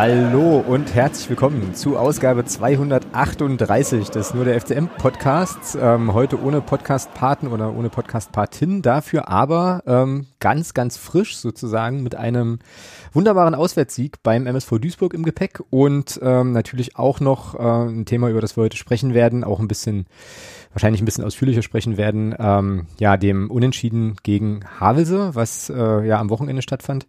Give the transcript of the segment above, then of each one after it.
Hallo und herzlich willkommen zu Ausgabe 238 des Nur der FCM Podcasts. Ähm, heute ohne Podcast-Paten oder ohne Podcast-Patin, dafür aber ähm, ganz, ganz frisch sozusagen mit einem wunderbaren Auswärtssieg beim MSV Duisburg im Gepäck und ähm, natürlich auch noch äh, ein Thema, über das wir heute sprechen werden, auch ein bisschen wahrscheinlich ein bisschen ausführlicher sprechen werden, ähm, ja, dem Unentschieden gegen Havelse, was äh, ja am Wochenende stattfand.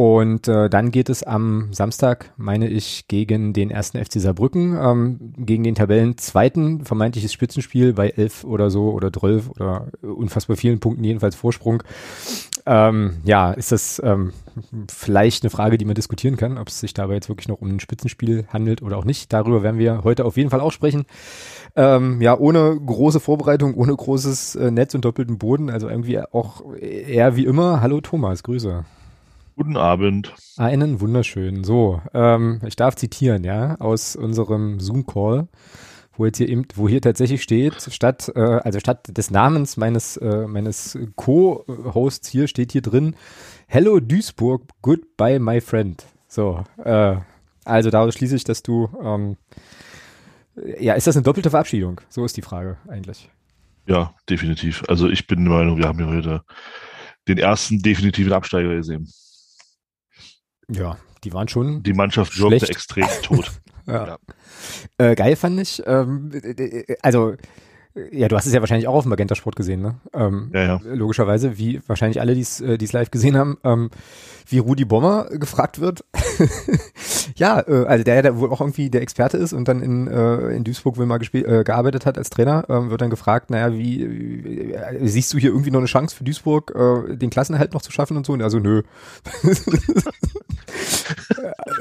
Und äh, dann geht es am Samstag, meine ich, gegen den ersten FC Saarbrücken, ähm, gegen den Tabellenzweiten, vermeintliches Spitzenspiel bei elf oder so oder zwölf oder unfassbar vielen Punkten jedenfalls Vorsprung. Ähm, ja, ist das ähm, vielleicht eine Frage, die man diskutieren kann, ob es sich dabei jetzt wirklich noch um ein Spitzenspiel handelt oder auch nicht. Darüber werden wir heute auf jeden Fall auch sprechen. Ähm, ja, ohne große Vorbereitung, ohne großes äh, Netz und doppelten Boden, also irgendwie auch eher wie immer. Hallo Thomas, Grüße. Guten Abend. Einen wunderschönen. So, ähm, ich darf zitieren, ja, aus unserem Zoom-Call, wo jetzt hier eben, wo hier tatsächlich steht, statt, äh, also statt des Namens meines, äh, meines Co-Hosts hier steht hier drin, Hello Duisburg, goodbye my friend. So, äh, also daraus schließe ich, dass du, ähm, ja, ist das eine doppelte Verabschiedung? So ist die Frage eigentlich. Ja, definitiv. Also ich bin der Meinung, wir haben hier heute den ersten definitiven Absteiger gesehen. Ja, die waren schon. Die Mannschaft wirkte extrem tot. ja. ja. Äh, geil fand ich, ähm, also ja, du hast es ja wahrscheinlich auch auf dem Magenta Sport gesehen, ne? Ähm, ja, ja. Logischerweise, wie wahrscheinlich alle, die es äh, live gesehen haben, ähm, wie Rudi Bommer gefragt wird. ja, äh, also der, der wohl auch irgendwie der Experte ist und dann in, äh, in Duisburg wohl mal äh, gearbeitet hat als Trainer, ähm, wird dann gefragt, naja, wie, wie äh, siehst du hier irgendwie noch eine Chance für Duisburg, den Klassenerhalt noch zu schaffen und so? Und also nö.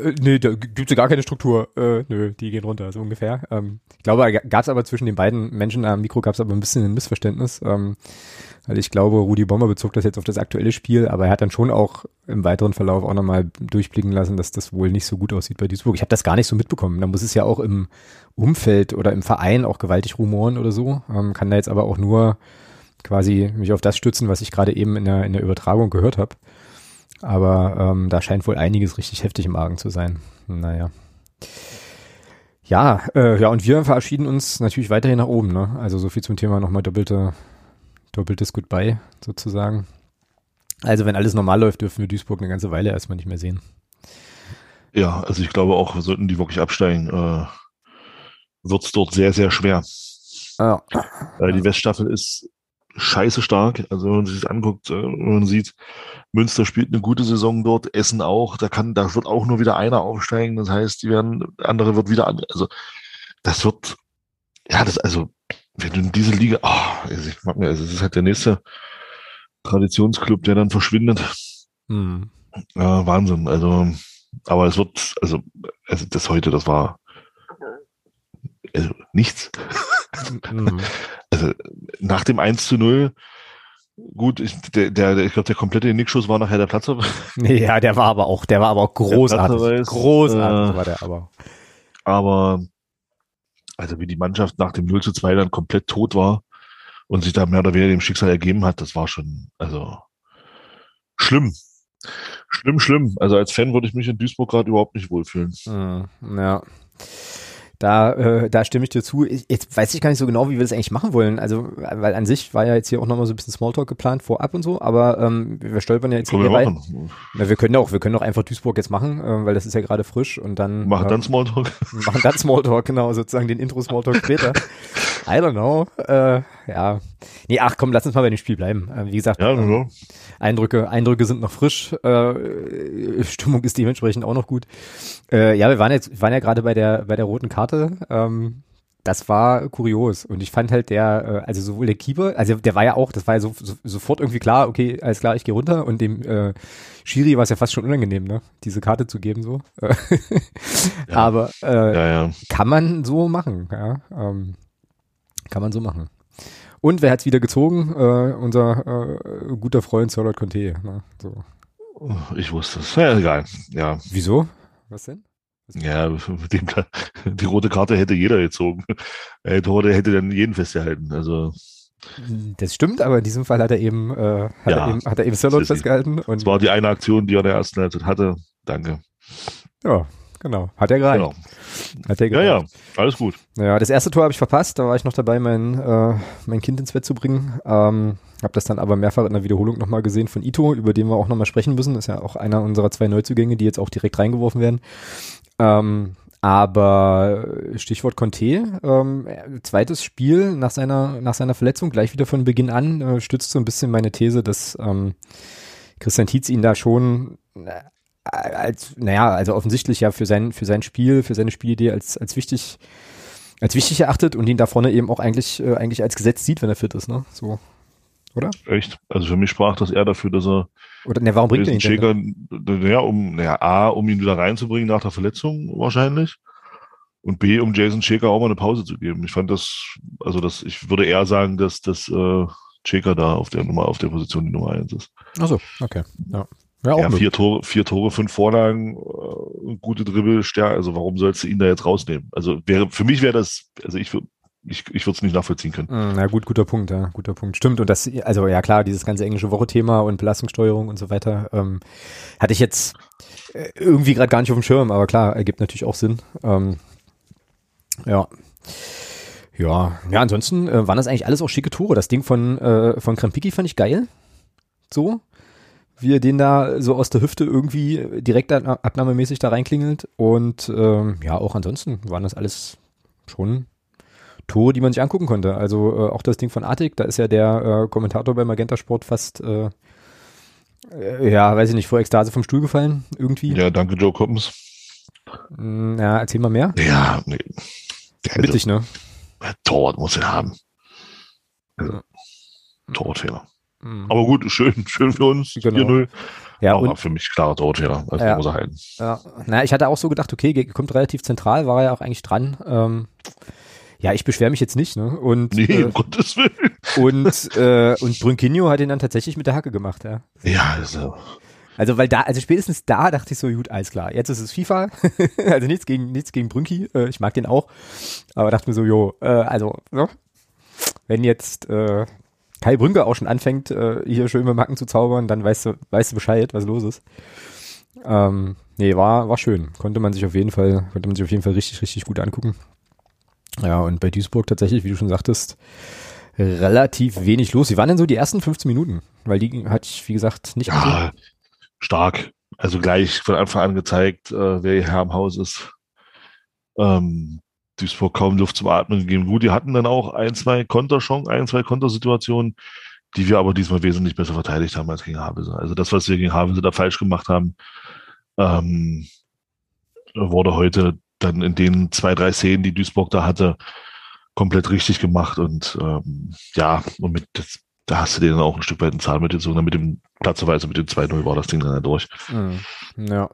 äh, nee, da gibt's ja gar keine Struktur. Äh, nö, die gehen runter, so ungefähr. Ähm, ich glaube, gab es aber zwischen den beiden Menschen am Mikro gab es aber ein bisschen ein Missverständnis. Ähm, weil ich glaube, Rudi Bommer bezog das jetzt auf das aktuelle Spiel, aber er hat dann schon auch im weiteren Verlauf auch nochmal durchblicken lassen, dass das wohl nicht so gut aussieht bei Duisburg. Ich habe das gar nicht so mitbekommen. Da muss es ja auch im Umfeld oder im Verein auch gewaltig rumoren oder so. Ähm, kann da jetzt aber auch nur quasi mich auf das stützen, was ich gerade eben in der, in der Übertragung gehört habe. Aber ähm, da scheint wohl einiges richtig heftig im Argen zu sein. Naja. Ja, äh, ja, und wir verabschieden uns natürlich weiterhin nach oben, ne? Also so viel zum Thema nochmal doppelte, doppeltes Goodbye sozusagen. Also wenn alles normal läuft, dürfen wir Duisburg eine ganze Weile erstmal nicht mehr sehen. Ja, also ich glaube auch, sollten die wirklich absteigen, äh, wird es dort sehr, sehr schwer. Ja. Weil die Weststaffel ist scheiße stark. Also wenn man sich das anguckt, äh, man sieht, Münster spielt eine gute Saison dort, Essen auch, da kann, da wird auch nur wieder einer aufsteigen. Das heißt, die werden, andere wird wieder. Also das wird, ja, das, also, wenn du in diese Liga, oh, also ich mag mir, also es ist halt der nächste Traditionsclub, der dann verschwindet. Hm. Ja, Wahnsinn. Also, aber es wird, also, also das heute, das war also nichts. Mhm. Also nach dem 1 zu 0, gut, ich, der, der, ich glaube, der komplette Nickschuss war nachher der Platzer. Ja, der war aber auch, der war aber auch großartig. großartig äh, war der aber. Aber, also wie die Mannschaft nach dem 0 zu 2 dann komplett tot war und sich da mehr oder weniger dem Schicksal ergeben hat, das war schon, also schlimm. Schlimm, schlimm. Also als Fan würde ich mich in Duisburg gerade überhaupt nicht wohlfühlen. Mhm, ja. Da, äh, da stimme ich dir zu. Ich, jetzt weiß ich gar nicht so genau, wie wir das eigentlich machen wollen. Also, weil an sich war ja jetzt hier auch nochmal so ein bisschen Smalltalk geplant vorab und so, aber ähm, wir stolpern ja jetzt hier rein. Na, wir können auch, wir können auch einfach Duisburg jetzt machen, äh, weil das ist ja gerade frisch und dann. Machen äh, dann Smalltalk. Machen dann Smalltalk, genau, sozusagen den Intro-Smalltalk später. I don't know. Äh, ja. Nee, ach komm, lass uns mal bei dem Spiel bleiben. Äh, wie gesagt, ja, ähm, Eindrücke, Eindrücke sind noch frisch. Äh, Stimmung ist dementsprechend auch noch gut. Äh, ja, wir waren jetzt, waren ja gerade bei der, bei der roten Karte. Ähm, das war kurios und ich fand halt der, äh, also sowohl der Keeper, also der war ja auch, das war ja so, so, sofort irgendwie klar, okay, alles klar, ich gehe runter und dem äh, Schiri war es ja fast schon unangenehm, ne, diese Karte zu geben so. ja. Aber äh, ja, ja. kann man so machen, ja, ähm, kann man so machen. Und wer hat's wieder gezogen? Äh, unser äh, guter Freund Solot Conte. Ne? So. Ich wusste es. Ja, egal. Ja. Wieso? Was denn? Ja, dem, die rote Karte hätte jeder gezogen. Der Tore hätte dann jeden festgehalten. Also. Das stimmt, aber in diesem Fall hat er eben, äh, hat, ja, er eben hat er eben Sirlot festgehalten. Und das war die eine Aktion, die er in der ersten Halbzeit hatte. Danke. Ja, genau. Hat er gereicht. Genau. Hat er gereicht. Ja, ja, alles gut. Ja, das erste Tor habe ich verpasst. Da war ich noch dabei, mein, äh, mein Kind ins Bett zu bringen. Ähm, habe das dann aber mehrfach in der Wiederholung nochmal gesehen von Ito, über den wir auch nochmal sprechen müssen. ist ja auch einer unserer zwei Neuzugänge, die jetzt auch direkt reingeworfen werden. Ähm, aber Stichwort Conte, ähm, zweites Spiel nach seiner, nach seiner Verletzung, gleich wieder von Beginn an, äh, stützt so ein bisschen meine These, dass ähm, Christian Tietz ihn da schon äh, als, naja, also offensichtlich ja für sein, für sein Spiel, für seine Spielidee als, als wichtig, als wichtig erachtet und ihn da vorne eben auch eigentlich, äh, eigentlich als Gesetz sieht, wenn er fit ist, ne? So oder? Echt? Also für mich sprach das eher dafür, dass er oder ne, warum bringt er ihn Schäger, ja, um, naja, A, um ihn wieder reinzubringen nach der Verletzung wahrscheinlich. Und B, um Jason Schäker auch mal eine Pause zu geben. Ich fand das, also das, ich würde eher sagen, dass das äh, Schäker da auf der Nummer, auf der Position die Nummer eins ist. Achso, okay. Ja. Ja, ja vier, Tore, vier Tore, fünf Vorlagen, äh, gute Dribbelstärke. Also warum sollst du ihn da jetzt rausnehmen? Also wäre für mich wäre das, also ich würde ich, ich würde es nicht nachvollziehen können. Hm, na gut, guter Punkt, ja, guter Punkt. Stimmt. Und das, also ja klar, dieses ganze englische Woche-Thema und Belastungssteuerung und so weiter, ähm, hatte ich jetzt äh, irgendwie gerade gar nicht auf dem Schirm, aber klar, ergibt natürlich auch Sinn. Ähm, ja. Ja, ja, ansonsten äh, waren das eigentlich alles auch schicke Tore. Das Ding von, äh, von Krempiki fand ich geil. So. Wie er den da so aus der Hüfte irgendwie direkt abnahmemäßig da reinklingelt. Und ähm, ja, auch ansonsten waren das alles schon Tore, die man sich angucken konnte. Also äh, auch das Ding von Artig, da ist ja der äh, Kommentator bei Magenta Sport fast, äh, äh, ja, weiß ich nicht, vor Ekstase vom Stuhl gefallen, irgendwie. Ja, danke Joe Coppens. Mm, ja, erzähl mal mehr. Ja, nee. Der Witzig, ne? Torwart muss er haben. Also. Torwartfehler. Mhm. Aber gut, schön, schön für uns. Genau. 4-0. Ja, aber und, für mich klarer Torwartfehler. Also ja, muss er halten. Ja, na, ich hatte auch so gedacht, okay, kommt relativ zentral, war er ja auch eigentlich dran. Ähm, ja, ich beschwere mich jetzt nicht, ne? Und, nee, äh, um Gottes Willen. Und, äh, und Brünkinho hat ihn dann tatsächlich mit der Hacke gemacht, ja. Ja, also. Also, weil da, also spätestens da dachte ich so, gut, alles klar. Jetzt ist es FIFA. also nichts gegen, nichts gegen Brünki. Äh, ich mag den auch. Aber dachte mir so, jo, äh, also, so. wenn jetzt, äh, Kai Brünke auch schon anfängt, äh, hier schön mit Macken zu zaubern, dann weißt du, weißt du Bescheid, was los ist. Ähm, nee, war, war schön. Konnte man sich auf jeden Fall, konnte man sich auf jeden Fall richtig, richtig gut angucken. Ja, und bei Duisburg tatsächlich, wie du schon sagtest, relativ wenig los. Wie waren denn so die ersten 15 Minuten? Weil die hatte ich, wie gesagt, nicht Ja, gesehen. stark. Also gleich von Anfang an gezeigt, äh, wer Herr im Haus ist. Ähm, Duisburg kaum Luft zum Atmen gegeben. Gut, die hatten dann auch ein, zwei Konterchancen, ein, zwei Kontersituationen, die wir aber diesmal wesentlich besser verteidigt haben als gegen Havelse. Also das, was wir gegen Havelse da falsch gemacht haben, ähm, wurde heute dann in den zwei, drei Szenen, die Duisburg da hatte, komplett richtig gemacht. Und ähm, ja, und mit das, da hast du dann auch ein Stück weit in Zahl mitgezogen. Mit dem Platzerweise mit dem 2-0 war das Ding dann ja durch. Mhm. Ja.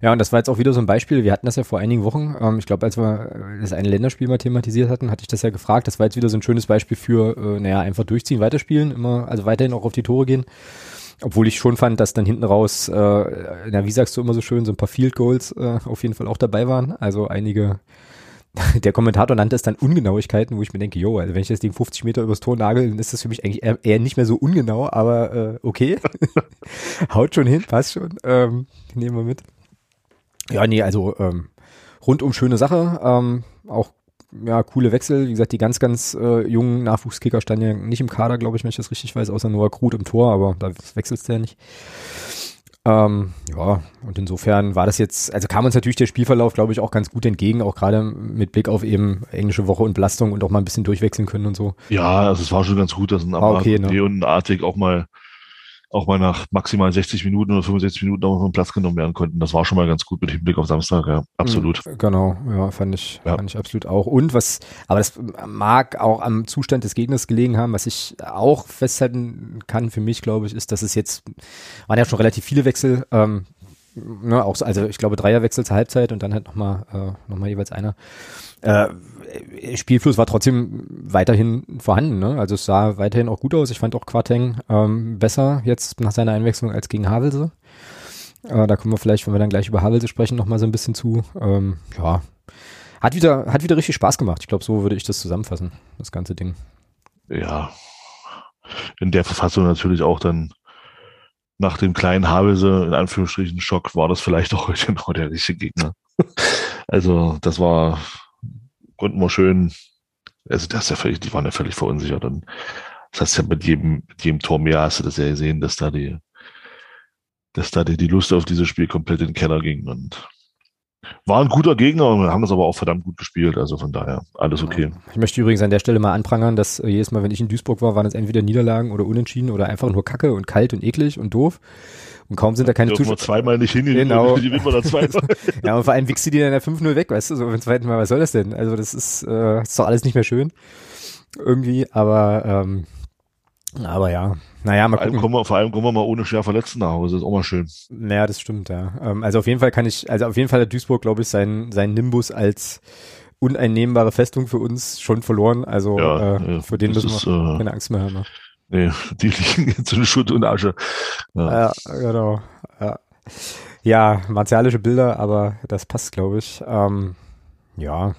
Ja, und das war jetzt auch wieder so ein Beispiel. Wir hatten das ja vor einigen Wochen. Ähm, ich glaube, als wir das eine Länderspiel mal thematisiert hatten, hatte ich das ja gefragt. Das war jetzt wieder so ein schönes Beispiel für, äh, naja, einfach durchziehen, weiterspielen, immer, also weiterhin auch auf die Tore gehen. Obwohl ich schon fand, dass dann hinten raus, äh, na, wie sagst du immer so schön, so ein paar Field Goals äh, auf jeden Fall auch dabei waren. Also einige, der Kommentator nannte es dann Ungenauigkeiten, wo ich mir denke, jo, also wenn ich das Ding 50 Meter übers Tor nagel, dann ist das für mich eigentlich eher, eher nicht mehr so ungenau, aber äh, okay. Haut schon hin, passt schon. Ähm, nehmen wir mit. Ja, nee, also ähm, rundum schöne Sache. Ähm, auch ja, coole Wechsel. Wie gesagt, die ganz, ganz äh, jungen Nachwuchskicker standen ja nicht im Kader, glaube ich, wenn ich das richtig weiß, außer Noah Krut im Tor, aber da wechselst du ja nicht. Ähm, ja, und insofern war das jetzt, also kam uns natürlich der Spielverlauf, glaube ich, auch ganz gut entgegen, auch gerade mit Blick auf eben englische Woche und Belastung und auch mal ein bisschen durchwechseln können und so. Ja, also es war schon ganz gut, dass ein ah, okay, ne? und ein Artig auch mal auch mal nach maximal 60 Minuten oder 65 Minuten auch vom Platz genommen werden konnten. Das war schon mal ganz gut mit Hinblick auf Samstag, ja, absolut. Mhm, genau, ja, fand ich, ja. fand ich absolut auch. Und was, aber das mag auch am Zustand des Gegners gelegen haben, was ich auch festhalten kann für mich, glaube ich, ist, dass es jetzt, waren ja schon relativ viele Wechsel, ähm, ne, auch, also ich glaube Dreierwechsel zur Halbzeit und dann halt nochmal, äh, noch mal jeweils einer. Äh, Spielfluss war trotzdem weiterhin vorhanden. Ne? Also es sah weiterhin auch gut aus. Ich fand auch Quarteng ähm, besser jetzt nach seiner Einwechslung als gegen Havelse. Äh, da kommen wir vielleicht, wenn wir dann gleich über Havelse sprechen, nochmal so ein bisschen zu. Ähm, ja, hat wieder, hat wieder richtig Spaß gemacht. Ich glaube, so würde ich das zusammenfassen, das ganze Ding. Ja, in der Verfassung natürlich auch dann nach dem kleinen Havelse, in Anführungsstrichen, Schock, war das vielleicht auch genau der richtige Gegner. also, das war, konnten wir schön, also das ist ja völlig, die waren ja völlig verunsichert und das heißt ja mit jedem, mit jedem Tor mehr hast du das ja gesehen, dass da die, dass da die, die Lust auf dieses Spiel komplett in den Keller ging und war ein guter Gegner und haben das aber auch verdammt gut gespielt. Also von daher alles okay. Ich möchte übrigens an der Stelle mal anprangern, dass äh, jedes Mal, wenn ich in Duisburg war, waren es entweder Niederlagen oder Unentschieden oder einfach nur Kacke und kalt und eklig und doof. Und kaum sind da keine Zuschauer. zweimal nicht hin, genau. die wir da zweimal. ja, und vor allem wichst du die dann ja 5-0 weg, weißt du, so beim zweiten Mal, was soll das denn? Also das ist, äh, ist doch alles nicht mehr schön. Irgendwie, aber ähm, aber ja, naja, mal vor allem, kommen wir, vor allem kommen wir mal ohne schwer Verletzten nach Hause, ist auch mal schön. Naja, das stimmt, ja. Ähm, also auf jeden Fall kann ich, also auf jeden Fall hat Duisburg, glaube ich, seinen, seinen Nimbus als uneinnehmbare Festung für uns schon verloren. Also ja, äh, ja, für den müssen wir äh, keine Angst mehr haben. Ne? Nee, die liegen jetzt in Schutt und Asche. Ja, ja genau. Ja. ja, martialische Bilder, aber das passt, glaube ich. Ähm, ja,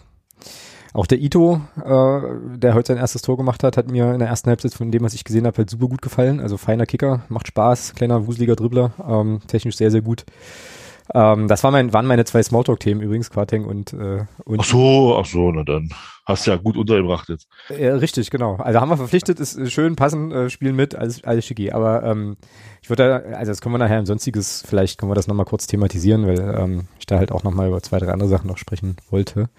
auch der Ito, äh, der heute sein erstes Tor gemacht hat, hat mir in der ersten Halbzeit von dem, was ich gesehen habe, halt super gut gefallen. Also feiner Kicker, macht Spaß, kleiner wuseliger Dribbler, ähm, technisch sehr, sehr gut. Ähm, das war mein, waren meine zwei Smalltalk-Themen übrigens, Quarteng und, äh, und. Ach so, ach so, na dann. Hast du ja gut untergebracht jetzt. Ja, richtig, genau. Also haben wir verpflichtet, ist schön, passen, äh, spielen mit, alles, alles schicki. Aber ähm, ich würde da, also das können wir nachher im Sonstiges, vielleicht können wir das nochmal kurz thematisieren, weil ähm, ich da halt auch nochmal über zwei, drei andere Sachen noch sprechen wollte.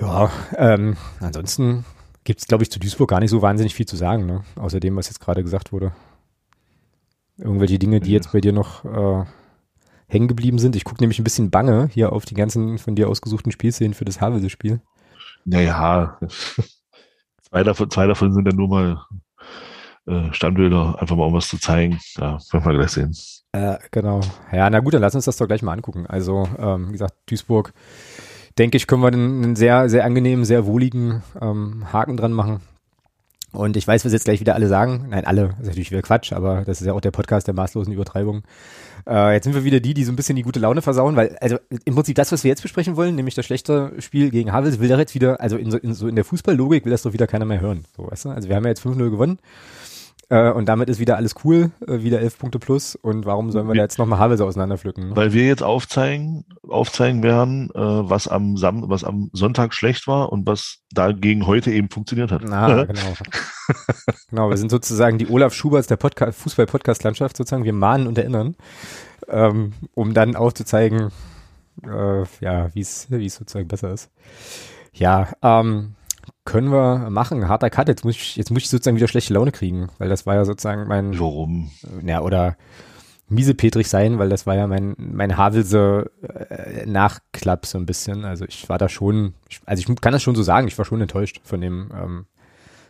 Ja, ähm, ansonsten gibt es, glaube ich, zu Duisburg gar nicht so wahnsinnig viel zu sagen, ne? außer dem, was jetzt gerade gesagt wurde. Irgendwelche Dinge, die jetzt bei dir noch äh, hängen geblieben sind. Ich gucke nämlich ein bisschen bange hier auf die ganzen von dir ausgesuchten Spielszenen für das Havelse-Spiel. Naja, zwei davon, zwei davon sind dann nur mal äh, Standbilder, einfach mal um was zu zeigen. Ja, werden wir gleich sehen. Äh, genau. Ja, na gut, dann lass uns das doch gleich mal angucken. Also, ähm, wie gesagt, Duisburg denke ich, können wir einen sehr, sehr angenehmen, sehr wohligen ähm, Haken dran machen. Und ich weiß, was jetzt gleich wieder alle sagen. Nein, alle. Das ist natürlich wieder Quatsch, aber das ist ja auch der Podcast der maßlosen Übertreibung. Äh, jetzt sind wir wieder die, die so ein bisschen die gute Laune versauen, weil, also im Prinzip das, was wir jetzt besprechen wollen, nämlich das schlechte Spiel gegen Havels, will da jetzt wieder, also in so, in so in der Fußballlogik will das doch wieder keiner mehr hören. So, weißt du? Also wir haben ja jetzt 5-0 gewonnen. Äh, und damit ist wieder alles cool, äh, wieder elf Punkte plus. Und warum sollen wir da jetzt nochmal Havelse auseinanderpflücken? Ne? Weil wir jetzt aufzeigen, aufzeigen werden, äh, was am Sam was am Sonntag schlecht war und was dagegen heute eben funktioniert hat. Ah, genau. genau, wir sind sozusagen die Olaf Schuberts der Podcast, Fußball-Podcast-Landschaft sozusagen. Wir mahnen und erinnern, ähm, um dann aufzuzeigen, äh, ja, wie es sozusagen besser ist. Ja, ähm, können wir machen. Harter Cut. Jetzt muss ich, jetzt muss ich sozusagen wieder schlechte Laune kriegen, weil das war ja sozusagen mein. Warum? Ja, oder miesepetrig sein, weil das war ja mein, mein Havelse äh, Nachklapp so ein bisschen. Also ich war da schon, also ich kann das schon so sagen, ich war schon enttäuscht von dem, ähm,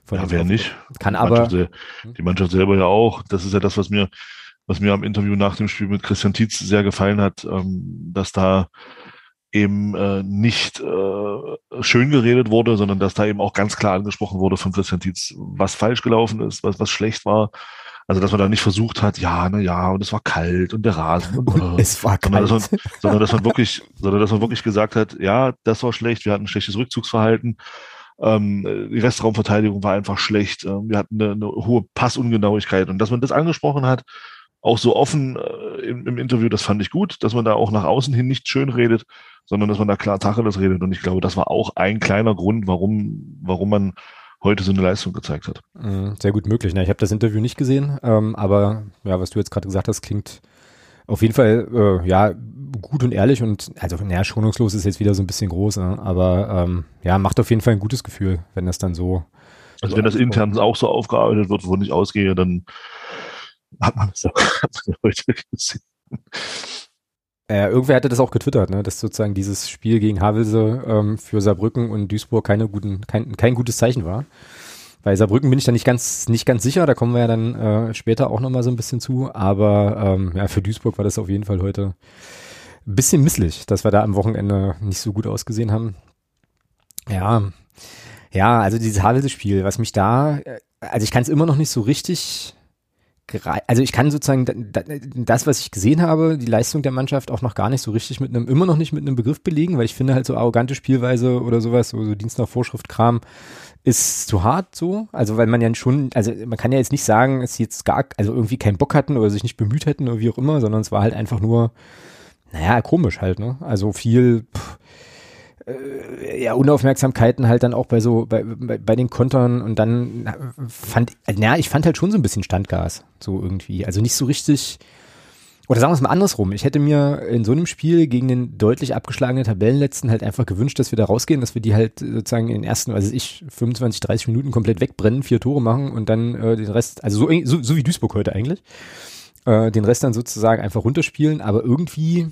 von ja, dem wer nicht? Kann die aber. Mannschaft, die Mannschaft selber ja auch. Das ist ja das, was mir, was mir am Interview nach dem Spiel mit Christian Tietz sehr gefallen hat, ähm, dass da eben äh, nicht äh, schön geredet wurde, sondern dass da eben auch ganz klar angesprochen wurde von Christian Tietz, was falsch gelaufen ist, was, was schlecht war. Also dass man da nicht versucht hat, ja, na ja, und es war kalt und der Rasen und, und äh, es war kalt. Sondern dass, man, sondern dass man wirklich, sondern dass man wirklich gesagt hat, ja, das war schlecht, wir hatten ein schlechtes Rückzugsverhalten, ähm, die Restraumverteidigung war einfach schlecht, ähm, wir hatten eine, eine hohe Passungenauigkeit und dass man das angesprochen hat, auch so offen äh, im, im Interview, das fand ich gut, dass man da auch nach außen hin nicht schön redet, sondern dass man da klar Tacheles redet. Und ich glaube, das war auch ein kleiner Grund, warum, warum man heute so eine Leistung gezeigt hat. Mhm, sehr gut möglich. Na, ich habe das Interview nicht gesehen, ähm, aber ja, was du jetzt gerade gesagt hast, klingt auf jeden Fall äh, ja gut und ehrlich und also naja, schonungslos ist jetzt wieder so ein bisschen groß, ne? aber ähm, ja, macht auf jeden Fall ein gutes Gefühl, wenn das dann so. Also so wenn das intern auch so aufgearbeitet wird, wo ich ausgehe, dann hat man es heute gesehen. Äh, irgendwer hatte das auch getwittert, ne, dass sozusagen dieses Spiel gegen Havelse ähm, für Saarbrücken und Duisburg keine guten, kein, kein gutes Zeichen war. Bei Saarbrücken bin ich da nicht ganz, nicht ganz sicher, da kommen wir ja dann äh, später auch nochmal so ein bisschen zu, aber ähm, ja, für Duisburg war das auf jeden Fall heute ein bisschen misslich, dass wir da am Wochenende nicht so gut ausgesehen haben. Ja, ja, also dieses Havelse-Spiel, was mich da, äh, also ich kann es immer noch nicht so richtig also ich kann sozusagen das, was ich gesehen habe, die Leistung der Mannschaft auch noch gar nicht so richtig mit einem, immer noch nicht mit einem Begriff belegen, weil ich finde halt so arrogante Spielweise oder sowas, so, so Dienst nach Vorschrift Kram, ist zu hart so. Also weil man ja schon, also man kann ja jetzt nicht sagen, dass sie jetzt gar, also irgendwie keinen Bock hatten oder sich nicht bemüht hätten oder wie auch immer, sondern es war halt einfach nur, naja, komisch halt, ne? Also viel, pff, äh, ja, Unaufmerksamkeiten halt dann auch bei so, bei, bei, bei den Kontern und dann fand, ja, ich fand halt schon so ein bisschen Standgas, so irgendwie. Also nicht so richtig, oder sagen wir es mal andersrum. Ich hätte mir in so einem Spiel gegen den deutlich abgeschlagenen Tabellenletzten halt einfach gewünscht, dass wir da rausgehen, dass wir die halt sozusagen in den ersten, also ich, 25, 30 Minuten komplett wegbrennen, vier Tore machen und dann äh, den Rest, also so, so, so wie Duisburg heute eigentlich, äh, den Rest dann sozusagen einfach runterspielen. Aber irgendwie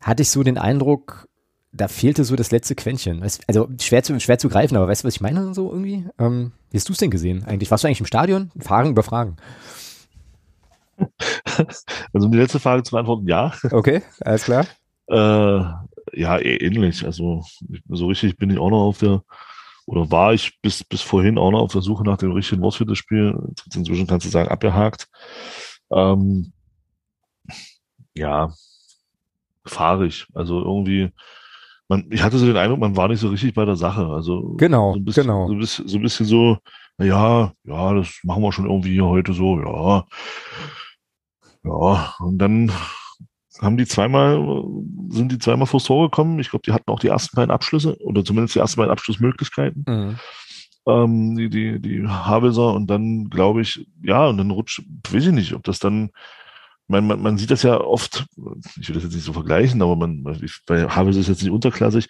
hatte ich so den Eindruck, da fehlte so das letzte Quäntchen. Also schwer zu, schwer zu greifen, aber weißt du, was ich meine so irgendwie? Ähm, wie hast du es denn gesehen eigentlich? Warst du eigentlich im Stadion? Fragen über Fragen. Also um die letzte Frage zu beantworten, ja. Okay, alles klar. Äh, ja, eh, ähnlich. Also so richtig bin ich auch noch auf der, oder war ich bis, bis vorhin auch noch auf der Suche nach dem richtigen Wort für das Spiel. Inzwischen kannst du sagen, abgehakt. Ähm, ja, fahrig. Also irgendwie man, ich hatte so den Eindruck, man war nicht so richtig bei der Sache. Also genau, so ein bisschen, genau. So ein bisschen, so, ein bisschen so ja, ja, das machen wir schon irgendwie hier heute so, ja. Ja, und dann haben die zweimal, sind die zweimal vors Tor gekommen. Ich glaube, die hatten auch die ersten beiden Abschlüsse oder zumindest die ersten beiden Abschlussmöglichkeiten. Mhm. Ähm, die, die, die Havelser und dann glaube ich, ja, und dann rutscht, weiß ich nicht, ob das dann man, man, man sieht das ja oft, ich will das jetzt nicht so vergleichen, aber man, bei Havels ist jetzt nicht unterklassig,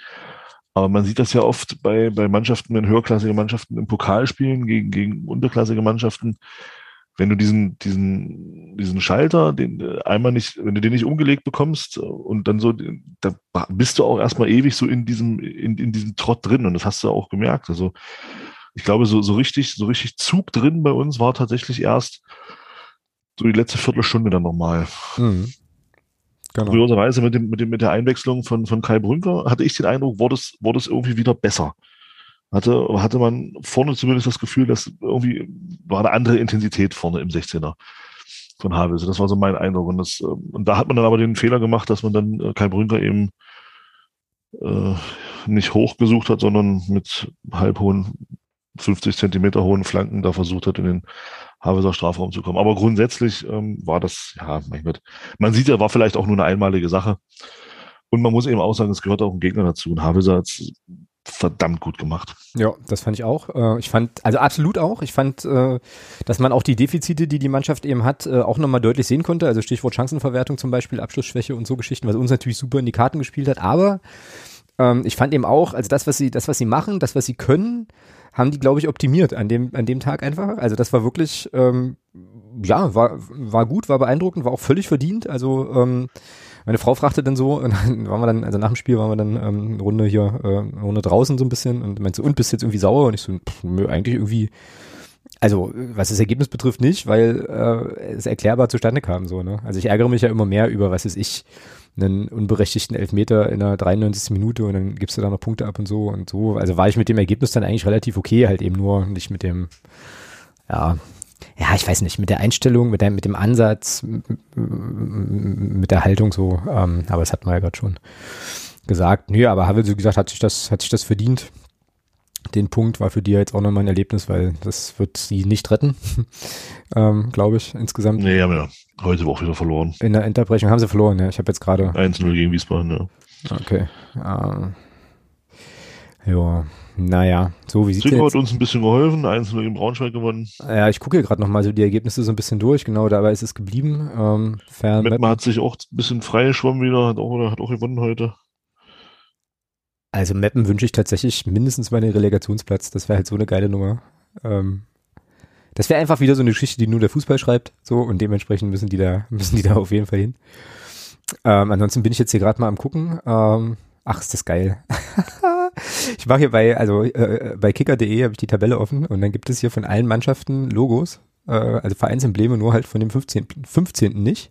aber man sieht das ja oft bei, bei Mannschaften, wenn höherklassige Mannschaften im Pokal spielen gegen, gegen unterklassige Mannschaften, wenn du diesen, diesen, diesen Schalter, den einmal nicht, wenn du den nicht umgelegt bekommst und dann so, da bist du auch erstmal ewig so in diesem, in, in diesem Trott drin und das hast du auch gemerkt. Also ich glaube, so, so richtig, so richtig Zug drin bei uns war tatsächlich erst, so die letzte Viertelstunde dann nochmal. Mhm. Genau. Kurioserweise mit, dem, mit, dem, mit der Einwechslung von, von Kai Brünker hatte ich den Eindruck, wurde es, wurde es irgendwie wieder besser. Hatte, hatte man vorne zumindest das Gefühl, dass irgendwie war eine andere Intensität vorne im 16er von Havelse. Das war so mein Eindruck. Und, das, ähm, und da hat man dann aber den Fehler gemacht, dass man dann äh, Kai Brünker eben äh, nicht hoch gesucht hat, sondern mit halbhohen 50 Zentimeter hohen Flanken da versucht hat, in den Haveser Strafraum zu kommen. Aber grundsätzlich ähm, war das, ja, mein Gott, man sieht ja, war vielleicht auch nur eine einmalige Sache. Und man muss eben auch sagen, es gehört auch ein Gegner dazu. Und Haveser hat es verdammt gut gemacht. Ja, das fand ich auch. Äh, ich fand, also absolut auch. Ich fand, äh, dass man auch die Defizite, die die Mannschaft eben hat, äh, auch nochmal deutlich sehen konnte. Also Stichwort Chancenverwertung zum Beispiel, Abschlussschwäche und so Geschichten, was uns natürlich super in die Karten gespielt hat. Aber ähm, ich fand eben auch, also das, was sie, das, was sie machen, das, was sie können, haben die, glaube ich, optimiert an dem, an dem Tag einfach. Also das war wirklich, ähm, ja, war, war gut, war beeindruckend, war auch völlig verdient. Also ähm, meine Frau fragte dann so, und dann waren wir dann, also nach dem Spiel waren wir dann ähm, eine Runde hier, äh, eine Runde draußen so ein bisschen und meinte so, und bist jetzt irgendwie sauer? Und ich so, pff, eigentlich irgendwie, also was das Ergebnis betrifft nicht, weil äh, es erklärbar zustande kam so, ne? Also ich ärgere mich ja immer mehr über, was ist ich, einen unberechtigten Elfmeter in der 93. Minute und dann gibst du da noch Punkte ab und so und so. Also war ich mit dem Ergebnis dann eigentlich relativ okay, halt eben nur nicht mit dem, ja, ja, ich weiß nicht, mit der Einstellung, mit, der, mit dem Ansatz, mit der Haltung so, ähm, aber das hat man ja gerade schon gesagt. Nö, aber Havel, so gesagt, hat sich das, hat sich das verdient den Punkt war für die jetzt auch nochmal ein Erlebnis, weil das wird sie nicht retten, ähm, glaube ich, insgesamt. Nee, haben wir heute auch wieder verloren. In der Unterbrechung haben sie verloren, ja. Ich habe jetzt gerade. 1-0 gegen Wiesbaden, ja. Okay. Ähm, ja, naja, so wie sieht es hat uns ein bisschen geholfen, 1-0 gegen Braunschweig gewonnen. Ja, ich gucke hier gerade nochmal so die Ergebnisse so ein bisschen durch, genau, dabei ist es geblieben. Ähm, Mettmann hat sich auch ein bisschen frei geschwommen wieder, hat auch, hat auch gewonnen heute. Also Mappen wünsche ich tatsächlich mindestens mal den Relegationsplatz. Das wäre halt so eine geile Nummer. Ähm, das wäre einfach wieder so eine Geschichte, die nur der Fußball schreibt. So und dementsprechend müssen die da müssen die da auf jeden Fall hin. Ähm, ansonsten bin ich jetzt hier gerade mal am gucken. Ähm, ach, ist das geil. ich mache hier bei also äh, bei kicker.de habe ich die Tabelle offen und dann gibt es hier von allen Mannschaften Logos, äh, also Vereinsembleme, nur halt von dem 15. 15. nicht.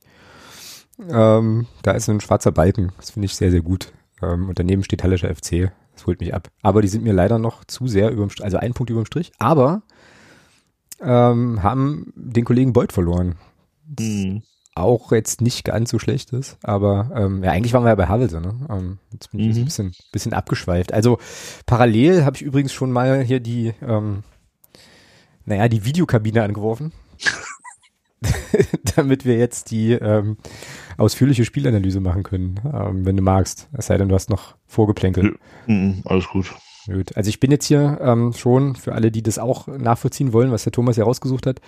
Ähm, da ist so ein schwarzer Balken. Das finde ich sehr sehr gut. Ähm, und daneben steht Hallischer FC. Das holt mich ab. Aber die sind mir leider noch zu sehr überm also ein Punkt überm Strich. Aber ähm, haben den Kollegen Beuth verloren. Mhm. Auch jetzt nicht ganz so schlecht ist, aber ähm, ja, eigentlich waren wir ja bei Havelse, ne? Ähm, jetzt bin ich mhm. ein bisschen, bisschen abgeschweift. Also parallel habe ich übrigens schon mal hier die, ähm, naja, die Videokabine angeworfen. damit wir jetzt die ähm, ausführliche Spielanalyse machen können, ähm, wenn du magst. Es sei denn, du hast noch vorgeplänkelt. Ja, mhm, alles gut. Gut. Also ich bin jetzt hier ähm, schon, für alle, die das auch nachvollziehen wollen, was der Thomas ja rausgesucht hat,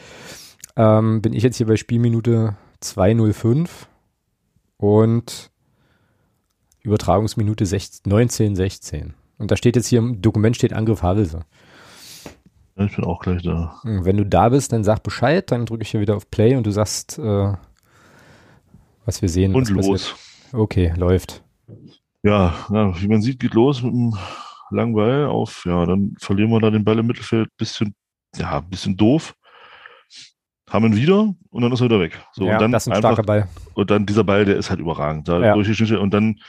ähm, bin ich jetzt hier bei Spielminute 205 und Übertragungsminute 1916. Und da steht jetzt hier im Dokument steht Angriff Havelse. Ich bin auch gleich da. Hm, wenn du da bist, dann sag Bescheid, dann drücke ich hier wieder auf Play und du sagst, äh, was wir sehen. Und los. Passiert. Okay, läuft. Ja, ja, wie man sieht, geht los mit einem langen Ball auf, ja, dann verlieren wir da den Ball im Mittelfeld, bisschen, ja, bisschen doof. Haben ihn wieder und dann ist er wieder weg. So, ja, und dann das ist ein einfach, starker Ball. Und dann dieser Ball, der ist halt überragend. Da ja. und dann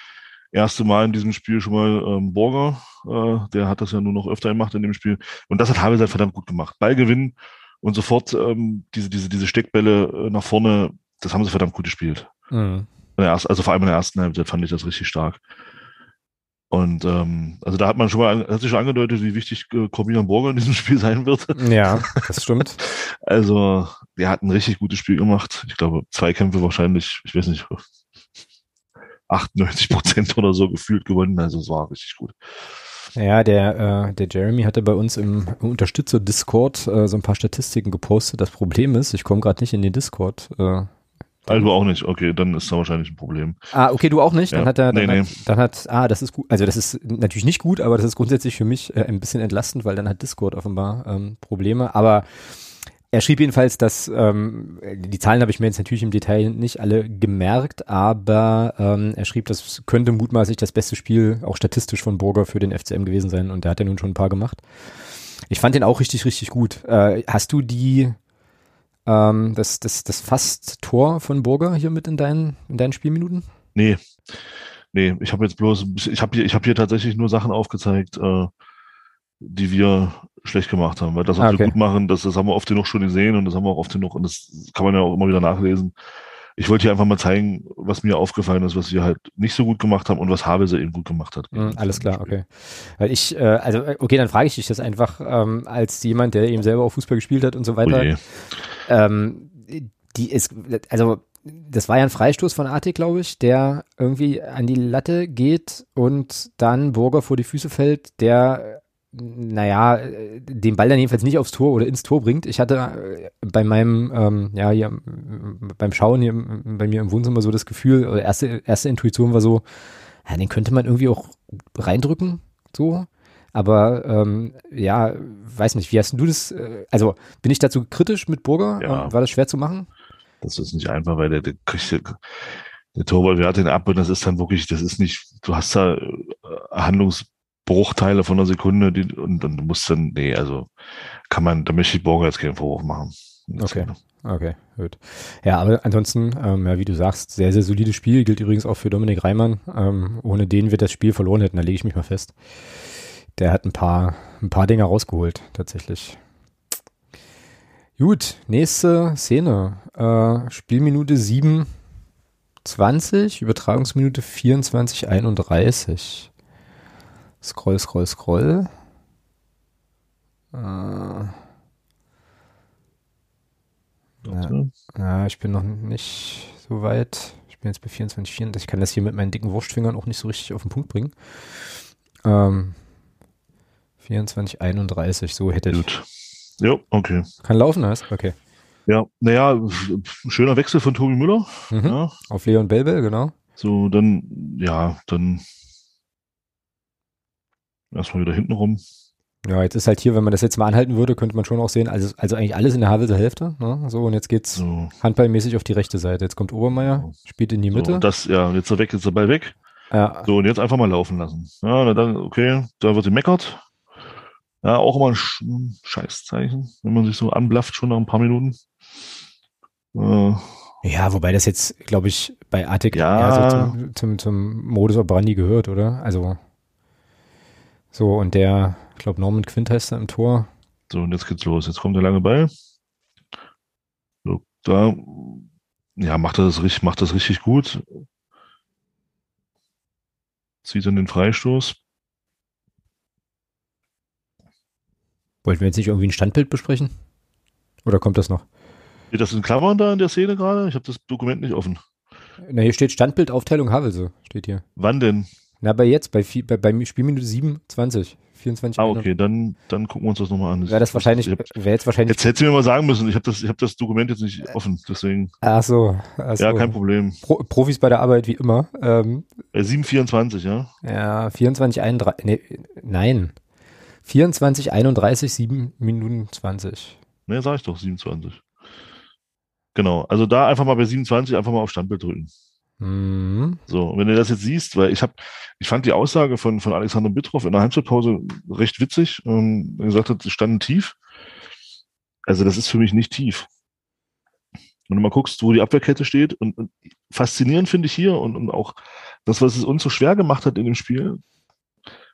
erste Mal in diesem Spiel schon mal ähm, Borger, äh, der hat das ja nur noch öfter gemacht in dem Spiel. Und das hat Havels halt verdammt gut gemacht. Ballgewinn und sofort ähm, diese, diese, diese Steckbälle äh, nach vorne, das haben sie verdammt gut gespielt. Mhm. Also vor allem in der ersten Halbzeit fand ich das richtig stark. Und ähm, also da hat man schon mal hat sich schon angedeutet, wie wichtig äh, Corbinan Borger in diesem Spiel sein wird. Ja, das stimmt. also der hat ein richtig gutes Spiel gemacht. Ich glaube, zwei Kämpfe wahrscheinlich, ich weiß nicht, 98 Prozent oder so gefühlt gewonnen. Also es war richtig gut. Ja, der, äh, der Jeremy hatte bei uns im Unterstützer-Discord äh, so ein paar Statistiken gepostet. Das Problem ist, ich komme gerade nicht in den Discord. Äh, also auch nicht, okay, dann ist da wahrscheinlich ein Problem. Ah, okay, du auch nicht. Dann ja. hat er, dann, nee, hat, nee. dann hat, ah, das ist gut, also das ist natürlich nicht gut, aber das ist grundsätzlich für mich äh, ein bisschen entlastend, weil dann hat Discord offenbar ähm, Probleme. Aber er schrieb jedenfalls, dass ähm, die Zahlen habe ich mir jetzt natürlich im Detail nicht alle gemerkt, aber ähm, er schrieb, das könnte mutmaßlich das beste Spiel auch statistisch von Burger für den FCM gewesen sein und der hat ja nun schon ein paar gemacht. Ich fand den auch richtig, richtig gut. Äh, hast du die ähm, das, das, das Fast-Tor von Burger hier mit in deinen, in deinen Spielminuten? Nee. Nee, ich habe jetzt bloß, ich habe hier, ich habe hier tatsächlich nur Sachen aufgezeigt, äh, die wir schlecht gemacht haben. Weil das, was ah, okay. wir gut machen, das, das haben wir oft genug schon gesehen und das haben wir auch oft genug und das kann man ja auch immer wieder nachlesen. Ich wollte hier einfach mal zeigen, was mir aufgefallen ist, was wir halt nicht so gut gemacht haben und was Havelse eben gut gemacht hat. Mhm, alles klar, okay. Weil ich, äh, also okay, dann frage ich dich das einfach ähm, als jemand, der eben selber auch Fußball gespielt hat und so weiter. Oh ähm, die ist, also das war ja ein Freistoß von Artig, glaube ich, der irgendwie an die Latte geht und dann Burger vor die Füße fällt, der naja, den Ball dann jedenfalls nicht aufs Tor oder ins Tor bringt. Ich hatte äh, bei meinem, ähm, ja, hier beim Schauen hier bei mir im Wohnzimmer so das Gefühl, oder erste, erste Intuition war so, ja, den könnte man irgendwie auch reindrücken, so. Aber ähm, ja, weiß nicht, wie hast du das? Äh, also bin ich dazu kritisch mit Burger? Ja. War das schwer zu machen? Das ist nicht einfach, weil der, der kriegt der Torwart wehrt den ab und das ist dann wirklich, das ist nicht, du hast da äh, Handlungs Bruchteile von einer Sekunde die, und dann musst dann, nee, also kann man, da möchte ich Borger jetzt keinen Vorwurf machen. Okay. Okay, gut. Ja, aber ansonsten, ähm, ja, wie du sagst, sehr, sehr solides Spiel. Gilt übrigens auch für Dominik Reimann. Ähm, ohne den wir das Spiel verloren hätten, da lege ich mich mal fest. Der hat ein paar, ein paar Dinge rausgeholt, tatsächlich. Gut, nächste Szene. Äh, Spielminute 7, 20, Übertragungsminute 24, 31. Scroll, scroll, scroll. Äh, ja, ja, ich bin noch nicht so weit. Ich bin jetzt bei 24, 24. Ich kann das hier mit meinen dicken Wurstfingern auch nicht so richtig auf den Punkt bringen. Ähm, 24, 31, so hätte ich. Gut. Ja, okay. Kann laufen, heißt? Okay. Ja, naja, schöner Wechsel von Tobi Müller. Mhm. Ja. Auf Leon Belbel, genau. So, dann, ja, dann Erstmal wieder hinten rum. Ja, jetzt ist halt hier, wenn man das jetzt mal anhalten würde, könnte man schon auch sehen, also, also eigentlich alles in der Havelser Hälfte. Ne? So, und jetzt geht's so. handballmäßig auf die rechte Seite. Jetzt kommt Obermeier, spielt in die Mitte. So, das, ja, jetzt ist er weg, jetzt ist der Ball weg. Ja. So, und jetzt einfach mal laufen lassen. Ja, dann, okay, da wird gemeckert. Ja, auch immer ein Scheißzeichen, wenn man sich so anblafft schon nach ein paar Minuten. Äh, ja, wobei das jetzt, glaube ich, bei Artik ja. eher so zum, zum, zum Modus operandi gehört, oder? Also so, und der, ich glaube, Norman Quint heißt er im Tor. So, und jetzt geht's los. Jetzt kommt der lange Ball. da ja, macht das, richtig, macht das richtig gut. Zieht dann den Freistoß. Wollten wir jetzt nicht irgendwie ein Standbild besprechen? Oder kommt das noch? Steht das in Klammern da in der Szene gerade? Ich habe das Dokument nicht offen. Na, hier steht Standbildaufteilung Havelse, steht hier. Wann denn? Na, bei jetzt, bei, bei, bei Spielminute 27. 24 Ah, okay, dann, dann gucken wir uns das nochmal an. Wäre das wahrscheinlich, wäre jetzt wahrscheinlich. Jetzt hättest du mir mal sagen müssen, ich habe das, ich hab das Dokument jetzt nicht offen, deswegen. Ach so. Ach so. Ja, kein Problem. Pro, Profis bei der Arbeit wie immer. Ähm, 724, ja? Ja, 24, 31, nee, nein. 24, 31, 7 Minuten 20. Ne, sag ich doch, 27. Genau, also da einfach mal bei 27 einfach mal auf Standbild drücken. Mhm. So, wenn du das jetzt siehst, weil ich habe, ich fand die Aussage von, von Alexander Bittroff in der Halbzeitpause recht witzig. Ähm, er gesagt hat, sie standen tief. Also das ist für mich nicht tief. Wenn du mal guckst, wo die Abwehrkette steht und, und faszinierend finde ich hier und, und auch das, was es uns so schwer gemacht hat in dem Spiel,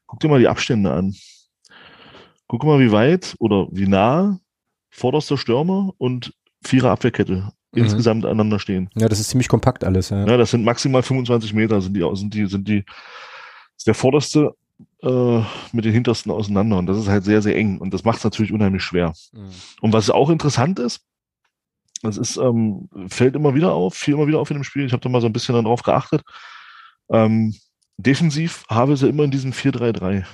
guck dir mal die Abstände an. Guck mal, wie weit oder wie nah vorderster Stürmer und Vierer Abwehrkette mhm. insgesamt aneinander stehen. Ja, das ist ziemlich kompakt alles. Ja, ja das sind maximal 25 Meter, sind die, sind die, sind die, ist der vorderste äh, mit den hintersten auseinander und das ist halt sehr, sehr eng und das macht es natürlich unheimlich schwer. Mhm. Und was auch interessant ist, das ist, ähm, fällt immer wieder auf, fiel immer wieder auf in dem Spiel, ich habe da mal so ein bisschen darauf geachtet, ähm, defensiv habe sie immer in diesem 4-3-3.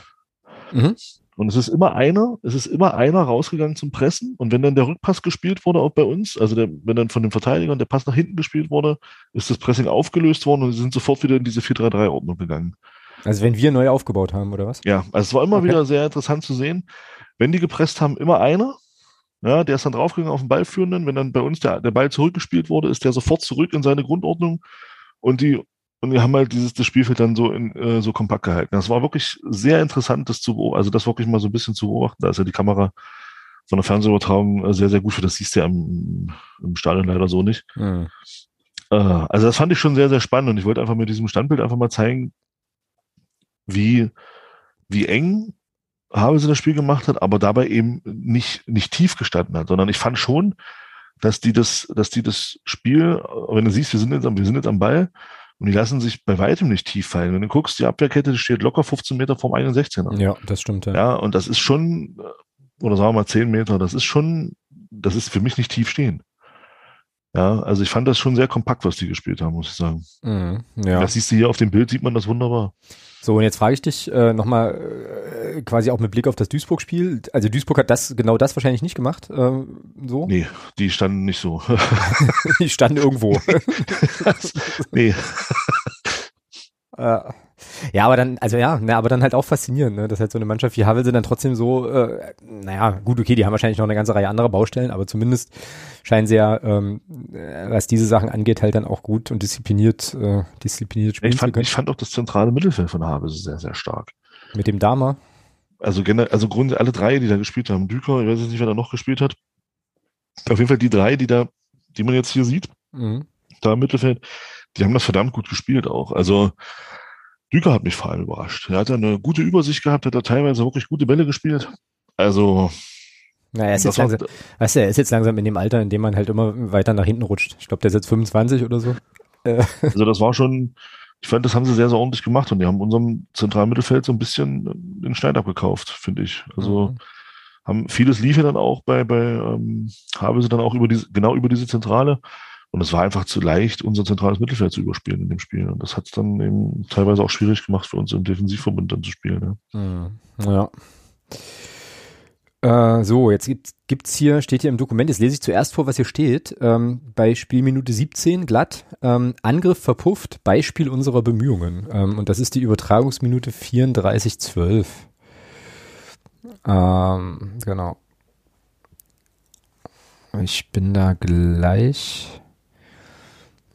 Mhm. Und es ist immer einer, es ist immer einer rausgegangen zum Pressen. Und wenn dann der Rückpass gespielt wurde, auch bei uns, also der, wenn dann von den Verteidigern der Pass nach hinten gespielt wurde, ist das Pressing aufgelöst worden und sie sind sofort wieder in diese 4-3-3-Ordnung gegangen. Also wenn wir neu aufgebaut haben, oder was? Ja, also es war immer okay. wieder sehr interessant zu sehen. Wenn die gepresst haben, immer einer, ja, der ist dann draufgegangen auf den Ballführenden. Wenn dann bei uns der, der Ball zurückgespielt wurde, ist der sofort zurück in seine Grundordnung. Und die und wir haben halt dieses das Spielfeld dann so in, äh, so kompakt gehalten. Das war wirklich sehr interessant, das zu beobachten, also das wirklich mal so ein bisschen zu beobachten. Da ist ja die Kamera von der Fernsehübertragung äh, sehr, sehr gut für. Das siehst du ja im, im Stadion leider so nicht. Mhm. Äh, also das fand ich schon sehr, sehr spannend und ich wollte einfach mit diesem Standbild einfach mal zeigen, wie, wie eng Havelse das Spiel gemacht hat, aber dabei eben nicht, nicht tief gestanden hat, sondern ich fand schon, dass die das, dass die das Spiel, wenn du siehst, wir sind jetzt am, wir sind jetzt am Ball, und die lassen sich bei weitem nicht tief fallen. Wenn du guckst, die Abwehrkette steht locker 15 Meter vom eigenen 16er. Ja, das stimmt. Ja. ja, und das ist schon, oder sagen wir mal 10 Meter, das ist schon, das ist für mich nicht tief stehen. Ja, also ich fand das schon sehr kompakt, was die gespielt haben, muss ich sagen. Mhm, ja. Das siehst du hier auf dem Bild, sieht man das wunderbar. So, und jetzt frage ich dich äh, nochmal äh, quasi auch mit Blick auf das Duisburg-Spiel. Also Duisburg hat das genau das wahrscheinlich nicht gemacht. Äh, so? Nee, die standen nicht so. die standen irgendwo. nee. äh, ja, aber dann, also ja, na, aber dann halt auch faszinierend, ne? dass halt so eine Mannschaft wie Havelse dann trotzdem so, äh, naja, gut, okay, die haben wahrscheinlich noch eine ganze Reihe anderer Baustellen, aber zumindest scheinen sie ja, ähm, äh, was diese Sachen angeht, halt dann auch gut und diszipliniert, äh, diszipliniert spielen ich fand, Ich fand auch das zentrale Mittelfeld von Havelse sehr, sehr stark. Mit dem Dama? Also generell, also Grund, alle drei, die da gespielt haben, Düker, ich weiß jetzt nicht, wer da noch gespielt hat. Auf jeden Fall die drei, die da, die man jetzt hier sieht, mhm. da im Mittelfeld, die haben das verdammt gut gespielt auch. Also Düker hat mich vor allem überrascht. Er hat eine gute Übersicht gehabt, hat da teilweise wirklich gute Bälle gespielt. Also. Naja, er ist jetzt langsam, weißt du, er ist jetzt langsam in dem Alter, in dem man halt immer weiter nach hinten rutscht. Ich glaube, der ist jetzt 25 oder so. Äh. Also das war schon, ich fand, das haben sie sehr, sehr ordentlich gemacht und die haben unserem zentralen Mittelfeld so ein bisschen den Schneid abgekauft, finde ich. Also mhm. haben vieles lief ja dann auch bei, bei ähm, haben sie dann auch über diese, genau über diese Zentrale. Und es war einfach zu leicht, unser zentrales Mittelfeld zu überspielen in dem Spiel. Und das hat es dann eben teilweise auch schwierig gemacht für uns im Defensivverbund dann zu spielen. Ja. ja. Äh, so, jetzt gibt es hier, steht hier im Dokument, jetzt lese ich zuerst vor, was hier steht. Ähm, bei Spielminute 17 glatt, ähm, Angriff verpufft, Beispiel unserer Bemühungen. Ähm, und das ist die Übertragungsminute 34,12. Ähm, genau. Ich bin da gleich.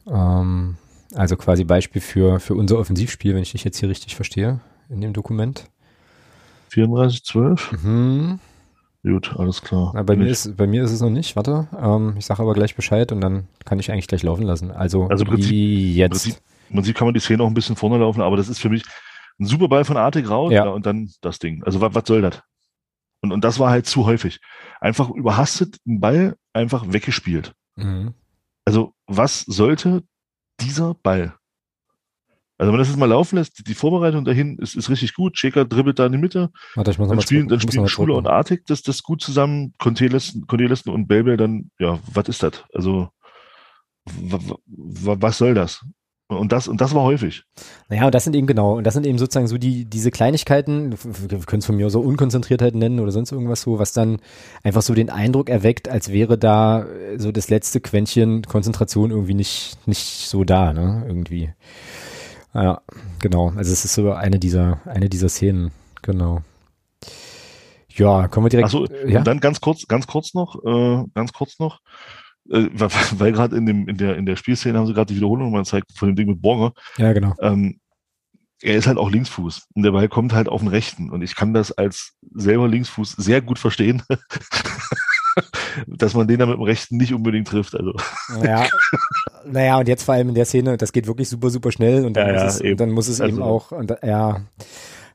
Ähm, also quasi Beispiel für, für unser Offensivspiel, wenn ich dich jetzt hier richtig verstehe, in dem Dokument. 34,12? Mhm. Gut, alles klar. Na, bei, mir ist, bei mir ist es noch nicht, warte. Ähm, ich sage aber gleich Bescheid und dann kann ich eigentlich gleich laufen lassen. Also, also Prinzip, jetzt. Prinzip, Im Prinzip kann man die Szene auch ein bisschen vorne laufen, aber das ist für mich ein super Ball von Artig raus ja. und dann das Ding. Also was, was soll das? Und, und das war halt zu häufig. Einfach überhastet einen Ball einfach weggespielt. Mhm. Also, was sollte dieser Ball? Also, wenn man das jetzt mal laufen lässt, die Vorbereitung dahin ist, ist richtig gut. Shaker dribbelt da in die Mitte. Warte, ich muss dann spielen, dann spielen Schule und Artig das, das gut zusammen. Cornelissen und Belbel dann, ja, was ist das? Also, was soll das? Und das, und das war häufig. Naja, und das sind eben genau, und das sind eben sozusagen so die, diese Kleinigkeiten, wir können es von mir so Unkonzentriertheit nennen oder sonst irgendwas so, was dann einfach so den Eindruck erweckt, als wäre da äh, so das letzte Quäntchen Konzentration irgendwie nicht, nicht so da, ne, irgendwie. Ja, genau. Also es ist so eine dieser, eine dieser Szenen, genau. Ja, kommen wir direkt. Achso, ja? dann ganz kurz, ganz kurz noch, äh, ganz kurz noch äh, weil, weil gerade in, dem, in, der, in der Spielszene haben sie gerade die Wiederholung mal gezeigt von dem Ding mit Borger. Ja, genau. Ähm, er ist halt auch Linksfuß und der Ball kommt halt auf den rechten und ich kann das als selber Linksfuß sehr gut verstehen, dass man den da mit dem rechten nicht unbedingt trifft. Also. Ja, naja, und jetzt vor allem in der Szene, das geht wirklich super, super schnell und dann, ja, muss, ja, es, und dann muss es also, eben auch, und, ja,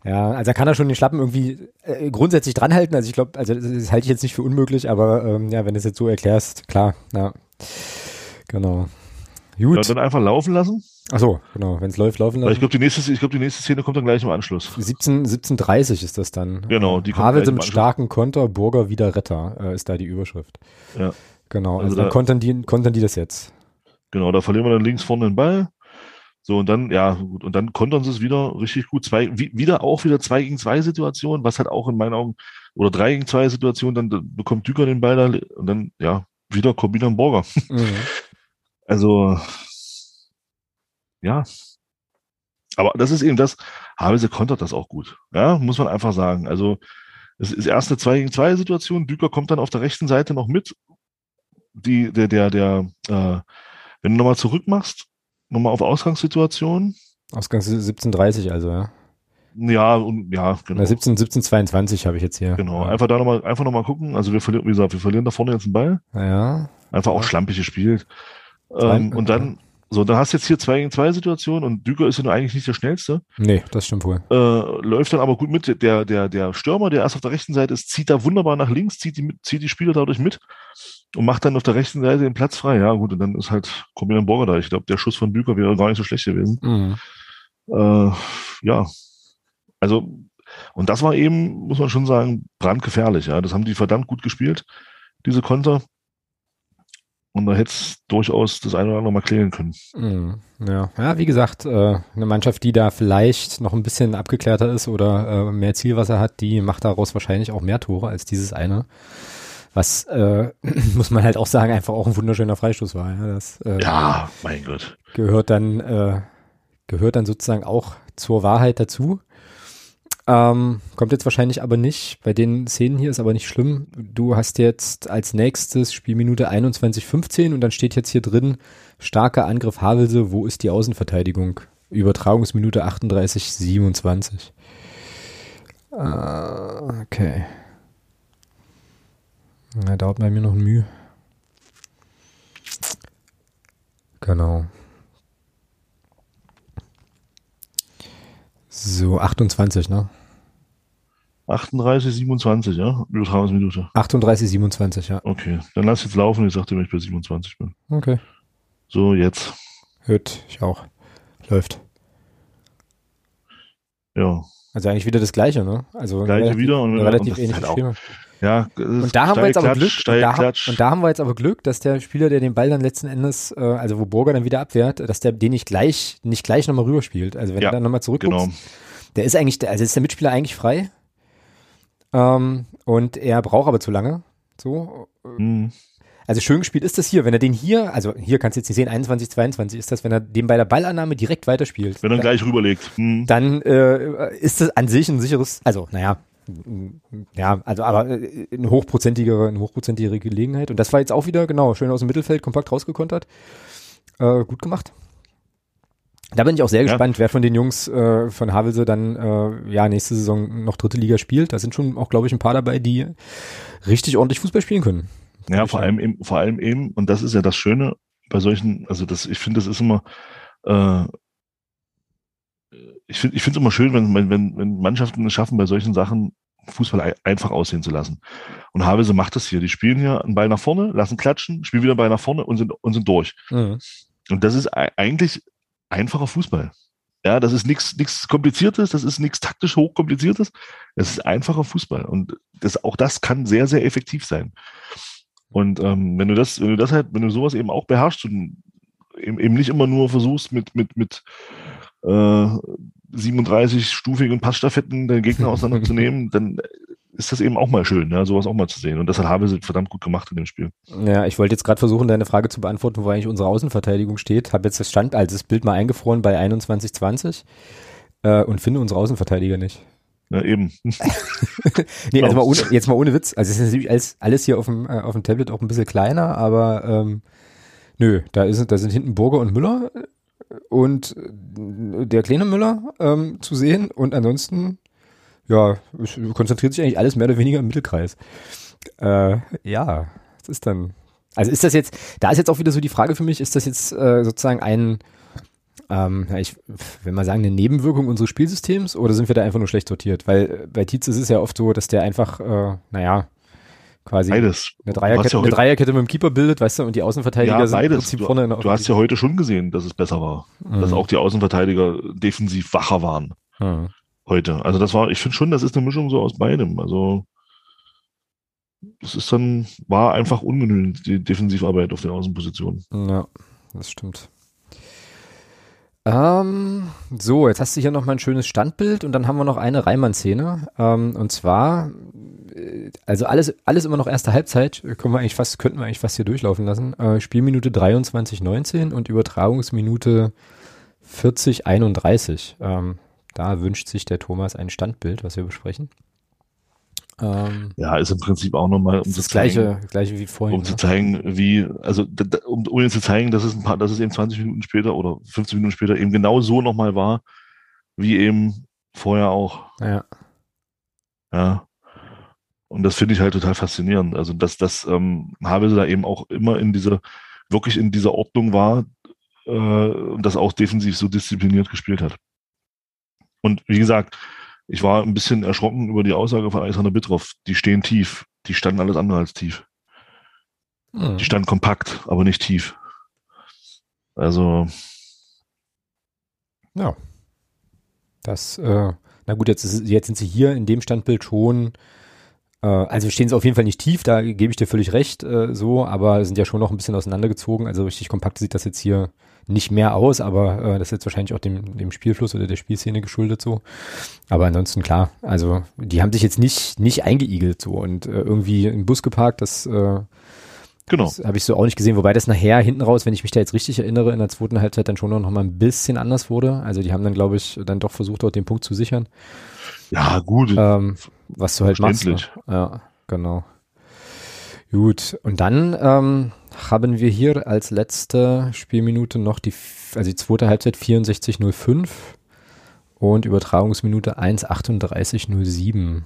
ja, also er kann er schon den Schlappen irgendwie äh, grundsätzlich dranhalten. Also ich glaube, also das, das, halte ich jetzt nicht für unmöglich, aber ähm, ja, wenn du es jetzt so erklärst, klar, ja. Genau. Gut. Ja, dann einfach laufen lassen. Ach so, genau, wenn es läuft, laufen lassen. Weil ich glaube, die nächste, ich glaube, die nächste Szene kommt dann gleich im Anschluss. 17, 17.30 ist das dann. Genau, die Havelse mit starken Konter, Burger wieder Retter, äh, ist da die Überschrift. Ja. Genau, also, also dann da, kontern die, kontern die das jetzt. Genau, da verlieren wir dann links vorne den Ball. So, und dann, ja, gut, und dann kontern sie es wieder richtig gut. Zwei, wie, wieder auch wieder zwei gegen zwei Situationen, was halt auch in meinen Augen, oder drei gegen zwei Situationen, dann bekommt Düker den Ball da und dann, ja, wieder Corbina und Borger. Mhm. Also, ja. Aber das ist eben das, Havelse kontert das auch gut. Ja, muss man einfach sagen. Also, es ist erst eine zwei gegen zwei Situation. Düker kommt dann auf der rechten Seite noch mit. Die, der, der, der, äh, wenn du nochmal zurück machst, nochmal auf Ausgangssituation. Ausgangs 1730 also, ja. Ja, und ja, genau. 17, 1722 habe ich jetzt hier. Genau, ja. einfach da nochmal, einfach nochmal gucken. Also wir verlieren, wie gesagt, wir verlieren da vorne jetzt einen Ball. Ja. Einfach auch schlampig gespielt. Ähm, und dann, so, dann hast du jetzt hier zwei gegen zwei Situationen und Düger ist ja nur eigentlich nicht der schnellste. Nee, das stimmt wohl. Äh, läuft dann aber gut mit. Der, der, der Stürmer, der erst auf der rechten Seite ist, zieht da wunderbar nach links, zieht die, zieht die Spieler dadurch mit und macht dann auf der rechten Seite den Platz frei. Ja, gut, und dann ist halt Corbinian Borger da. Ich glaube, der Schuss von Büker wäre gar nicht so schlecht gewesen. Mhm. Äh, ja, also, und das war eben, muss man schon sagen, brandgefährlich. Ja, das haben die verdammt gut gespielt, diese Konter. Und da hätte es durchaus das eine oder andere mal klären können. Mhm. Ja. ja, wie gesagt, äh, eine Mannschaft, die da vielleicht noch ein bisschen abgeklärter ist oder äh, mehr Zielwasser hat, die macht daraus wahrscheinlich auch mehr Tore als dieses eine. Was, äh, muss man halt auch sagen, einfach auch ein wunderschöner Freistoß war. Ja, das, äh, ja mein Gott. Gehört dann, äh, gehört dann sozusagen auch zur Wahrheit dazu. Ähm, kommt jetzt wahrscheinlich aber nicht. Bei den Szenen hier ist aber nicht schlimm. Du hast jetzt als nächstes Spielminute 21,15 und dann steht jetzt hier drin, starker Angriff Havelse, wo ist die Außenverteidigung? Übertragungsminute 38,27. Äh, okay. Ja, dauert bei mir noch ein Mühe. Genau. So, 28, ne? 38, 27, ja? Übertragungsminute. 38, 27, ja. Okay, dann lass jetzt laufen. Ich sagte, wenn ich bei 27 bin. Okay. So, jetzt. Hört, ich auch. Läuft. Ja. Also eigentlich wieder das Gleiche, ne? Also Gleiche relativ, wieder und relativ ähnlich halt auch, ja, und da haben wir jetzt aber Glück. Und da, und da, haben wir jetzt aber Glück, dass der Spieler, der den Ball dann letzten Endes, äh, also wo Burger dann wieder abwehrt, dass der den nicht gleich, nicht gleich nochmal rüberspielt. Also wenn ja, er dann nochmal zurückguckt, genau. der ist eigentlich, also ist der Mitspieler eigentlich frei. Ähm, und er braucht aber zu lange. So. Mhm. Also schön gespielt ist das hier, wenn er den hier, also hier kannst du jetzt nicht sehen, 21, 22 ist das, wenn er den bei der Ballannahme direkt weiterspielt. Wenn er dann, gleich rüberlegt. Mhm. Dann äh, ist das an sich ein sicheres, also naja, ja, also aber äh, eine hochprozentigere, eine hochprozentigere Gelegenheit. Und das war jetzt auch wieder, genau, schön aus dem Mittelfeld, kompakt rausgekontert. Äh, gut gemacht. Da bin ich auch sehr ja. gespannt, wer von den Jungs äh, von Havelse dann äh, ja nächste Saison noch dritte Liga spielt. Da sind schon auch, glaube ich, ein paar dabei, die richtig ordentlich Fußball spielen können. Ja, vor allem eben, vor allem eben, und das ist ja das Schöne bei solchen, also das, ich finde, das ist immer, äh, ich finde ich finde es immer schön, wenn, wenn, wenn Mannschaften es schaffen, bei solchen Sachen Fußball einfach aussehen zu lassen. Und Havelse macht das hier. Die spielen hier einen Ball nach vorne, lassen klatschen, spielen wieder einen Ball nach vorne und sind, und sind durch. Mhm. Und das ist eigentlich einfacher Fußball. Ja, das ist nichts nichts Kompliziertes, das ist nichts taktisch hochkompliziertes. Es ist einfacher Fußball. Und das, auch das kann sehr, sehr effektiv sein. Und ähm, wenn du das, wenn du das halt, wenn du sowas eben auch beherrschst und eben, eben nicht immer nur versuchst mit, mit, mit äh, 37-stufigen Passstaffetten den Gegner auseinanderzunehmen, dann ist das eben auch mal schön, ja, sowas auch mal zu sehen. Und das hat Havelse verdammt gut gemacht in dem Spiel. Ja, ich wollte jetzt gerade versuchen, deine Frage zu beantworten, wo eigentlich unsere Außenverteidigung steht. Habe jetzt das Stand, also das Bild mal eingefroren bei 21,20 äh, und finde unsere Außenverteidiger nicht. Ja, eben. nee, also mal ohne, jetzt mal ohne Witz. Also es ist natürlich alles, alles hier auf dem, äh, auf dem Tablet auch ein bisschen kleiner, aber ähm, nö, da, ist, da sind hinten Burger und Müller und der kleine Müller ähm, zu sehen und ansonsten, ja, konzentriert sich eigentlich alles mehr oder weniger im Mittelkreis. Äh, ja, was ist dann? Also ist das jetzt, da ist jetzt auch wieder so die Frage für mich, ist das jetzt äh, sozusagen ein, ähm, ich will mal sagen, eine Nebenwirkung unseres Spielsystems oder sind wir da einfach nur schlecht sortiert? Weil bei Tietz ist es ja oft so, dass der einfach, äh, naja, quasi beides. Eine, Dreierkette, ja eine Dreierkette mit dem Keeper bildet, weißt du, und die Außenverteidiger ja, sind im Prinzip vorne. In der du hast ja heute schon gesehen, dass es besser war. Mhm. Dass auch die Außenverteidiger defensiv wacher waren. Mhm. Heute. Also das war, ich finde schon, das ist eine Mischung so aus beidem. Also es ist dann, war einfach ungenügend, die Defensivarbeit auf den Außenpositionen. Ja, das stimmt. Ähm, so, jetzt hast du hier noch mal ein schönes Standbild und dann haben wir noch eine Reimann-Szene. Ähm, und zwar also alles, alles immer noch erste Halbzeit, können wir eigentlich fast, könnten wir eigentlich fast hier durchlaufen lassen. Äh, Spielminute 23, 19 und Übertragungsminute 40, 31. Ähm, da wünscht sich der Thomas ein Standbild, was wir besprechen. Ähm, ja, ist im Prinzip auch nochmal, um das zu gleiche, zeigen, gleiche wie vorhin. Um ne? zu zeigen, wie, also um, um jetzt zu zeigen, dass es ein paar, dass es eben 20 Minuten später oder 15 Minuten später eben genau so nochmal war, wie eben vorher auch. Ja. Ja. Und das finde ich halt total faszinierend. Also, dass das ähm, Havelse da eben auch immer in dieser, wirklich in dieser Ordnung war äh, und das auch defensiv so diszipliniert gespielt hat. Und wie gesagt, ich war ein bisschen erschrocken über die Aussage von Alexander Bittroff. Die stehen tief. Die standen alles andere als tief. Mhm. Die standen kompakt, aber nicht tief. Also. Ja. Das, äh, na gut, jetzt, ist, jetzt sind sie hier in dem Standbild schon also stehen sie auf jeden Fall nicht tief, da gebe ich dir völlig recht, äh, so, aber sind ja schon noch ein bisschen auseinandergezogen. Also richtig kompakt sieht das jetzt hier nicht mehr aus, aber äh, das ist jetzt wahrscheinlich auch dem, dem Spielfluss oder der Spielszene geschuldet so. Aber ansonsten klar, also die haben sich jetzt nicht, nicht eingeigelt so und äh, irgendwie im Bus geparkt, das äh, Genau. Habe ich so auch nicht gesehen, wobei das nachher hinten raus, wenn ich mich da jetzt richtig erinnere, in der zweiten Halbzeit dann schon noch mal ein bisschen anders wurde. Also die haben dann, glaube ich, dann doch versucht, dort den Punkt zu sichern. Ja, gut. Ähm, was du halt machst. Ne? Ja, genau. Gut, und dann ähm, haben wir hier als letzte Spielminute noch die, also die zweite Halbzeit 64.05 und Übertragungsminute 1.38.07.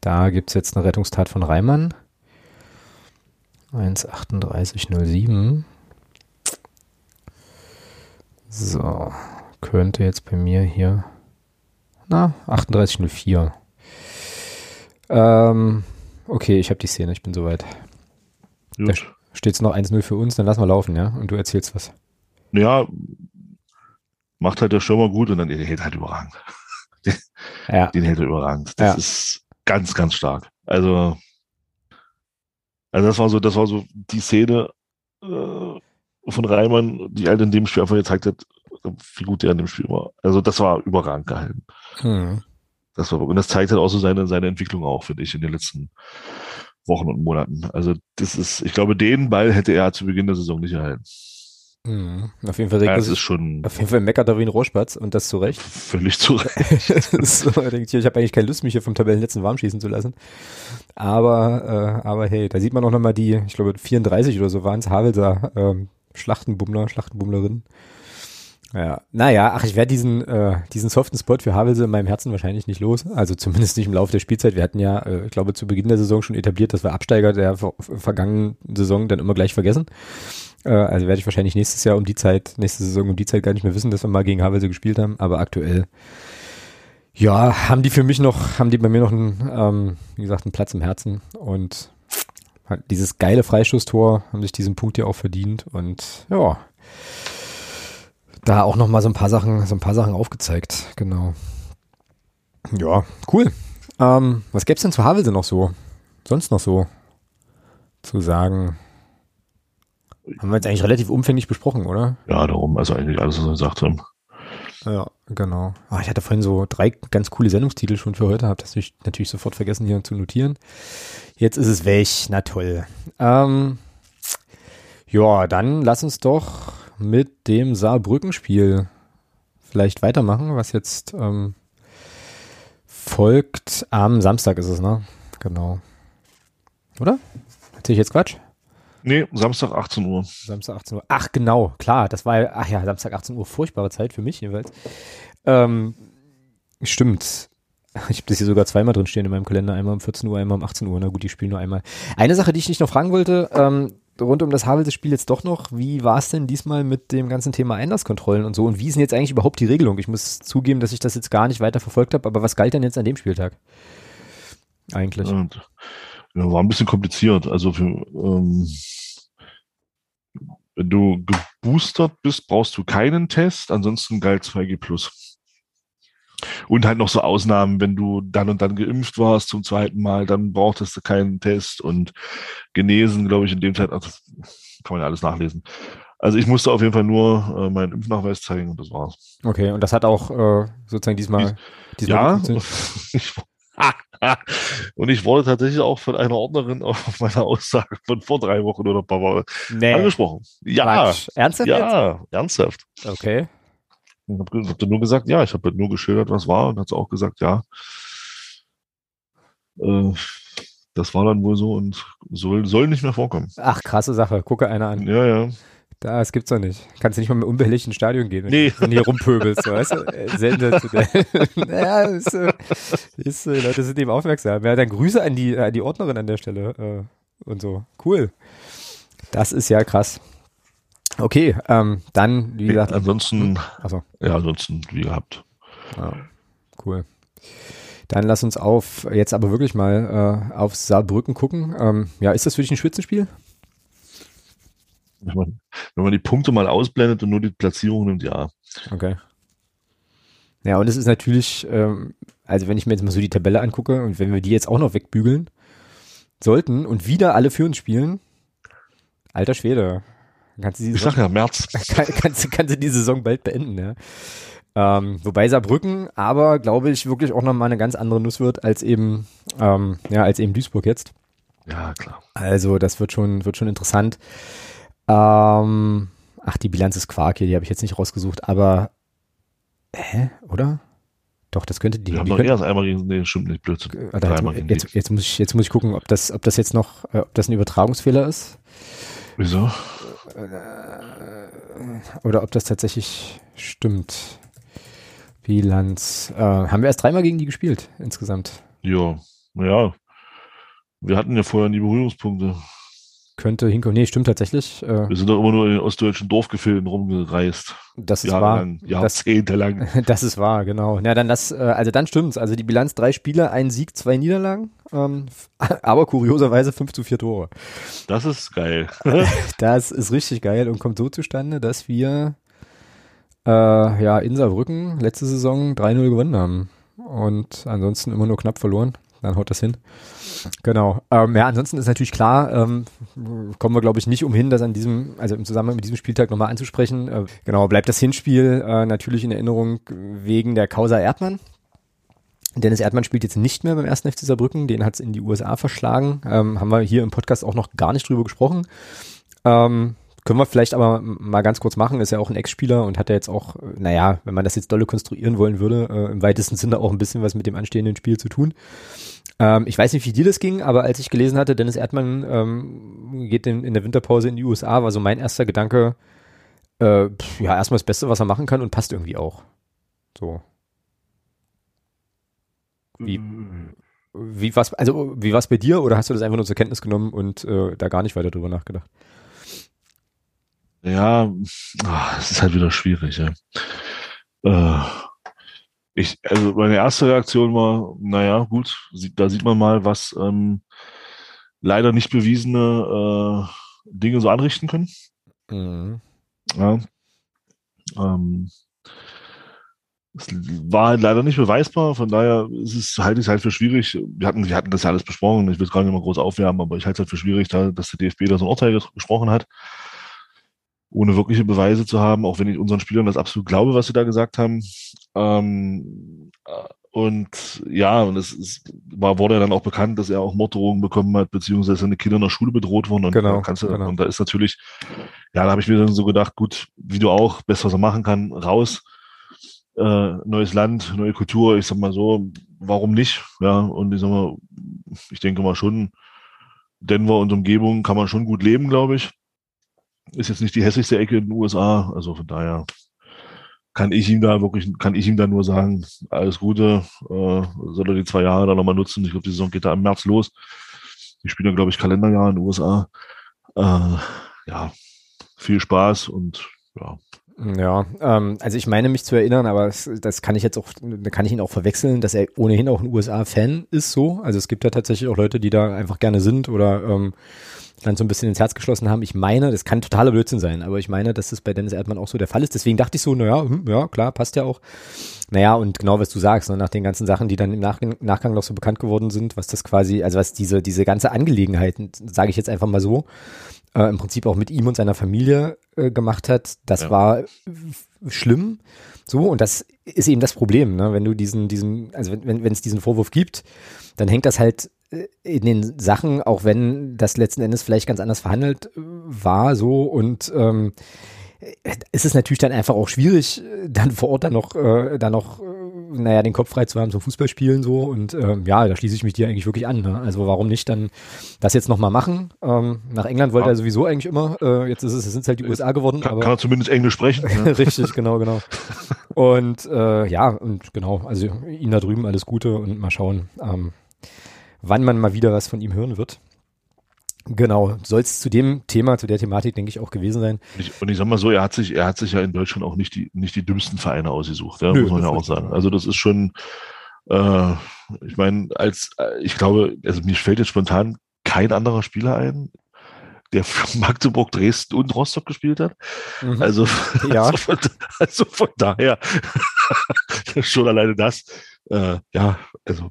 Da gibt es jetzt eine Rettungstat von Reimann. 1.38.07. So, könnte jetzt bei mir hier na, 38.04. Ähm, okay, ich habe die Szene, ich bin soweit. Gut. Da steht es noch 1-0 für uns, dann lassen wir laufen, ja? Und du erzählst was. Ja, macht halt der Stürmer gut und dann den hält halt überragend. Den, ja. den hält er überragend. Das ja. ist ganz, ganz stark. Also, also das war so, das war so die Szene äh, von Reimann, die halt in dem Spiel einfach gezeigt hat, wie gut der in dem Spiel war. Also das war überragend gehalten. Mhm. Das war, und das zeigt halt auch so seine, seine Entwicklung auch, finde ich, in den letzten Wochen und Monaten. Also das ist, ich glaube, den Ball hätte er zu Beginn der Saison nicht erhalten. Mhm. Auf jeden Fall ja, das ist schon. Auf jeden Fall meckert er wie ein Rohrspatz und das zu Recht. Völlig zu Recht. so, ich habe eigentlich keine Lust, mich hier vom Tabellenletzten warm schießen zu lassen. Aber, äh, aber hey, da sieht man auch nochmal die, ich glaube 34 oder so waren es, Havelser ähm, Schlachtenbummler, Schlachtenbummlerin. Ja, naja, ach, ich werde diesen, äh, diesen soften Spot für Havelse in meinem Herzen wahrscheinlich nicht los. Also zumindest nicht im Laufe der Spielzeit. Wir hatten ja, äh, ich glaube, zu Beginn der Saison schon etabliert, dass wir Absteiger der ver vergangenen Saison dann immer gleich vergessen. Äh, also werde ich wahrscheinlich nächstes Jahr um die Zeit, nächste Saison um die Zeit gar nicht mehr wissen, dass wir mal gegen Havelse gespielt haben. Aber aktuell, Ja, haben die für mich noch, haben die bei mir noch einen, ähm, wie gesagt, einen Platz im Herzen und dieses geile Freistoßtor haben sich diesen Punkt ja auch verdient und ja, da auch noch mal so ein paar Sachen, so ein paar Sachen aufgezeigt, genau. Ja, cool. Ähm, was gäb's denn zu Havelse noch so? Sonst noch so zu sagen? Haben wir jetzt eigentlich relativ umfänglich besprochen, oder? Ja, darum, also eigentlich alles, was wir gesagt haben. Ja, genau. Oh, ich hatte vorhin so drei ganz coole Sendungstitel schon für heute, habe das natürlich sofort vergessen hier zu notieren. Jetzt ist es weg, na toll. Ähm, ja, dann lass uns doch mit dem Saarbrückenspiel vielleicht weitermachen, was jetzt ähm, folgt am Samstag ist es, ne? Genau. Oder? Erzähl ich jetzt Quatsch? Nee, Samstag 18 Uhr. Samstag 18 Uhr. Ach, genau, klar. Das war, ach ja, Samstag 18 Uhr, furchtbare Zeit für mich jeweils. Ähm, stimmt. Ich habe das hier sogar zweimal drin stehen in meinem Kalender. Einmal um 14 Uhr, einmal um 18 Uhr. Na gut, ich spiele nur einmal. Eine Sache, die ich dich noch fragen wollte, ähm, rund um das Havelse-Spiel jetzt doch noch, wie war es denn diesmal mit dem ganzen Thema Einlasskontrollen und so? Und wie ist denn jetzt eigentlich überhaupt die Regelung? Ich muss zugeben, dass ich das jetzt gar nicht weiter verfolgt habe, aber was galt denn jetzt an dem Spieltag? Eigentlich. Ja, war ein bisschen kompliziert. Also für, ähm, wenn du geboostert bist, brauchst du keinen Test, ansonsten galt 2G+. Und halt noch so Ausnahmen, wenn du dann und dann geimpft warst zum zweiten Mal, dann brauchtest du keinen Test und genesen, glaube ich, in dem Zeit, also kann man ja alles nachlesen. Also ich musste auf jeden Fall nur äh, meinen Impfnachweis zeigen und das war's. Okay, und das hat auch äh, sozusagen diesmal, diesmal ja, ich, und ich wurde tatsächlich auch von einer Ordnerin auf meine Aussage von vor drei Wochen oder ein paar Wochen nee. angesprochen. Ja. Quatsch. Ernsthaft? Ja, jetzt? ernsthaft. Okay. Ich habe hab nur gesagt, ja, ich habe nur geschildert, was war und hat auch gesagt, ja. Äh, das war dann wohl so und soll, soll nicht mehr vorkommen. Ach, krasse Sache. Gucke einer an. Ja, ja. Das gibt's doch nicht. Kannst du nicht mal mit unbehelligten Stadion gehen, wenn nee. du hier rumpöbelst, weißt du? Äh, sensationell. ja, ist, äh, ist, äh, Leute sind eben aufmerksam. Ja, dann Grüße an die, an die Ordnerin an der Stelle äh, und so. Cool. Das ist ja krass. Okay, ähm, dann, wie gesagt. Ansonsten, also. ja, ansonsten, wie gehabt. Ja, cool. Dann lass uns auf, jetzt aber wirklich mal äh, auf Saarbrücken gucken. Ähm, ja, ist das für dich ein Spitzenspiel? Wenn man, wenn man die Punkte mal ausblendet und nur die Platzierung nimmt, ja. Okay. Ja, und es ist natürlich, ähm, also wenn ich mir jetzt mal so die Tabelle angucke und wenn wir die jetzt auch noch wegbügeln sollten und wieder alle für uns spielen, alter Schwede. Kannst du ich sag ja, März. Kann, kannst, kannst du die Saison bald beenden, ja. Ähm, wobei Saarbrücken aber, glaube ich, wirklich auch nochmal eine ganz andere Nuss wird als eben, ähm, ja, als eben Duisburg jetzt. Ja, klar. Also, das wird schon, wird schon interessant. Ähm, ach, die Bilanz ist Quark hier, die habe ich jetzt nicht rausgesucht, aber hä, oder? Doch, das könnte die. Wir haben doch erst einmal gegen, nee, stimmt nicht, Blödsinn. Äh, jetzt, jetzt, jetzt, muss ich, jetzt muss ich gucken, ob das, ob das jetzt noch, äh, ob das ein Übertragungsfehler ist. Wieso? Oder ob das tatsächlich stimmt. Bilanz. Äh, haben wir erst dreimal gegen die gespielt insgesamt? Ja, ja. Wir hatten ja vorher nie Berührungspunkte. Könnte hinkommen. Nee, stimmt tatsächlich. Äh, wir sind doch immer nur in den ostdeutschen Dorfgefilden rumgereist. Das ist wahr. Jahrzehntelang. Das, das ist wahr, genau. Ja, dann das, äh, also dann stimmt's. Also die Bilanz drei Spiele, ein Sieg, zwei Niederlagen. Ähm, aber kurioserweise fünf zu vier Tore. Das ist geil. das ist richtig geil und kommt so zustande, dass wir äh, ja in Saarbrücken letzte Saison 3-0 gewonnen haben. Und ansonsten immer nur knapp verloren. Dann haut das hin. Genau. Ähm, ja, ansonsten ist natürlich klar, ähm, kommen wir, glaube ich, nicht umhin, das an diesem, also im Zusammenhang mit diesem Spieltag nochmal anzusprechen. Äh, genau, bleibt das Hinspiel äh, natürlich in Erinnerung wegen der Causa Erdmann. Dennis Erdmann spielt jetzt nicht mehr beim ersten FC Saarbrücken, den hat es in die USA verschlagen. Ähm, haben wir hier im Podcast auch noch gar nicht drüber gesprochen. Ähm, können wir vielleicht aber mal ganz kurz machen, ist ja auch ein Ex-Spieler und hat ja jetzt auch, naja, wenn man das jetzt dolle konstruieren wollen würde, äh, im weitesten Sinne auch ein bisschen was mit dem anstehenden Spiel zu tun. Ähm, ich weiß nicht, wie dir das ging, aber als ich gelesen hatte, Dennis Erdmann ähm, geht in, in der Winterpause in die USA, war so mein erster Gedanke, äh, pff, ja, erstmal das Beste, was er machen kann und passt irgendwie auch. So. Wie, wie was, also wie war es bei dir oder hast du das einfach nur zur Kenntnis genommen und äh, da gar nicht weiter drüber nachgedacht? Ja, ach, es ist halt wieder schwierig, ja. Äh, Ich, also meine erste Reaktion war, naja, gut, da sieht man mal, was ähm, leider nicht bewiesene äh, Dinge so anrichten können. Mhm. Ja. Ähm, es war halt leider nicht beweisbar, von daher ist es, halte ich es halt für schwierig. Wir hatten, wir hatten das ja alles besprochen, ich will es gar nicht mal groß aufwärmen, aber ich halte es halt für schwierig, da, dass der DFB da so ein Urteil gesprochen hat, ohne wirkliche Beweise zu haben, auch wenn ich unseren Spielern das absolut glaube, was sie da gesagt haben. Ähm, äh, und ja, und es, es war, wurde ja dann auch bekannt, dass er auch Morddrohungen bekommen hat, beziehungsweise seine Kinder in der Schule bedroht wurden. Und, genau, da, kannst du, genau. und da ist natürlich, ja, da habe ich mir dann so gedacht, gut, wie du auch, best was er machen kann, raus äh, neues Land, neue Kultur, ich sag mal so, warum nicht? Ja, und ich sag mal, ich denke mal schon, Denver und Umgebung kann man schon gut leben, glaube ich. Ist jetzt nicht die hässlichste Ecke in den USA, also von daher kann ich ihm da wirklich, kann ich ihm da nur sagen, alles Gute, äh, soll er die zwei Jahre da nochmal nutzen. Ich glaube, die Saison geht da im März los. Die spielen ja, glaube ich, Kalenderjahr in den USA. Äh, ja, viel Spaß und ja, ja, ähm, also ich meine mich zu erinnern, aber das, das kann ich jetzt auch, da kann ich ihn auch verwechseln, dass er ohnehin auch ein USA-Fan ist so. Also es gibt ja tatsächlich auch Leute, die da einfach gerne sind oder ähm, dann so ein bisschen ins Herz geschlossen haben. Ich meine, das kann totaler Blödsinn sein, aber ich meine, dass das bei Dennis Erdmann auch so der Fall ist. Deswegen dachte ich so, naja, hm, ja, klar, passt ja auch. Naja, und genau was du sagst, ne, nach den ganzen Sachen, die dann im Nachgang, Nachgang noch so bekannt geworden sind, was das quasi, also was diese, diese ganze Angelegenheit, sage ich jetzt einfach mal so, äh, im Prinzip auch mit ihm und seiner Familie äh, gemacht hat, das ja. war schlimm. So, und das ist eben das Problem, ne? wenn du diesen, diesen, also wenn, wenn es diesen Vorwurf gibt, dann hängt das halt in den Sachen, auch wenn das letzten Endes vielleicht ganz anders verhandelt äh, war, so und ähm, ist es natürlich dann einfach auch schwierig, dann vor Ort dann noch, äh, dann noch, äh, naja, den Kopf frei zu haben zum Fußballspielen so und ähm, ja, da schließe ich mich dir eigentlich wirklich an. Ne? Also warum nicht dann das jetzt nochmal machen? Ähm, nach England wollte ja. er sowieso eigentlich immer. Äh, jetzt ist es, sind halt die USA geworden. Kann, aber kann er zumindest Englisch sprechen. Ja. Richtig, genau, genau. Und äh, ja, und genau, also ihn da drüben alles Gute und mal schauen, ähm, wann man mal wieder was von ihm hören wird. Genau, soll es zu dem Thema, zu der Thematik, denke ich, auch gewesen sein. Und ich, und ich sag mal so, er hat sich, er hat sich ja in Deutschland auch nicht die, nicht die dümmsten Vereine ausgesucht, ja, Nö, muss man ja auch sagen. Also das ist schon, äh, ich meine, als, äh, ich glaube, also mir fällt jetzt spontan kein anderer Spieler ein, der für Magdeburg, Dresden und Rostock gespielt hat. Mhm. Also, ja. also, von, also von daher schon alleine das, äh, ja, also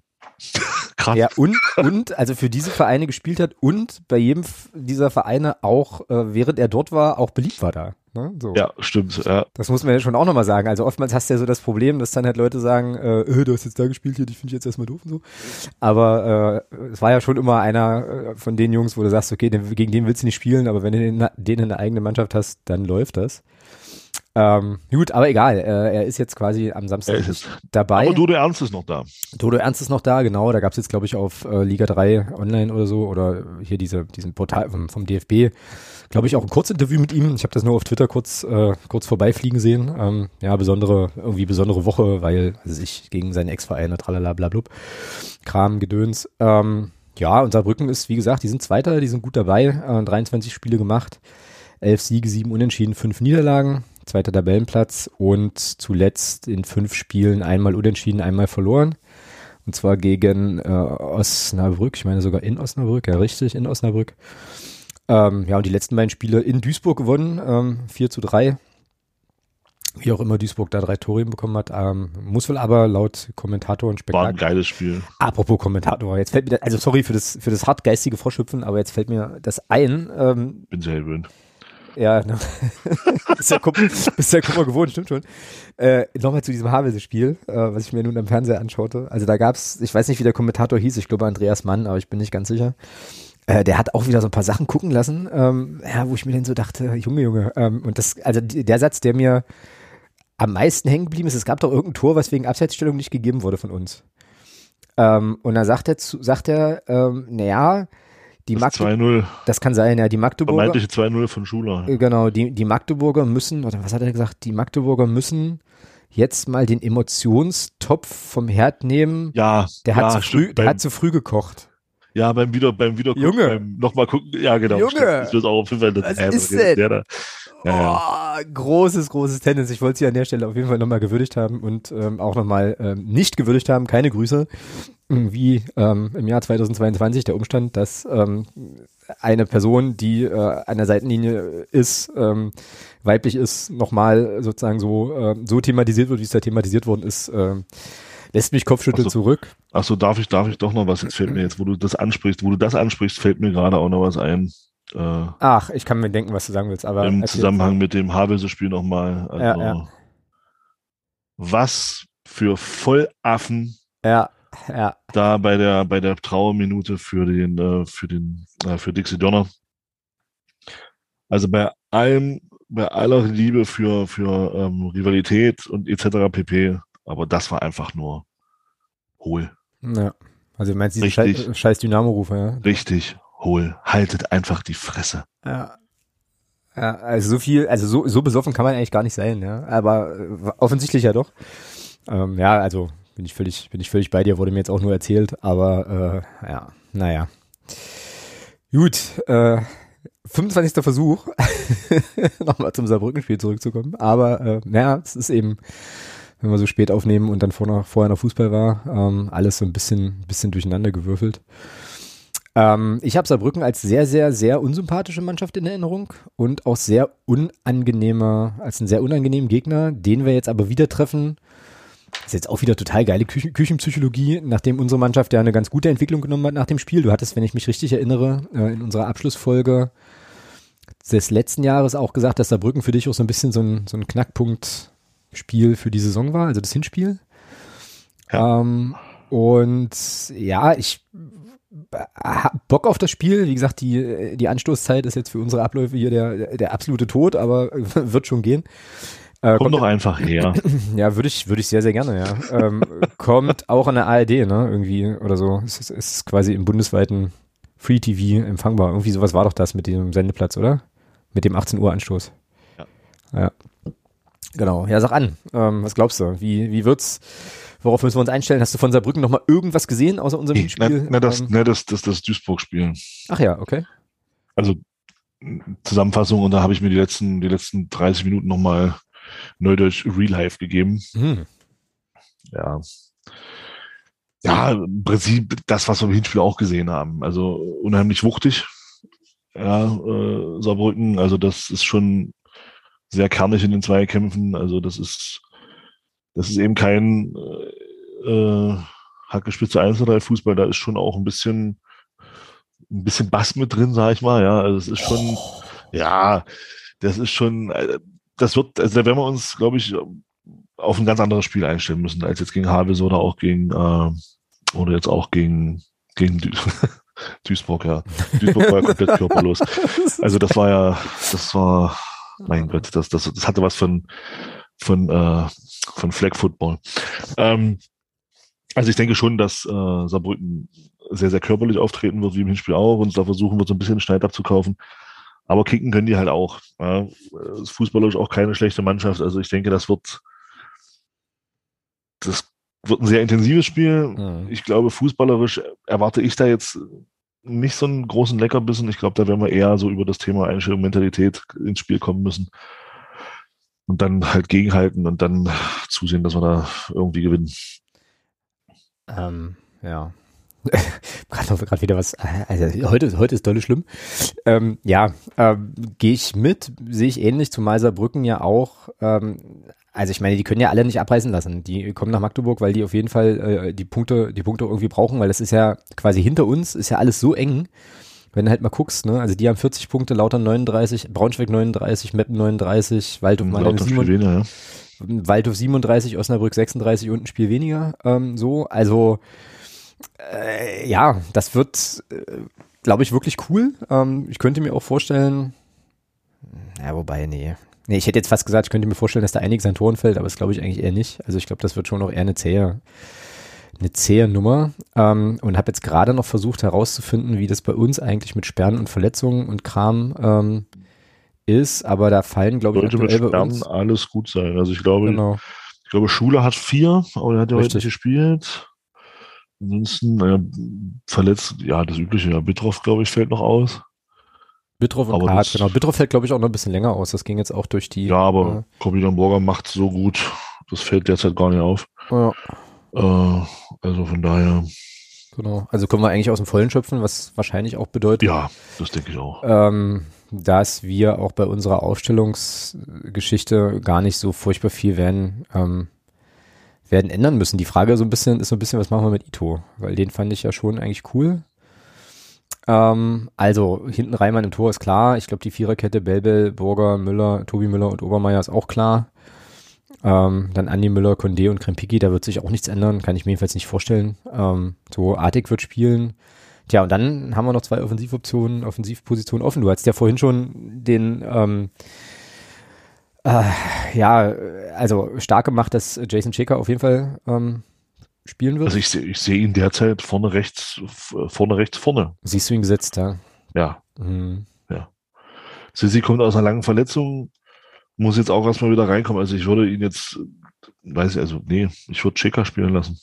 Krass. Ja, und, und, also für diese Vereine gespielt hat und bei jedem dieser Vereine auch, äh, während er dort war, auch beliebt war da. Ne? So. Ja, stimmt. Ja. Das muss man ja schon auch nochmal sagen. Also oftmals hast du ja so das Problem, dass dann halt Leute sagen, äh, äh du hast jetzt da gespielt, hier, die finde ich jetzt erstmal doof und so. Aber äh, es war ja schon immer einer äh, von den Jungs, wo du sagst, okay, gegen den willst du nicht spielen, aber wenn du den, den in der eigenen Mannschaft hast, dann läuft das. Ähm, gut, aber egal. Äh, er ist jetzt quasi am Samstag dabei. Aber Dodo Ernst ist noch da. Dodo Ernst ist noch da, genau. Da gab es jetzt, glaube ich, auf äh, Liga 3 online oder so oder hier diese, diesen Portal vom, vom DFB, glaube ich, auch ein Kurzinterview mit ihm. Ich habe das nur auf Twitter kurz, äh, kurz vorbeifliegen sehen. Ähm, ja, besondere, irgendwie besondere Woche, weil also ich gegen seinen Ex-Verein, tralala, blablub, Kram, Gedöns. Ähm, ja, und Saarbrücken ist, wie gesagt, die sind Zweiter, die sind gut dabei, äh, 23 Spiele gemacht, 11 Siege, 7 Unentschieden, 5 Niederlagen zweiter Tabellenplatz und zuletzt in fünf Spielen einmal unentschieden, einmal verloren. Und zwar gegen äh, Osnabrück, ich meine sogar in Osnabrück, ja richtig, in Osnabrück. Ähm, ja, und die letzten beiden Spiele in Duisburg gewonnen, ähm, 4 zu 3. Wie auch immer Duisburg da drei Tore bekommen hat. Ähm, muss wohl aber laut Kommentator und Spektakel. War ein geiles Spiel. Apropos Kommentator, jetzt fällt mir, also sorry für das, für das hartgeistige Vorschüpfen, aber jetzt fällt mir das ein. Ähm, Bin sehr gewöhnt. Ja, ne? bist, ja bist ja Kummer gewohnt, stimmt schon. Äh, Nochmal zu diesem Havelse-Spiel, äh, was ich mir nun am Fernseher anschaute. Also da gab's, ich weiß nicht, wie der Kommentator hieß, ich glaube Andreas Mann, aber ich bin nicht ganz sicher. Äh, der hat auch wieder so ein paar Sachen gucken lassen, ähm, ja, wo ich mir dann so dachte, Junge, Junge. Ähm, und das, also der Satz, der mir am meisten hängen geblieben ist, es gab doch irgendein Tor, was wegen Abseitsstellung nicht gegeben wurde von uns. Ähm, und dann sagt er, zu, sagt er, ähm, naja, die das 2-0. Das kann sein, ja. Die Magdeburger. Vermeintliche 2-0 von Schuler. Äh, genau, die, die Magdeburger müssen, oder was hat er gesagt? Die Magdeburger müssen jetzt mal den Emotionstopf vom Herd nehmen. Ja, der hat, ja, zu, früh, der beim, hat zu früh gekocht. Ja, beim wieder, beim wieder Junge. beim nochmal gucken, ja genau. Junge. Stimmt, das ist auch auf jeden Fall was ist denn? Der da. ja, oh, großes, großes Tennis. Ich wollte sie an der Stelle auf jeden Fall nochmal gewürdigt haben und ähm, auch nochmal ähm, nicht gewürdigt haben. Keine Grüße. Wie ähm, im Jahr 2022 der Umstand, dass ähm, eine Person, die äh, an der Seitenlinie ist, ähm, weiblich ist, nochmal sozusagen so, äh, so thematisiert wird, wie es da thematisiert worden ist, äh, lässt mich Kopfschütteln so. zurück. Achso, darf ich, darf ich doch noch was? Jetzt fällt mir jetzt, wo du das ansprichst, wo du das ansprichst, fällt mir gerade auch noch was ein. Äh, Ach, ich kann mir denken, was du sagen willst, aber. Im Zusammenhang mit dem Havelse-Spiel nochmal. Also, ja, ja. Was für Vollaffen. Ja, ja. Da bei der, bei der Trauerminute für den, äh, für den, äh, für Dixie Donner. Also bei allem, bei aller Liebe für, für ähm, Rivalität und etc. pp. Aber das war einfach nur hohl. Ja. Also meinst du diesen scheiß, scheiß Dynamo-Rufer, ja? Richtig, hohl. Haltet einfach die Fresse. Ja. Ja, also so viel, also so, so besoffen kann man eigentlich gar nicht sein, ja. Aber äh, offensichtlich ja doch. Ähm, ja, also bin ich völlig, bin ich völlig bei dir, wurde mir jetzt auch nur erzählt, aber äh, ja, naja. Gut, äh, 25. Versuch, nochmal zum Saarbrücken-Spiel zurückzukommen. Aber äh, naja, es ist eben, wenn wir so spät aufnehmen und dann vor, vorher noch Fußball war, ähm, alles so ein bisschen, bisschen durcheinander gewürfelt. Ähm, ich habe Saarbrücken als sehr, sehr, sehr unsympathische Mannschaft in Erinnerung und auch sehr unangenehmer, als einen sehr unangenehmen Gegner, den wir jetzt aber wieder treffen. Ist jetzt auch wieder total geile Küchen Küchenpsychologie, nachdem unsere Mannschaft ja eine ganz gute Entwicklung genommen hat nach dem Spiel. Du hattest, wenn ich mich richtig erinnere, äh, in unserer Abschlussfolge des letzten Jahres auch gesagt, dass Saarbrücken für dich auch so ein bisschen so ein, so ein Knackpunkt-Spiel für die Saison war, also das Hinspiel. Ja. Ähm, und ja, ich Bock auf das Spiel. Wie gesagt, die, die Anstoßzeit ist jetzt für unsere Abläufe hier der, der absolute Tod, aber wird schon gehen. Äh, Komm doch einfach her. Ja, würde ich, würde ich sehr, sehr gerne, ja. ähm, kommt auch an der ARD, ne, irgendwie oder so. Es ist, ist quasi im bundesweiten Free TV empfangbar. Irgendwie sowas war doch das mit dem Sendeplatz, oder? Mit dem 18 Uhr Anstoß. Ja. Ja. Genau. Ja, sag an. Ähm, was glaubst du? Wie, wie wird's? Worauf müssen wir uns einstellen? Hast du von Saarbrücken noch mal irgendwas gesehen außer unserem nee, Spiel? Ne, ne, das, ähm, ne, das, das, das Duisburg-Spiel. Ach ja, okay. Also Zusammenfassung und da habe ich mir die letzten, die letzten 30 Minuten nochmal Neudeutsch Real Life gegeben. Hm. Ja. Ja, im Prinzip das, was wir im Hinspiel auch gesehen haben. Also unheimlich wuchtig. Ja, äh, Saarbrücken, also das ist schon sehr kernig in den Zweikämpfen. Also das ist das ist eben kein äh, äh Hackespitze 1 oder Fußball, da ist schon auch ein bisschen ein bisschen Bass mit drin, sag ich mal, ja, also es ist schon, oh. ja, das ist schon, äh, das wird, also da werden wir uns, glaube ich, auf ein ganz anderes Spiel einstellen müssen, als jetzt gegen Habes oder auch gegen, äh, oder jetzt auch gegen, gegen Duis Duisburg, ja. Duisburg war ja komplett körperlos. Also das war ja, das war, mein Gott, das, das, das hatte was von, von, äh, von Flag Football. Ähm, also ich denke schon, dass äh, Saarbrücken sehr, sehr körperlich auftreten wird, wie im Hinspiel auch, und da versuchen wir so ein bisschen Schneid abzukaufen. Aber kicken können die halt auch. Ja. Ist fußballerisch auch keine schlechte Mannschaft. Also ich denke, das wird, das wird ein sehr intensives Spiel. Mhm. Ich glaube, fußballerisch erwarte ich da jetzt nicht so einen großen Leckerbissen. Ich glaube, da werden wir eher so über das Thema Einstellung, Mentalität ins Spiel kommen müssen und dann halt gegenhalten und dann zusehen, dass wir da irgendwie gewinnen. Ähm, ja. gerade wieder was, also heute, heute ist dolle schlimm. Ähm, ja, ähm, gehe ich mit, sehe ich ähnlich zu Meiserbrücken ja auch. Ähm, also ich meine, die können ja alle nicht abreißen lassen. Die kommen nach Magdeburg, weil die auf jeden Fall äh, die Punkte, die Punkte irgendwie brauchen, weil das ist ja quasi hinter uns, ist ja alles so eng wenn du halt mal guckst, ne, also die haben 40 Punkte, Lauter 39, Braunschweig 39, Meppen 39, Waldhof, Mannheim 37, ja. Waldhof 37, Osnabrück 36 und ein Spiel weniger, ähm, so, also äh, ja, das wird, äh, glaube ich, wirklich cool. Ähm, ich könnte mir auch vorstellen, ja, wobei, nee. Nee, ich hätte jetzt fast gesagt, ich könnte mir vorstellen, dass da einiges an Toren fällt, aber das glaube ich eigentlich eher nicht. Also ich glaube, das wird schon noch eher eine zähe eine zähe Nummer ähm, und habe jetzt gerade noch versucht herauszufinden, wie das bei uns eigentlich mit Sperren und Verletzungen und Kram ähm, ist, aber da fallen, glaube ich, Sollte mit Sperren alles gut sein. Also ich glaube, genau. ich glaube, Schule hat vier, aber er hat ja heute nicht gespielt. Ansonsten, naja, verletzt, ja, das übliche, ja, Bitroff, glaube ich, fällt noch aus. Bitroff und Hart, genau. Bitroff fällt, glaube ich, auch noch ein bisschen länger aus. Das ging jetzt auch durch die. Ja, aber äh, Kobilan Burger macht so gut. Das fällt derzeit gar nicht auf. Ja. Äh, also von daher. Genau. Also können wir eigentlich aus dem Vollen schöpfen, was wahrscheinlich auch bedeutet. Ja, das denke ich auch. Ähm, dass wir auch bei unserer Aufstellungsgeschichte gar nicht so furchtbar viel werden, ähm, werden ändern müssen. Die Frage so ein bisschen ist so ein bisschen, was machen wir mit Ito? Weil den fand ich ja schon eigentlich cool. Ähm, also hinten Reimann im Tor ist klar. Ich glaube, die Viererkette Belbel, Burger, Müller, Tobi Müller und Obermeier ist auch klar. Ähm, dann Andi Müller, Condé und Krempiki, da wird sich auch nichts ändern, kann ich mir jedenfalls nicht vorstellen. Ähm, so Artig wird spielen. Tja, und dann haben wir noch zwei Offensivoptionen, Offensivpositionen offen. Du hast ja vorhin schon den, ähm, äh, ja, also stark gemacht, dass Jason Checker auf jeden Fall ähm, spielen wird. Also ich sehe ich seh ihn derzeit vorne rechts, vorne rechts vorne. Siehst du ihn gesetzt, ja? Ja. Mhm. Ja. Sissi kommt aus einer langen Verletzung, muss jetzt auch erstmal wieder reinkommen. Also ich würde ihn jetzt, weiß ich, also nee, ich würde Checker spielen lassen.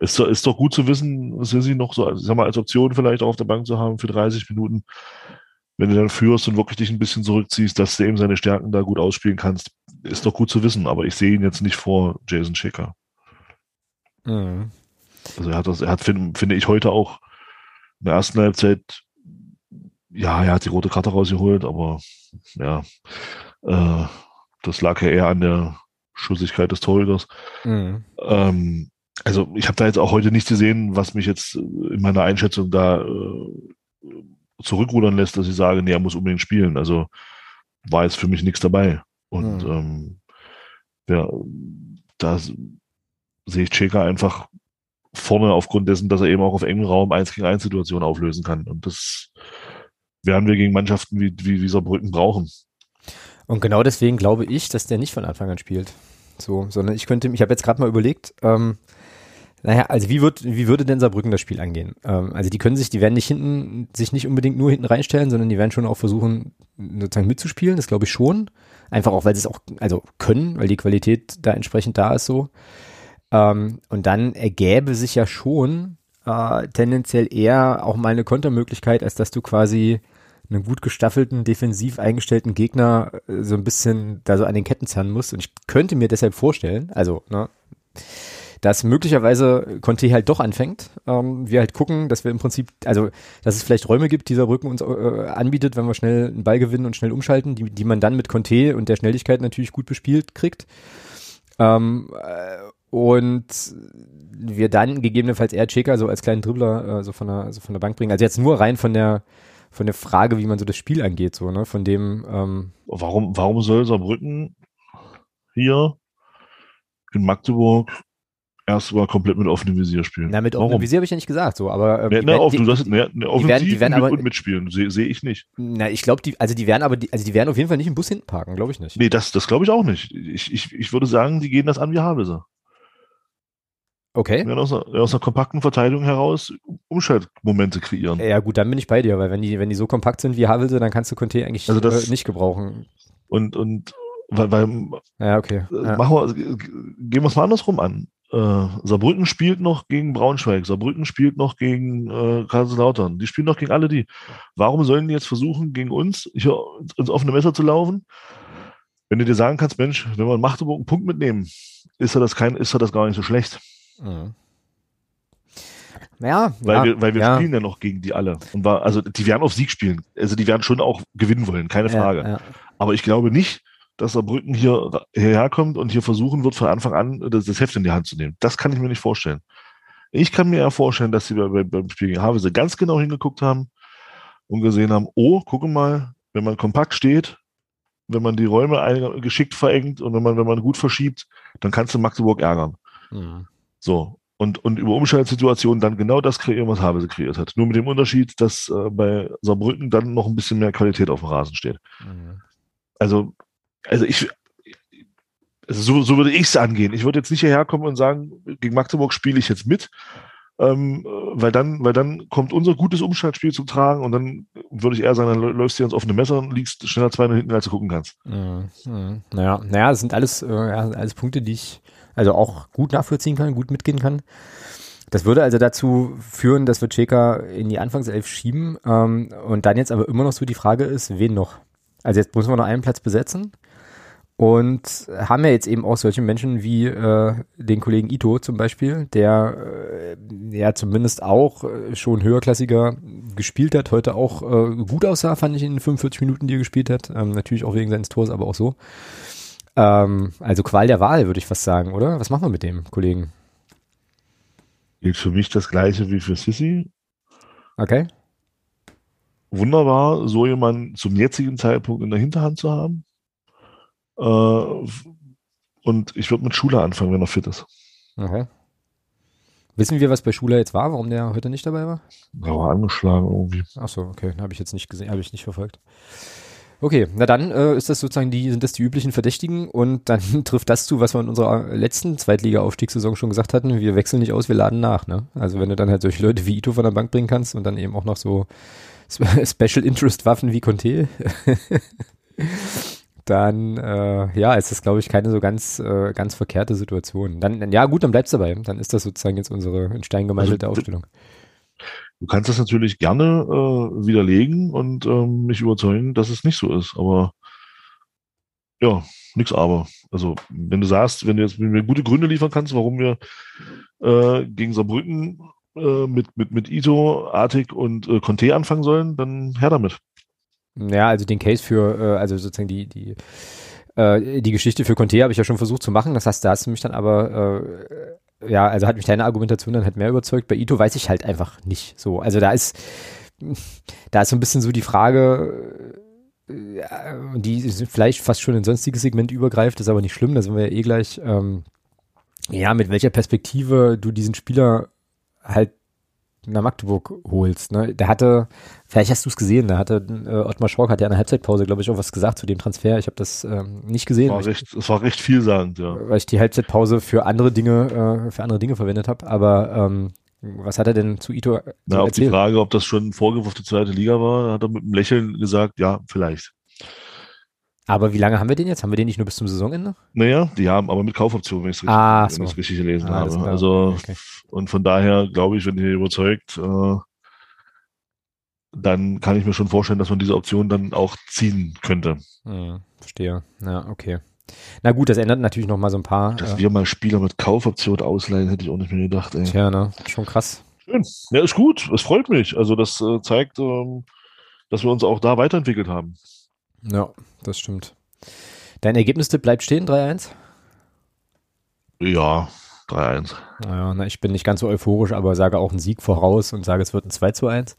Ist, ist doch gut zu wissen, Sissi noch so, also, sag mal, als Option vielleicht auch auf der Bank zu haben für 30 Minuten. Wenn du dann führst und wirklich dich ein bisschen zurückziehst, dass du eben seine Stärken da gut ausspielen kannst, ist doch gut zu wissen. Aber ich sehe ihn jetzt nicht vor Jason Checker. Mhm. Also er hat das, er hat, finde find ich, heute auch in der ersten Halbzeit, ja, er hat die rote Karte rausgeholt, aber ja, äh, das lag ja eher an der Schussigkeit des Torhüters. Mhm. Ähm, also ich habe da jetzt auch heute nichts gesehen, was mich jetzt in meiner Einschätzung da äh, zurückrudern lässt, dass ich sage, nee, er muss unbedingt spielen. Also war jetzt für mich nichts dabei. Und mhm. ähm, ja, da sehe ich Cheka einfach vorne aufgrund dessen, dass er eben auch auf engem Raum 1 gegen 1 Situationen auflösen kann. Und das werden wir gegen Mannschaften wie, wie, wie Saarbrücken brauchen. Und genau deswegen glaube ich, dass der nicht von Anfang an spielt. So, sondern ich könnte, ich habe jetzt gerade mal überlegt, ähm, naja, also wie wird, wie würde denn Saarbrücken das Spiel angehen? Ähm, also die können sich, die werden nicht hinten, sich nicht unbedingt nur hinten reinstellen, sondern die werden schon auch versuchen, sozusagen mitzuspielen, das glaube ich schon. Einfach auch, weil sie es auch, also können, weil die Qualität da entsprechend da ist so. Ähm, und dann ergäbe sich ja schon äh, tendenziell eher auch mal eine Kontermöglichkeit, als dass du quasi einen gut gestaffelten, defensiv eingestellten Gegner äh, so ein bisschen da so an den Ketten zerren musst. Und ich könnte mir deshalb vorstellen, also, ne, dass möglicherweise Conte halt doch anfängt. Ähm, wir halt gucken, dass wir im Prinzip, also dass es vielleicht Räume gibt, die dieser Brücken uns äh, anbietet, wenn wir schnell einen Ball gewinnen und schnell umschalten, die, die man dann mit Conte und der Schnelligkeit natürlich gut bespielt kriegt. Ähm, äh, und wir dann gegebenenfalls eher Checker so als kleinen Dribbler äh, so von der, so von der Bank bringen. Also jetzt nur rein von der von der Frage, wie man so das Spiel angeht, so, ne? Von dem ähm Warum, warum soll Saarbrücken hier in Magdeburg erst mal komplett mit offenem Visier spielen. Na, mit offenem Visier habe ich ja nicht gesagt, so, aber ähm, ne, ne, auf, die, du hast, ne, ne, offensiv die werden, die werden aber, und mitspielen, sehe seh ich nicht. Na, ich glaube, die, also die werden aber, die, also die werden auf jeden Fall nicht im Bus hinten parken, glaube ich nicht. Nee, das, das glaube ich auch nicht. Ich, ich, ich würde sagen, die gehen das an wie Havelse. Okay. Aus, einer, aus einer kompakten Verteidigung heraus Umschaltmomente kreieren. Ja, gut, dann bin ich bei dir, weil wenn die, wenn die so kompakt sind wie Havelse, dann kannst du Conte eigentlich also das, äh, nicht gebrauchen. Und, und, weil, weil ja, okay. Äh, ja. Machen wir, gehen wir es mal andersrum an. Äh, Saarbrücken spielt noch gegen Braunschweig, Saarbrücken spielt noch gegen äh, Kaiserslautern, die spielen noch gegen alle die. Warum sollen die jetzt versuchen, gegen uns hier ins offene Messer zu laufen? Wenn du dir sagen kannst, Mensch, wenn wir in Magdeburg einen Punkt mitnehmen, ist er das kein, ist er das gar nicht so schlecht. Mhm. Ja, weil ja, wir, weil wir ja. spielen ja noch gegen die alle. Und war, also die werden auf Sieg spielen. Also die werden schon auch gewinnen wollen, keine Frage. Ja, Aber ich glaube nicht, dass Saarbrücken hier hierher kommt und hier versuchen wird, von Anfang an das, das, Heft in die Hand zu nehmen. Das kann ich mir nicht vorstellen. Ich kann mir ja vorstellen, dass sie bei, beim Spiel gegen Havelse ganz genau hingeguckt haben und gesehen haben, oh, gucke mal, wenn man kompakt steht, wenn man die Räume geschickt verengt und wenn man, wenn man gut verschiebt, dann kannst du Magdeburg ärgern. Mhm. So. Und, und über Umschaltsituationen dann genau das kreieren, was Havelse kreiert hat. Nur mit dem Unterschied, dass äh, bei Saarbrücken dann noch ein bisschen mehr Qualität auf dem Rasen steht. Mhm. Also also ich, also so, so würde ich es angehen. Ich würde jetzt nicht hierher kommen und sagen, gegen Magdeburg spiele ich jetzt mit, ähm, weil dann, weil dann kommt unser gutes Umschaltspiel zum Tragen und dann würde ich eher sagen, dann läufst du ans offene Messer und liegst schneller zwei hinten, als du gucken kannst. Mhm. Naja, naja, das sind alles, äh, alles Punkte, die ich also auch gut nachvollziehen kann, gut mitgehen kann. Das würde also dazu führen, dass wir Cheka in die Anfangself schieben ähm, und dann jetzt aber immer noch so die Frage ist, wen noch? Also jetzt müssen wir noch einen Platz besetzen und haben ja jetzt eben auch solche Menschen wie äh, den Kollegen Ito zum Beispiel, der äh, ja zumindest auch äh, schon höherklassiger gespielt hat, heute auch äh, gut aussah, fand ich in den 45 Minuten, die er gespielt hat. Ähm, natürlich auch wegen seines Tors, aber auch so. Ähm, also Qual der Wahl, würde ich fast sagen, oder? Was machen wir mit dem Kollegen? Gilt für mich das gleiche wie für Sissy. Okay. Wunderbar, so jemanden zum jetzigen Zeitpunkt in der Hinterhand zu haben äh, und ich würde mit Schule anfangen, wenn er fit ist. Okay. Wissen wir, was bei Schule jetzt war, warum der heute nicht dabei war? Er war angeschlagen irgendwie. Achso, okay, habe ich jetzt nicht gesehen, habe ich nicht verfolgt. Okay, na dann äh, ist das sozusagen die, sind das die üblichen Verdächtigen und dann trifft das zu, was wir in unserer letzten Zweitliga-Aufstiegssaison schon gesagt hatten. Wir wechseln nicht aus, wir laden nach, ne? Also wenn du dann halt solche Leute wie Ito von der Bank bringen kannst und dann eben auch noch so Special Interest Waffen wie Conte. dann äh, ja, ist das, glaube ich, keine so ganz, äh, ganz verkehrte Situation. Dann, ja gut, dann bleibst du dabei. Dann ist das sozusagen jetzt unsere in Stein gemeißelte also, Aufstellung. Du kannst das natürlich gerne äh, widerlegen und ähm, mich überzeugen, dass es nicht so ist. Aber ja, nichts aber. Also, wenn du sagst, wenn du jetzt mir gute Gründe liefern kannst, warum wir äh, gegen Saarbrücken äh, mit, mit, mit Ito, Artig und äh, Conte anfangen sollen, dann her damit. Ja, also den Case für, äh, also sozusagen die, die, äh, die Geschichte für Conte habe ich ja schon versucht zu machen. Das heißt, da hast du mich dann aber, äh, ja, also hat mich deine Argumentation dann halt mehr überzeugt. Bei Ito weiß ich halt einfach nicht so. Also da ist, da ist so ein bisschen so die Frage, äh, die vielleicht fast schon in sonstiges Segment übergreift, ist aber nicht schlimm, da sind wir ja eh gleich, ähm, ja, mit welcher Perspektive du diesen Spieler halt nach Magdeburg holst. Ne? Der hatte, vielleicht hast du es gesehen, da hatte äh, Ottmar Schork hat ja in der Halbzeitpause, glaube ich, auch was gesagt zu dem Transfer. Ich habe das ähm, nicht gesehen. War recht, es war recht vielsagend, ja. Weil ich die Halbzeitpause für andere Dinge, äh, für andere Dinge verwendet habe. Aber ähm, was hat er denn zu Ito Na, Auf die Frage, ob das schon ein Vorgriff auf die zweite Liga war, hat er mit einem Lächeln gesagt, ja, vielleicht. Aber wie lange haben wir den jetzt? Haben wir den nicht nur bis zum Saisonende? Naja, die haben aber mit Kaufoption, wenn ich es richtig, ah, so. richtig gelesen ah, habe. Also, okay. und von daher glaube ich, wenn ihr überzeugt, äh, dann kann ich mir schon vorstellen, dass man diese Option dann auch ziehen könnte. Hm, verstehe. Ja, okay. Na gut, das ändert natürlich noch mal so ein paar. Dass äh, wir mal Spieler mit Kaufoption ausleihen, hätte ich auch nicht mehr gedacht. Ey. Tja, ne? Schon krass. Schön. Ja, ist gut. Es freut mich. Also das äh, zeigt, ähm, dass wir uns auch da weiterentwickelt haben. Ja, das stimmt. Dein Ergebnistipp bleibt stehen, 3-1? Ja, 3-1. Naja, na, ich bin nicht ganz so euphorisch, aber sage auch einen Sieg voraus und sage, es wird ein 2 zu 1.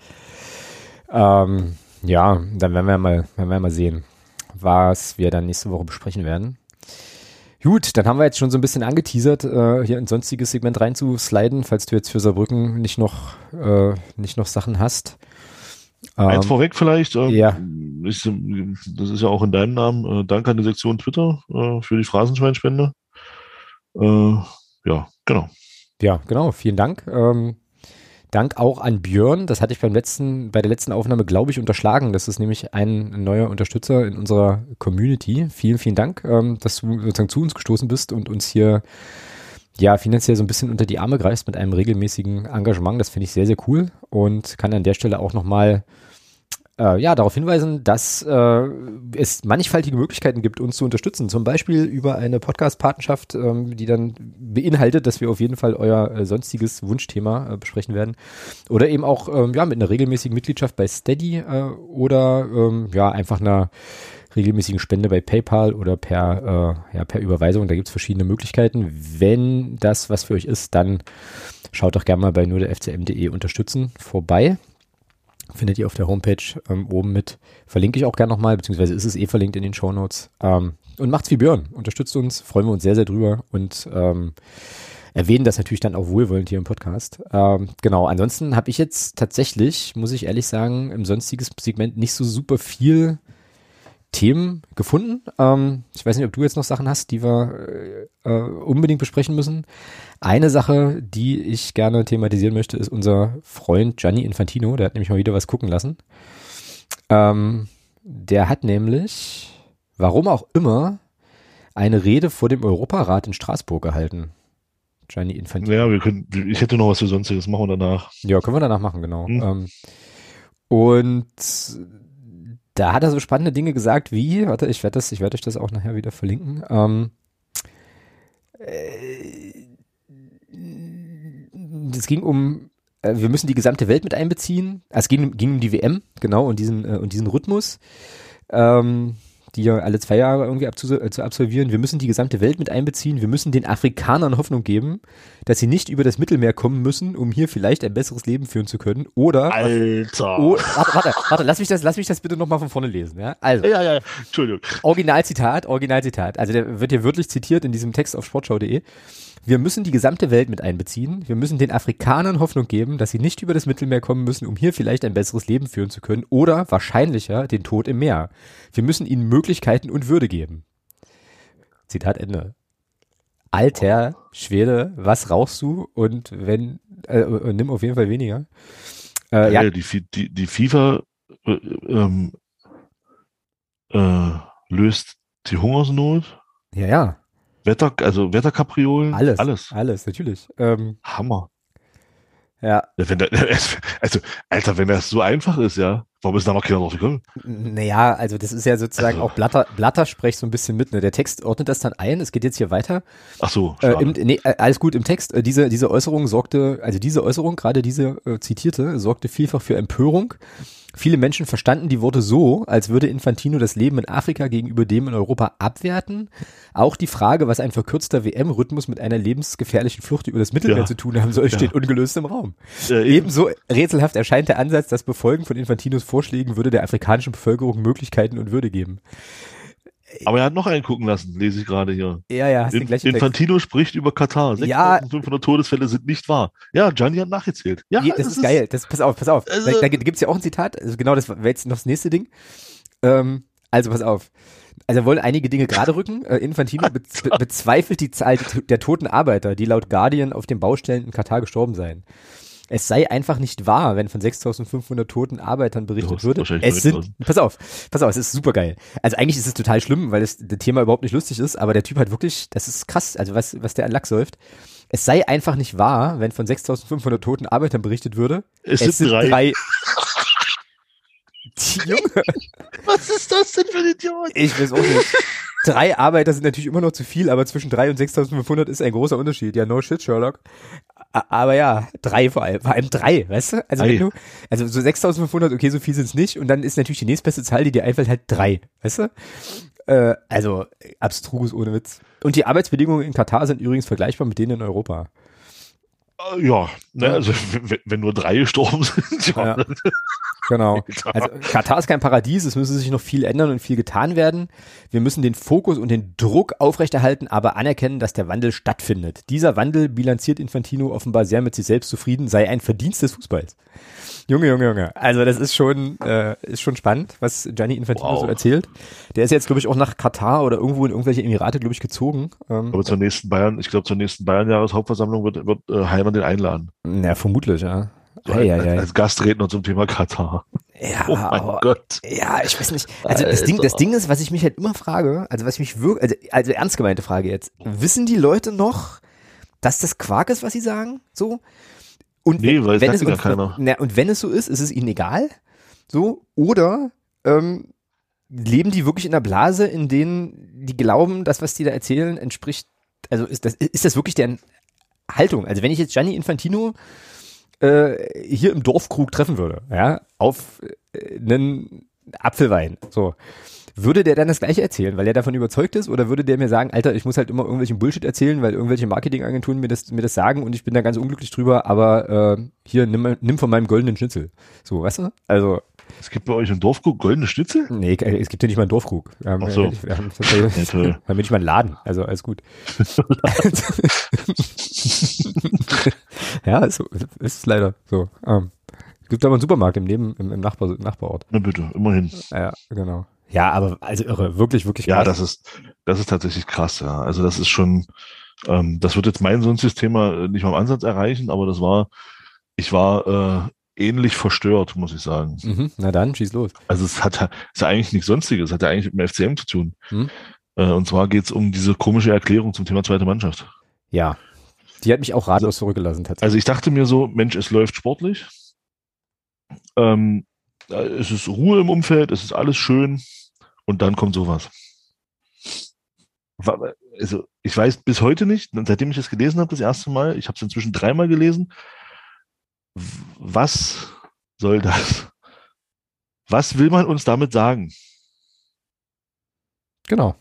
Ähm, ja, dann werden wir mal, werden wir mal sehen, was wir dann nächste Woche besprechen werden. Gut, dann haben wir jetzt schon so ein bisschen angeteasert, äh, hier ein sonstiges Segment reinzusliden, falls du jetzt für Saarbrücken nicht noch, äh, nicht noch Sachen hast. Eins ähm, vorweg vielleicht. Äh, ja. Ist, das ist ja auch in deinem Namen. Äh, danke an die Sektion Twitter äh, für die Phrasenschweinspende. Äh, ja, genau. Ja, genau. Vielen Dank. Ähm, Dank auch an Björn. Das hatte ich beim letzten, bei der letzten Aufnahme, glaube ich, unterschlagen. Das ist nämlich ein neuer Unterstützer in unserer Community. Vielen, vielen Dank, ähm, dass du sozusagen zu uns gestoßen bist und uns hier ja, finanziell so ein bisschen unter die Arme greifst mit einem regelmäßigen Engagement. Das finde ich sehr, sehr cool und kann an der Stelle auch nochmal äh, ja, darauf hinweisen, dass äh, es mannigfaltige Möglichkeiten gibt, uns zu unterstützen. Zum Beispiel über eine Podcast-Partnerschaft, ähm, die dann beinhaltet, dass wir auf jeden Fall euer äh, sonstiges Wunschthema äh, besprechen werden. Oder eben auch ähm, ja, mit einer regelmäßigen Mitgliedschaft bei Steady äh, oder ähm, ja, einfach einer regelmäßigen Spende bei PayPal oder per, äh, ja, per Überweisung. Da gibt es verschiedene Möglichkeiten. Wenn das was für euch ist, dann schaut doch gerne mal bei nur der FCM.de unterstützen vorbei. Findet ihr auf der Homepage ähm, oben mit. Verlinke ich auch gerne nochmal, beziehungsweise ist es eh verlinkt in den Show Notes. Ähm, und macht's wie Björn. Unterstützt uns, freuen wir uns sehr, sehr drüber und ähm, erwähnen das natürlich dann auch wohlwollend hier im Podcast. Ähm, genau, ansonsten habe ich jetzt tatsächlich, muss ich ehrlich sagen, im sonstiges Segment nicht so super viel Themen gefunden. Ähm, ich weiß nicht, ob du jetzt noch Sachen hast, die wir äh, äh, unbedingt besprechen müssen. Eine Sache, die ich gerne thematisieren möchte, ist unser Freund Gianni Infantino. Der hat nämlich mal wieder was gucken lassen. Ähm, der hat nämlich, warum auch immer, eine Rede vor dem Europarat in Straßburg gehalten. Gianni Infantino. Ja, wir können, ich hätte noch was für Sonstiges, machen wir danach. Ja, können wir danach machen, genau. Hm. Ähm, und da hat er so spannende Dinge gesagt wie, warte, ich werde das, euch das auch nachher wieder verlinken. Ähm, äh, es ging um, äh, wir müssen die gesamte Welt mit einbeziehen. Also es ging, ging um die WM, genau, und diesen, äh, und diesen Rhythmus. Ähm, die ja alle zwei Jahre irgendwie abzu äh, zu absolvieren. Wir müssen die gesamte Welt mit einbeziehen. Wir müssen den Afrikanern Hoffnung geben, dass sie nicht über das Mittelmeer kommen müssen, um hier vielleicht ein besseres Leben führen zu können. Oder Alter. Oh, warte, warte, warte, lass mich das, lass mich das bitte nochmal von vorne lesen. Ja, also. Ja, ja, Entschuldigung. Originalzitat, Originalzitat. Also der wird hier wirklich zitiert in diesem Text auf sportschau.de. Wir müssen die gesamte Welt mit einbeziehen. Wir müssen den Afrikanern Hoffnung geben, dass sie nicht über das Mittelmeer kommen müssen, um hier vielleicht ein besseres Leben führen zu können oder wahrscheinlicher den Tod im Meer. Wir müssen ihnen Möglichkeiten und Würde geben. Zitat Ende. Alter Schwede, was rauchst du? Und wenn, äh, nimm auf jeden Fall weniger. Äh, ja, ja. Die, die, die FIFA äh, ähm, äh, löst die Hungersnot. Ja, ja. Wetter, also Wetterkapriolen, alles, alles, alles, natürlich. Ähm, Hammer. Ja. Wenn der, also, Alter, wenn das so einfach ist, ja, warum ist da noch keiner drauf gekommen? Naja, also das ist ja sozusagen also. auch Blatter, Blattersprech so ein bisschen mit. Ne? Der Text ordnet das dann ein. Es geht jetzt hier weiter. Ach so. Äh, im, nee, äh, alles gut im Text. Äh, diese, diese Äußerung sorgte, also diese Äußerung, gerade diese äh, zitierte, sorgte vielfach für Empörung. Viele Menschen verstanden die Worte so, als würde Infantino das Leben in Afrika gegenüber dem in Europa abwerten. Auch die Frage, was ein verkürzter WM-Rhythmus mit einer lebensgefährlichen Flucht über das Mittelmeer ja. zu tun haben soll, steht ja. ungelöst im Raum. Ja, Ebenso rätselhaft erscheint der Ansatz, das Befolgen von Infantinos Vorschlägen würde der afrikanischen Bevölkerung Möglichkeiten und Würde geben. Aber er hat noch einen gucken lassen, lese ich gerade hier. Ja, ja, hast In, Infantino Text. spricht über Katar. 6500 ja. Todesfälle sind nicht wahr. Ja, Gianni hat nachgezählt. Ja, Je, das, ist, ist geil. Das, pass auf, pass auf. Also, da, da gibt es ja auch ein Zitat. Also genau, das wäre jetzt noch das nächste Ding. Ähm, also pass auf. Also wollen einige Dinge gerade rücken. Äh, Infantino be be bezweifelt die Zahl der toten Arbeiter, die laut Guardian auf den Baustellen in Katar gestorben seien. Es sei einfach nicht wahr, wenn von 6500 toten Arbeitern berichtet würde. Es sind, pass auf, pass auf, es ist super geil. Also eigentlich ist es total schlimm, weil das, das Thema überhaupt nicht lustig ist, aber der Typ hat wirklich, das ist krass, also was, was der an Lack säuft. Es sei einfach nicht wahr, wenn von 6500 toten Arbeitern berichtet würde. Es, es sind, drei. drei Junge. Was ist das denn für ein Idiot? Ich weiß auch nicht. Drei Arbeiter sind natürlich immer noch zu viel, aber zwischen drei und 6500 ist ein großer Unterschied. Ja, no shit, Sherlock. Aber ja, drei vor allem, vor allem drei, weißt du? Also, wenn du, also so 6500, okay, so viel sind es nicht. Und dann ist natürlich die nächstbeste Zahl, die dir einfällt, halt drei, weißt du? Äh, also abstrus ohne Witz. Und die Arbeitsbedingungen in Katar sind übrigens vergleichbar mit denen in Europa. Äh, ja, ne, also wenn, nur drei gestorben sind, ja. ja. Genau. Also Katar ist kein Paradies, es müsse sich noch viel ändern und viel getan werden. Wir müssen den Fokus und den Druck aufrechterhalten, aber anerkennen, dass der Wandel stattfindet. Dieser Wandel bilanziert Infantino offenbar sehr mit sich selbst zufrieden, sei ein Verdienst des Fußballs. Junge, Junge, Junge. Also das ist schon, äh, ist schon spannend, was Gianni Infantino wow. so erzählt. Der ist jetzt, glaube ich, auch nach Katar oder irgendwo in irgendwelche Emirate, glaube ich, gezogen. Ähm, aber zur nächsten Bayern, ich glaube, zur nächsten Bayern-Jahreshauptversammlung wird, wird äh, Heiner den einladen. Ja, vermutlich, ja. So hey, als, als, als Gastredner zum Thema Katar. Ja, oh mein aber, Gott. Ja, ich weiß nicht. Also das Ding, das Ding ist, was ich mich halt immer frage, also was ich mich wirklich, also, also ernst gemeinte Frage jetzt, wissen die Leute noch, dass das Quark ist, was sie sagen? So? Und nee, weil wenn es und, keiner. Na, und wenn es so ist, ist es ihnen egal? So? Oder ähm, leben die wirklich in einer Blase, in denen die glauben, das, was die da erzählen, entspricht, also ist das, ist das wirklich deren Haltung? Also wenn ich jetzt Gianni Infantino äh, hier im Dorfkrug treffen würde, ja, auf äh, einen Apfelwein, so, würde der dann das gleiche erzählen, weil er davon überzeugt ist, oder würde der mir sagen, Alter, ich muss halt immer irgendwelchen Bullshit erzählen, weil irgendwelche Marketingagenturen mir das, mir das sagen und ich bin da ganz unglücklich drüber, aber äh, hier, nimm, nimm von meinem goldenen Schnitzel. So, weißt du? Also. Es gibt bei euch im Dorfkrug goldene Schnitzel? Nee, es gibt ja nicht mal einen Dorfkrug. Wir haben, Ach so. Wir haben, wir haben, ja, wir haben nicht mal einen Laden, also alles gut. ja, ist, ist leider so. Ähm, gibt aber einen Supermarkt im Neben, im, im Nachbar, Nachbarort. Na bitte, immerhin. Ja, genau. Ja, aber also irre, wirklich, wirklich krass. Ja, das ist, das ist tatsächlich krass, ja. Also das ist schon, ähm, das wird jetzt mein Sonnensystem nicht mal im Ansatz erreichen, aber das war, ich war äh, ähnlich verstört, muss ich sagen. Mhm, na dann, schieß los. Also es hat ist ja eigentlich nichts Sonstiges, es hat ja eigentlich mit dem FCM zu tun. Mhm. Äh, und zwar geht's um diese komische Erklärung zum Thema zweite Mannschaft. Ja. Die hat mich auch ratlos also, zurückgelassen, tatsächlich. Also ich dachte mir so, Mensch, es läuft sportlich. Ähm, es ist Ruhe im Umfeld, es ist alles schön und dann kommt sowas. Also ich weiß bis heute nicht, seitdem ich das gelesen habe, das erste Mal, ich habe es inzwischen dreimal gelesen, was soll das? Was will man uns damit sagen? Genau.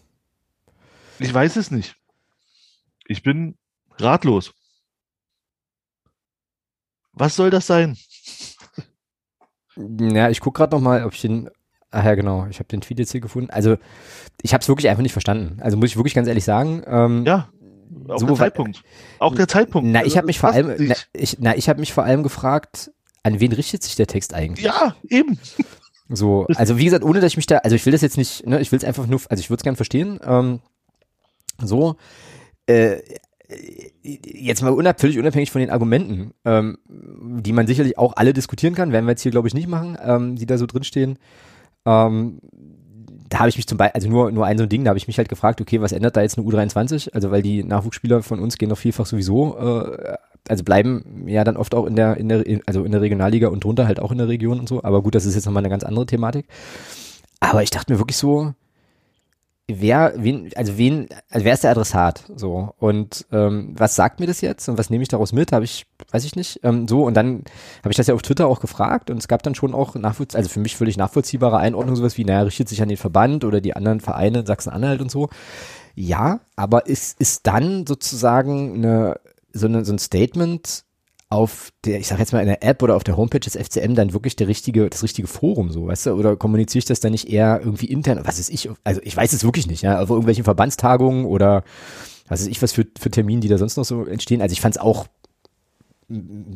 Ich weiß es nicht. Ich bin ratlos. Was soll das sein? Ja, ich gucke gerade noch mal, ob ich den. Ach ja, genau. Ich habe den Tweet jetzt hier gefunden. Also, ich habe es wirklich einfach nicht verstanden. Also muss ich wirklich ganz ehrlich sagen. Ähm, ja. Auch so, der Zeitpunkt. Auch der Zeitpunkt. Na, ich habe mich vor allem, na, ich, na, ich habe mich vor allem gefragt, an wen richtet sich der Text eigentlich? Ja, eben. So, also wie gesagt, ohne dass ich mich da, also ich will das jetzt nicht, ne, ich will es einfach nur, also ich würde es gerne verstehen. Ähm, so, äh, jetzt mal völlig unabhängig von den Argumenten, ähm, die man sicherlich auch alle diskutieren kann, werden wir jetzt hier glaube ich nicht machen, ähm, die da so drinstehen. Ähm, da habe ich mich zum Beispiel, also nur, nur ein so ein Ding, da habe ich mich halt gefragt, okay, was ändert da jetzt eine U23? Also weil die Nachwuchsspieler von uns gehen doch vielfach sowieso, äh, also bleiben ja dann oft auch in der, in der, also in der Regionalliga und drunter halt auch in der Region und so. Aber gut, das ist jetzt nochmal eine ganz andere Thematik. Aber ich dachte mir wirklich so, wer, wen, also wen, also wer ist der Adressat? So und ähm, was sagt mir das jetzt und was nehme ich daraus mit? Habe ich, weiß ich nicht. Ähm, so und dann habe ich das ja auf Twitter auch gefragt und es gab dann schon auch nachvollzieh also für mich völlig nachvollziehbare Einordnung sowas wie, naja, richtet sich an den Verband oder die anderen Vereine in Sachsen-Anhalt und so. Ja, aber ist ist dann sozusagen eine so, eine, so ein Statement auf der, ich sag jetzt mal in der App oder auf der Homepage des FCM dann wirklich der richtige, das richtige Forum, so, weißt du? Oder kommuniziere ich das dann nicht eher irgendwie intern? Was ist ich? Also ich weiß es wirklich nicht, ja, auf irgendwelchen Verbandstagungen oder was ist ich, was für, für Termine, die da sonst noch so entstehen. Also ich fand es auch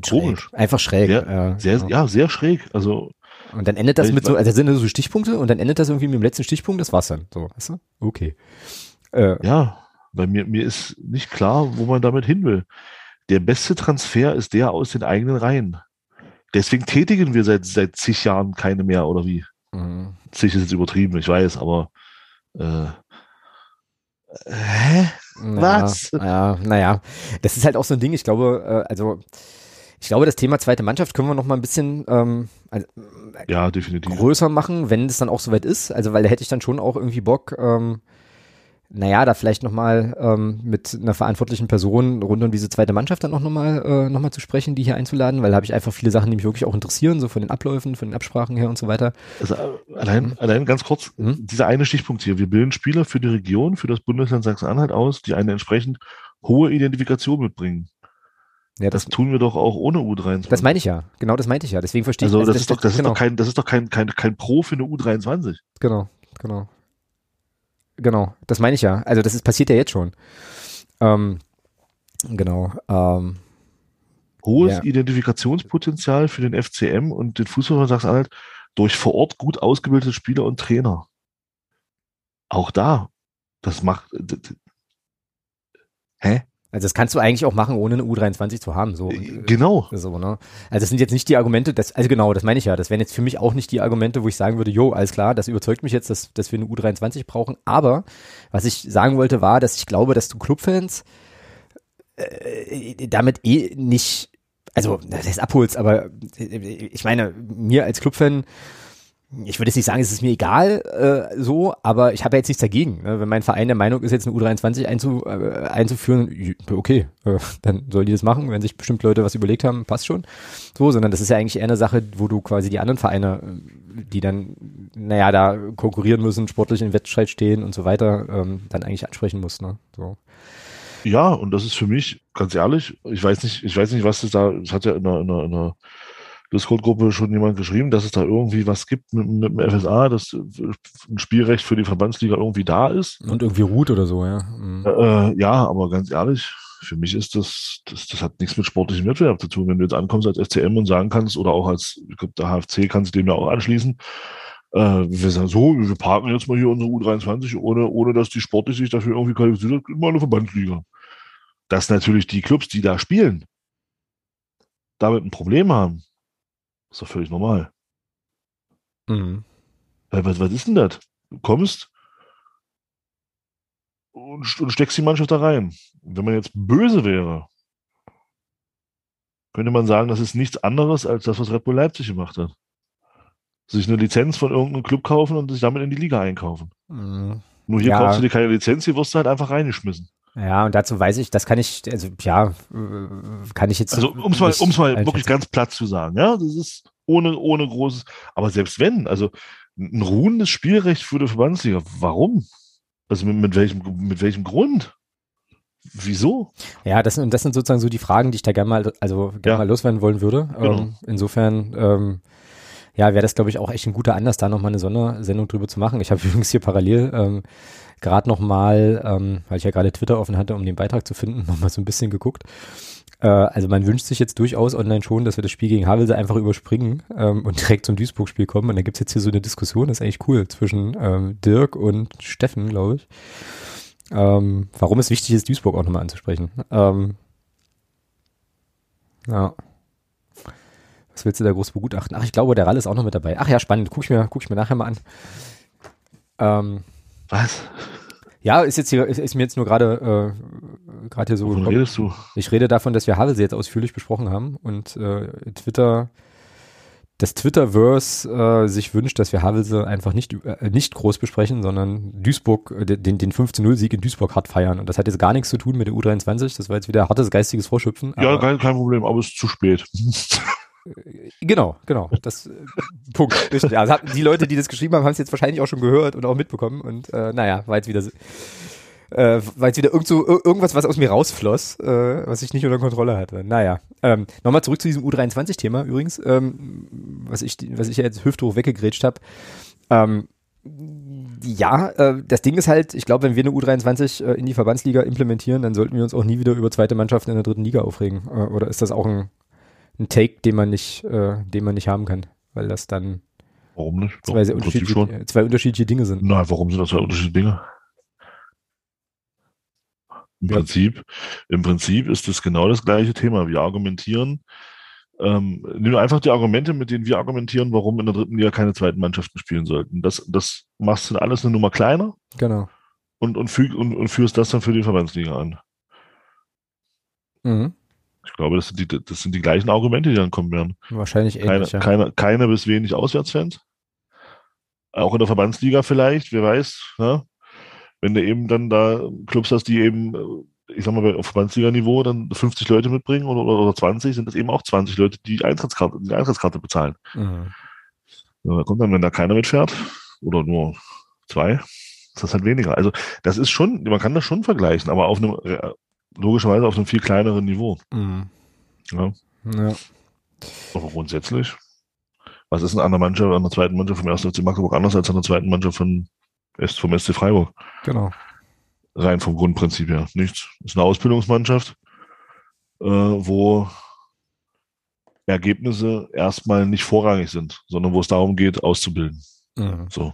komisch. Einfach schräg. Sehr, äh, sehr, ja. ja, sehr schräg. Also und dann endet das mit so, also sind das so Stichpunkte und dann endet das irgendwie mit dem letzten Stichpunkt, das war's dann. So, weißt du? Okay. Äh, ja, weil mir, mir ist nicht klar, wo man damit hin will. Der beste Transfer ist der aus den eigenen Reihen. Deswegen tätigen wir seit, seit zig Jahren keine mehr, oder wie? Mhm. Zig ist jetzt übertrieben, ich weiß, aber äh, hä? Was? Ja, naja, das ist halt auch so ein Ding, ich glaube, äh, also ich glaube, das Thema zweite Mannschaft können wir noch mal ein bisschen ähm, also, ja, definitiv. größer machen, wenn es dann auch soweit ist. Also, weil da hätte ich dann schon auch irgendwie Bock, ähm, naja, da vielleicht nochmal ähm, mit einer verantwortlichen Person rund um diese zweite Mannschaft dann auch nochmal äh, noch zu sprechen, die hier einzuladen, weil da habe ich einfach viele Sachen, die mich wirklich auch interessieren, so von den Abläufen, von den Absprachen her und so weiter. Also äh, allein, mhm. allein ganz kurz, mhm. dieser eine Stichpunkt hier, wir bilden Spieler für die Region, für das Bundesland Sachsen-Anhalt aus, die eine entsprechend hohe Identifikation mitbringen. Ja, das, das, tun wir doch auch ohne U23. Das meine ich ja. Genau das meinte ich ja. Deswegen verstehe also ich das. Also, das, ist doch, das, genau. ist doch kein, das ist doch kein, kein, kein Pro für eine U23. Genau, genau. Genau, das meine ich ja. Also das ist passiert ja jetzt schon. Ähm, genau. Ähm, Hohes ja. Identifikationspotenzial für den FCM und den Fußball Sachsen-Anhalt durch vor Ort gut ausgebildete Spieler und Trainer. Auch da, das macht. Hä? Also das kannst du eigentlich auch machen, ohne eine U23 zu haben. So. Äh, genau. So, ne? Also das sind jetzt nicht die Argumente, das, also genau, das meine ich ja. Das wären jetzt für mich auch nicht die Argumente, wo ich sagen würde, jo, alles klar, das überzeugt mich jetzt, dass, dass wir eine U23 brauchen. Aber was ich sagen wollte, war, dass ich glaube, dass du Clubfans äh, damit eh nicht, also das heißt abholst, aber äh, ich meine, mir als Clubfan ich würde jetzt nicht sagen, es ist mir egal äh, so, aber ich habe ja jetzt nichts dagegen. Ne? Wenn mein Verein der Meinung ist, jetzt eine U23 einzu, äh, einzuführen, okay, äh, dann sollen die das machen. Wenn sich bestimmt Leute was überlegt haben, passt schon. So, sondern das ist ja eigentlich eher eine Sache, wo du quasi die anderen Vereine, die dann, naja, da konkurrieren müssen, sportlich in Wettstreit stehen und so weiter, ähm, dann eigentlich ansprechen musst. Ne? So. Ja, und das ist für mich, ganz ehrlich, ich weiß nicht, ich weiß nicht, was das da, es hat ja in einer, in einer, in einer Discord-Gruppe schon jemand geschrieben, dass es da irgendwie was gibt mit, mit dem FSA, dass ein Spielrecht für die Verbandsliga irgendwie da ist. Und irgendwie ruht oder so, ja. Mhm. Äh, ja, aber ganz ehrlich, für mich ist das, das, das hat nichts mit sportlichem Wettbewerb zu tun. Wenn du jetzt ankommst als SCM und sagen kannst, oder auch als, ich glaube, der HFC kann sich dem ja auch anschließen, äh, wir sagen so, wir parken jetzt mal hier unsere U23, ohne, ohne dass die sportlich sich dafür irgendwie qualifiziert hat, immer eine Verbandsliga. Dass natürlich die Clubs, die da spielen, damit ein Problem haben, ist doch völlig normal. Mhm. Was, was ist denn das? Du kommst und, und steckst die Mannschaft da rein. Wenn man jetzt böse wäre, könnte man sagen, das ist nichts anderes als das, was Red Bull Leipzig gemacht hat. Sich eine Lizenz von irgendeinem Club kaufen und sich damit in die Liga einkaufen. Mhm. Nur hier ja. kaufst du dir keine Lizenz, hier wirst du halt einfach reingeschmissen. Ja, und dazu weiß ich, das kann ich, also ja, kann ich jetzt. Also um es mal, um's mal wirklich ganz platt zu sagen, ja, das ist ohne, ohne großes, aber selbst wenn, also ein ruhendes Spielrecht für die Verbandsliga, warum? Also mit, mit welchem, mit welchem Grund? Wieso? Ja, das, das sind sozusagen so die Fragen, die ich da gerne mal, also gerne ja. mal loswerden wollen würde. Genau. Ähm, insofern, ähm, ja, wäre das, glaube ich, auch echt ein guter Anlass, da nochmal eine Sondersendung drüber zu machen. Ich habe übrigens hier parallel ähm, gerade nochmal, ähm, weil ich ja gerade Twitter offen hatte, um den Beitrag zu finden, nochmal so ein bisschen geguckt. Äh, also man wünscht sich jetzt durchaus online schon, dass wir das Spiel gegen Havelse einfach überspringen ähm, und direkt zum Duisburg-Spiel kommen. Und da gibt's jetzt hier so eine Diskussion, das ist eigentlich cool, zwischen ähm, Dirk und Steffen, glaube ich ähm, warum es wichtig ist, Duisburg auch nochmal anzusprechen. Ähm, ja. Was willst du da groß begutachten? Ach, ich glaube, der Rall ist auch noch mit dabei. Ach ja, spannend. Guck ich mir, guck ich mir nachher mal an. Ähm, Was? Ja, ist jetzt hier, ist, ist mir jetzt nur gerade äh, gerade hier so. Wovon redest du? Ich rede davon, dass wir Havelse jetzt ausführlich besprochen haben und äh, Twitter das Twitterverse äh, sich wünscht, dass wir Havelse einfach nicht, äh, nicht groß besprechen, sondern Duisburg, äh, den, den 15-0-Sieg in Duisburg hart feiern. Und das hat jetzt gar nichts zu tun mit der U23. Das war jetzt wieder hartes geistiges Vorschöpfen. Ja, kein, kein Problem, aber es ist zu spät. Äh, genau, genau. Das äh, Punkt. Richtig. Also die Leute, die das geschrieben haben, haben es jetzt wahrscheinlich auch schon gehört und auch mitbekommen. Und äh, naja, war jetzt wieder äh, war jetzt wieder irgend so, irgendwas, was aus mir rausfloss, äh, was ich nicht unter Kontrolle hatte. Naja, ähm, nochmal zurück zu diesem U23-Thema übrigens, ähm, was ich, was ich ja jetzt hüfthoch weggegrätscht habe. Ähm, ja, äh, das Ding ist halt, ich glaube, wenn wir eine U23 äh, in die Verbandsliga implementieren, dann sollten wir uns auch nie wieder über zweite Mannschaften in der dritten Liga aufregen. Äh, oder ist das auch ein, ein Take, den man nicht, äh, den man nicht haben kann? Weil das dann Warum nicht? Zwei, sehr unterschiedliche, zwei unterschiedliche Dinge sind. Nein, warum sind das zwei unterschiedliche Dinge? Im ja. Prinzip, im Prinzip ist es genau das gleiche Thema. Wir argumentieren, ähm, nimm einfach die Argumente, mit denen wir argumentieren, warum in der dritten Liga keine zweiten Mannschaften spielen sollten. Das, das machst du alles eine Nummer kleiner. Genau. Und, und, füg, und, und führst das dann für die Verbandsliga an. Mhm. Ich glaube, das sind, die, das sind die gleichen Argumente, die dann kommen werden. Wahrscheinlich ähnlich, keine, keine, keine bis wenig Auswärtsfans. Auch in der Verbandsliga vielleicht, wer weiß. Ne? wenn du eben dann da Clubs hast, die eben, äh, ich sag mal, auf Verbandsliga-Niveau dann 50 Leute mitbringen oder, oder 20, sind das eben auch 20 Leute, die Eintrittskarte, die Eintrittskarte bezahlen. Mhm. Ja, da kommt dann, wenn da keiner mitfährt oder nur zwei, ist das halt weniger. Also das ist schon, man kann das schon vergleichen, aber auf einem, logischerweise auf einem viel kleineren Niveau. Mhm. Ja. ja. Aber grundsätzlich, was ist eine andere Mannschaft, an der zweiten Mannschaft vom 1. FC Magdeburg anders als an der zweiten Mannschaft von vom SC Freiburg. Genau. Rein vom Grundprinzip her. Nichts. Ist eine Ausbildungsmannschaft, äh, wo Ergebnisse erstmal nicht vorrangig sind, sondern wo es darum geht, auszubilden. Mhm. So.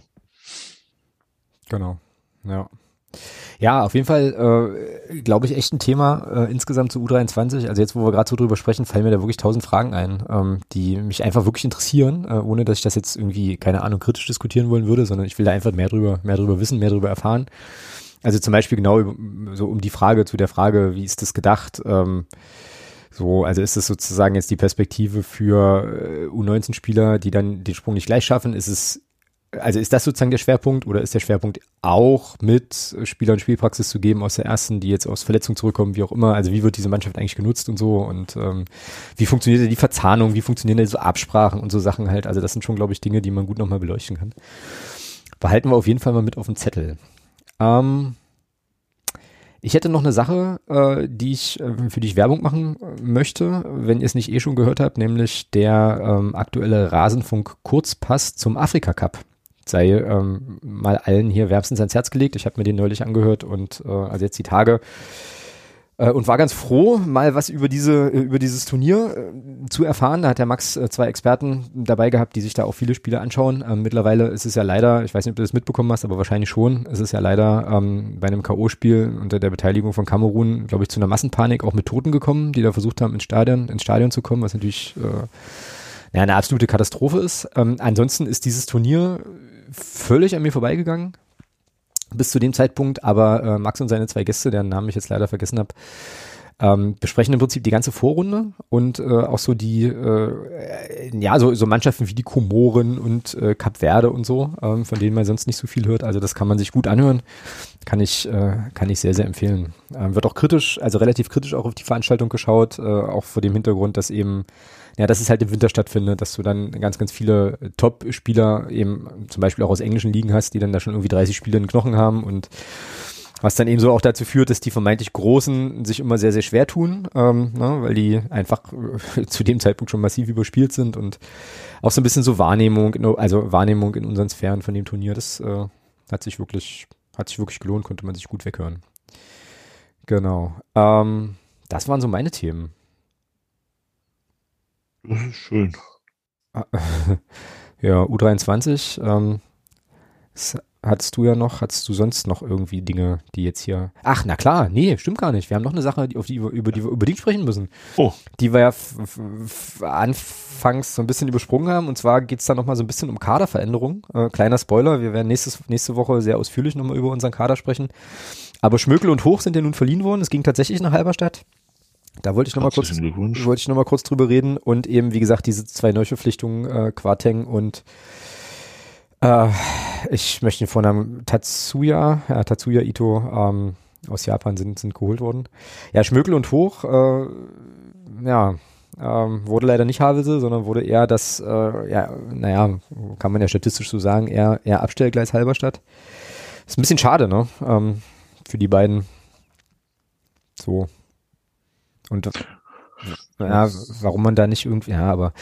Genau. Ja. Ja, auf jeden Fall, äh, glaube ich, echt ein Thema äh, insgesamt zu U23. Also jetzt, wo wir gerade so drüber sprechen, fallen mir da wirklich tausend Fragen ein, ähm, die mich einfach wirklich interessieren, äh, ohne dass ich das jetzt irgendwie, keine Ahnung, kritisch diskutieren wollen würde, sondern ich will da einfach mehr drüber, mehr drüber wissen, mehr drüber erfahren. Also zum Beispiel genau so um die Frage zu der Frage, wie ist das gedacht? Ähm, so, also ist es sozusagen jetzt die Perspektive für äh, U19-Spieler, die dann den Sprung nicht gleich schaffen? Ist es also ist das sozusagen der Schwerpunkt oder ist der Schwerpunkt auch mit Spielern Spielpraxis zu geben aus der ersten, die jetzt aus Verletzung zurückkommen, wie auch immer? Also wie wird diese Mannschaft eigentlich genutzt und so und ähm, wie funktioniert die Verzahnung, wie funktionieren da so Absprachen und so Sachen halt? Also das sind schon, glaube ich, Dinge, die man gut nochmal beleuchten kann. Behalten wir auf jeden Fall mal mit auf dem Zettel. Ähm, ich hätte noch eine Sache, äh, die ich, äh, für die ich Werbung machen äh, möchte, wenn ihr es nicht eh schon gehört habt, nämlich der ähm, aktuelle Rasenfunk Kurzpass zum Afrika Cup sei ähm, mal allen hier wärmstens ans Herz gelegt. Ich habe mir den neulich angehört und äh, also jetzt die Tage äh, und war ganz froh, mal was über diese über dieses Turnier äh, zu erfahren. Da hat der Max äh, zwei Experten dabei gehabt, die sich da auch viele Spiele anschauen. Ähm, mittlerweile ist es ja leider, ich weiß nicht, ob du das mitbekommen hast, aber wahrscheinlich schon. Es ist ja leider ähm, bei einem KO-Spiel unter der Beteiligung von Kamerun, glaube ich, zu einer Massenpanik auch mit Toten gekommen, die da versucht haben, ins Stadion ins Stadion zu kommen, was natürlich äh, ja, eine absolute Katastrophe ist. Ähm, ansonsten ist dieses Turnier völlig an mir vorbeigegangen bis zu dem Zeitpunkt, aber äh, Max und seine zwei Gäste, deren Namen ich jetzt leider vergessen habe, ähm, besprechen im Prinzip die ganze Vorrunde und äh, auch so die, äh, ja, so, so Mannschaften wie die Komoren und äh, Cap Verde und so, ähm, von denen man sonst nicht so viel hört. Also das kann man sich gut anhören. Kann ich, äh, kann ich sehr, sehr empfehlen. Ähm, wird auch kritisch, also relativ kritisch auch auf die Veranstaltung geschaut, äh, auch vor dem Hintergrund, dass eben ja, dass es halt im Winter stattfindet, dass du dann ganz, ganz viele Top-Spieler eben zum Beispiel auch aus englischen Ligen hast, die dann da schon irgendwie 30 Spiele in den Knochen haben und was dann eben so auch dazu führt, dass die vermeintlich Großen sich immer sehr, sehr schwer tun, ähm, ne, weil die einfach äh, zu dem Zeitpunkt schon massiv überspielt sind und auch so ein bisschen so Wahrnehmung, also Wahrnehmung in unseren Sphären von dem Turnier, das äh, hat sich wirklich, hat sich wirklich gelohnt, konnte man sich gut weghören. Genau. Ähm, das waren so meine Themen. Das ist schön. Ja, U23, ähm, hattest du ja noch, hattest du sonst noch irgendwie Dinge, die jetzt hier. Ach, na klar, nee, stimmt gar nicht. Wir haben noch eine Sache, auf die, über die wir unbedingt sprechen müssen. Oh. Die wir ja anfangs so ein bisschen übersprungen haben. Und zwar geht es da nochmal so ein bisschen um Kaderveränderung. Äh, kleiner Spoiler, wir werden nächstes, nächste Woche sehr ausführlich nochmal über unseren Kader sprechen. Aber Schmökel und Hoch sind ja nun verliehen worden. Es ging tatsächlich nach Halberstadt. Da wollte ich nochmal kurz, wollte ich noch mal kurz drüber reden und eben, wie gesagt, diese zwei Neuverpflichtungen, äh, Quateng und äh, ich möchte den Vornamen Tatsuya, ja, Tatsuya Ito ähm, aus Japan sind, sind geholt worden. Ja, Schmökel und Hoch, äh, ja, ähm, wurde leider nicht Havelse, sondern wurde eher das, äh, ja, naja, kann man ja statistisch so sagen, eher, eher Abstellgleis Halberstadt. Ist ein bisschen schade, ne? Ähm, für die beiden. So, und ja, warum man da nicht irgendwie, ja, aber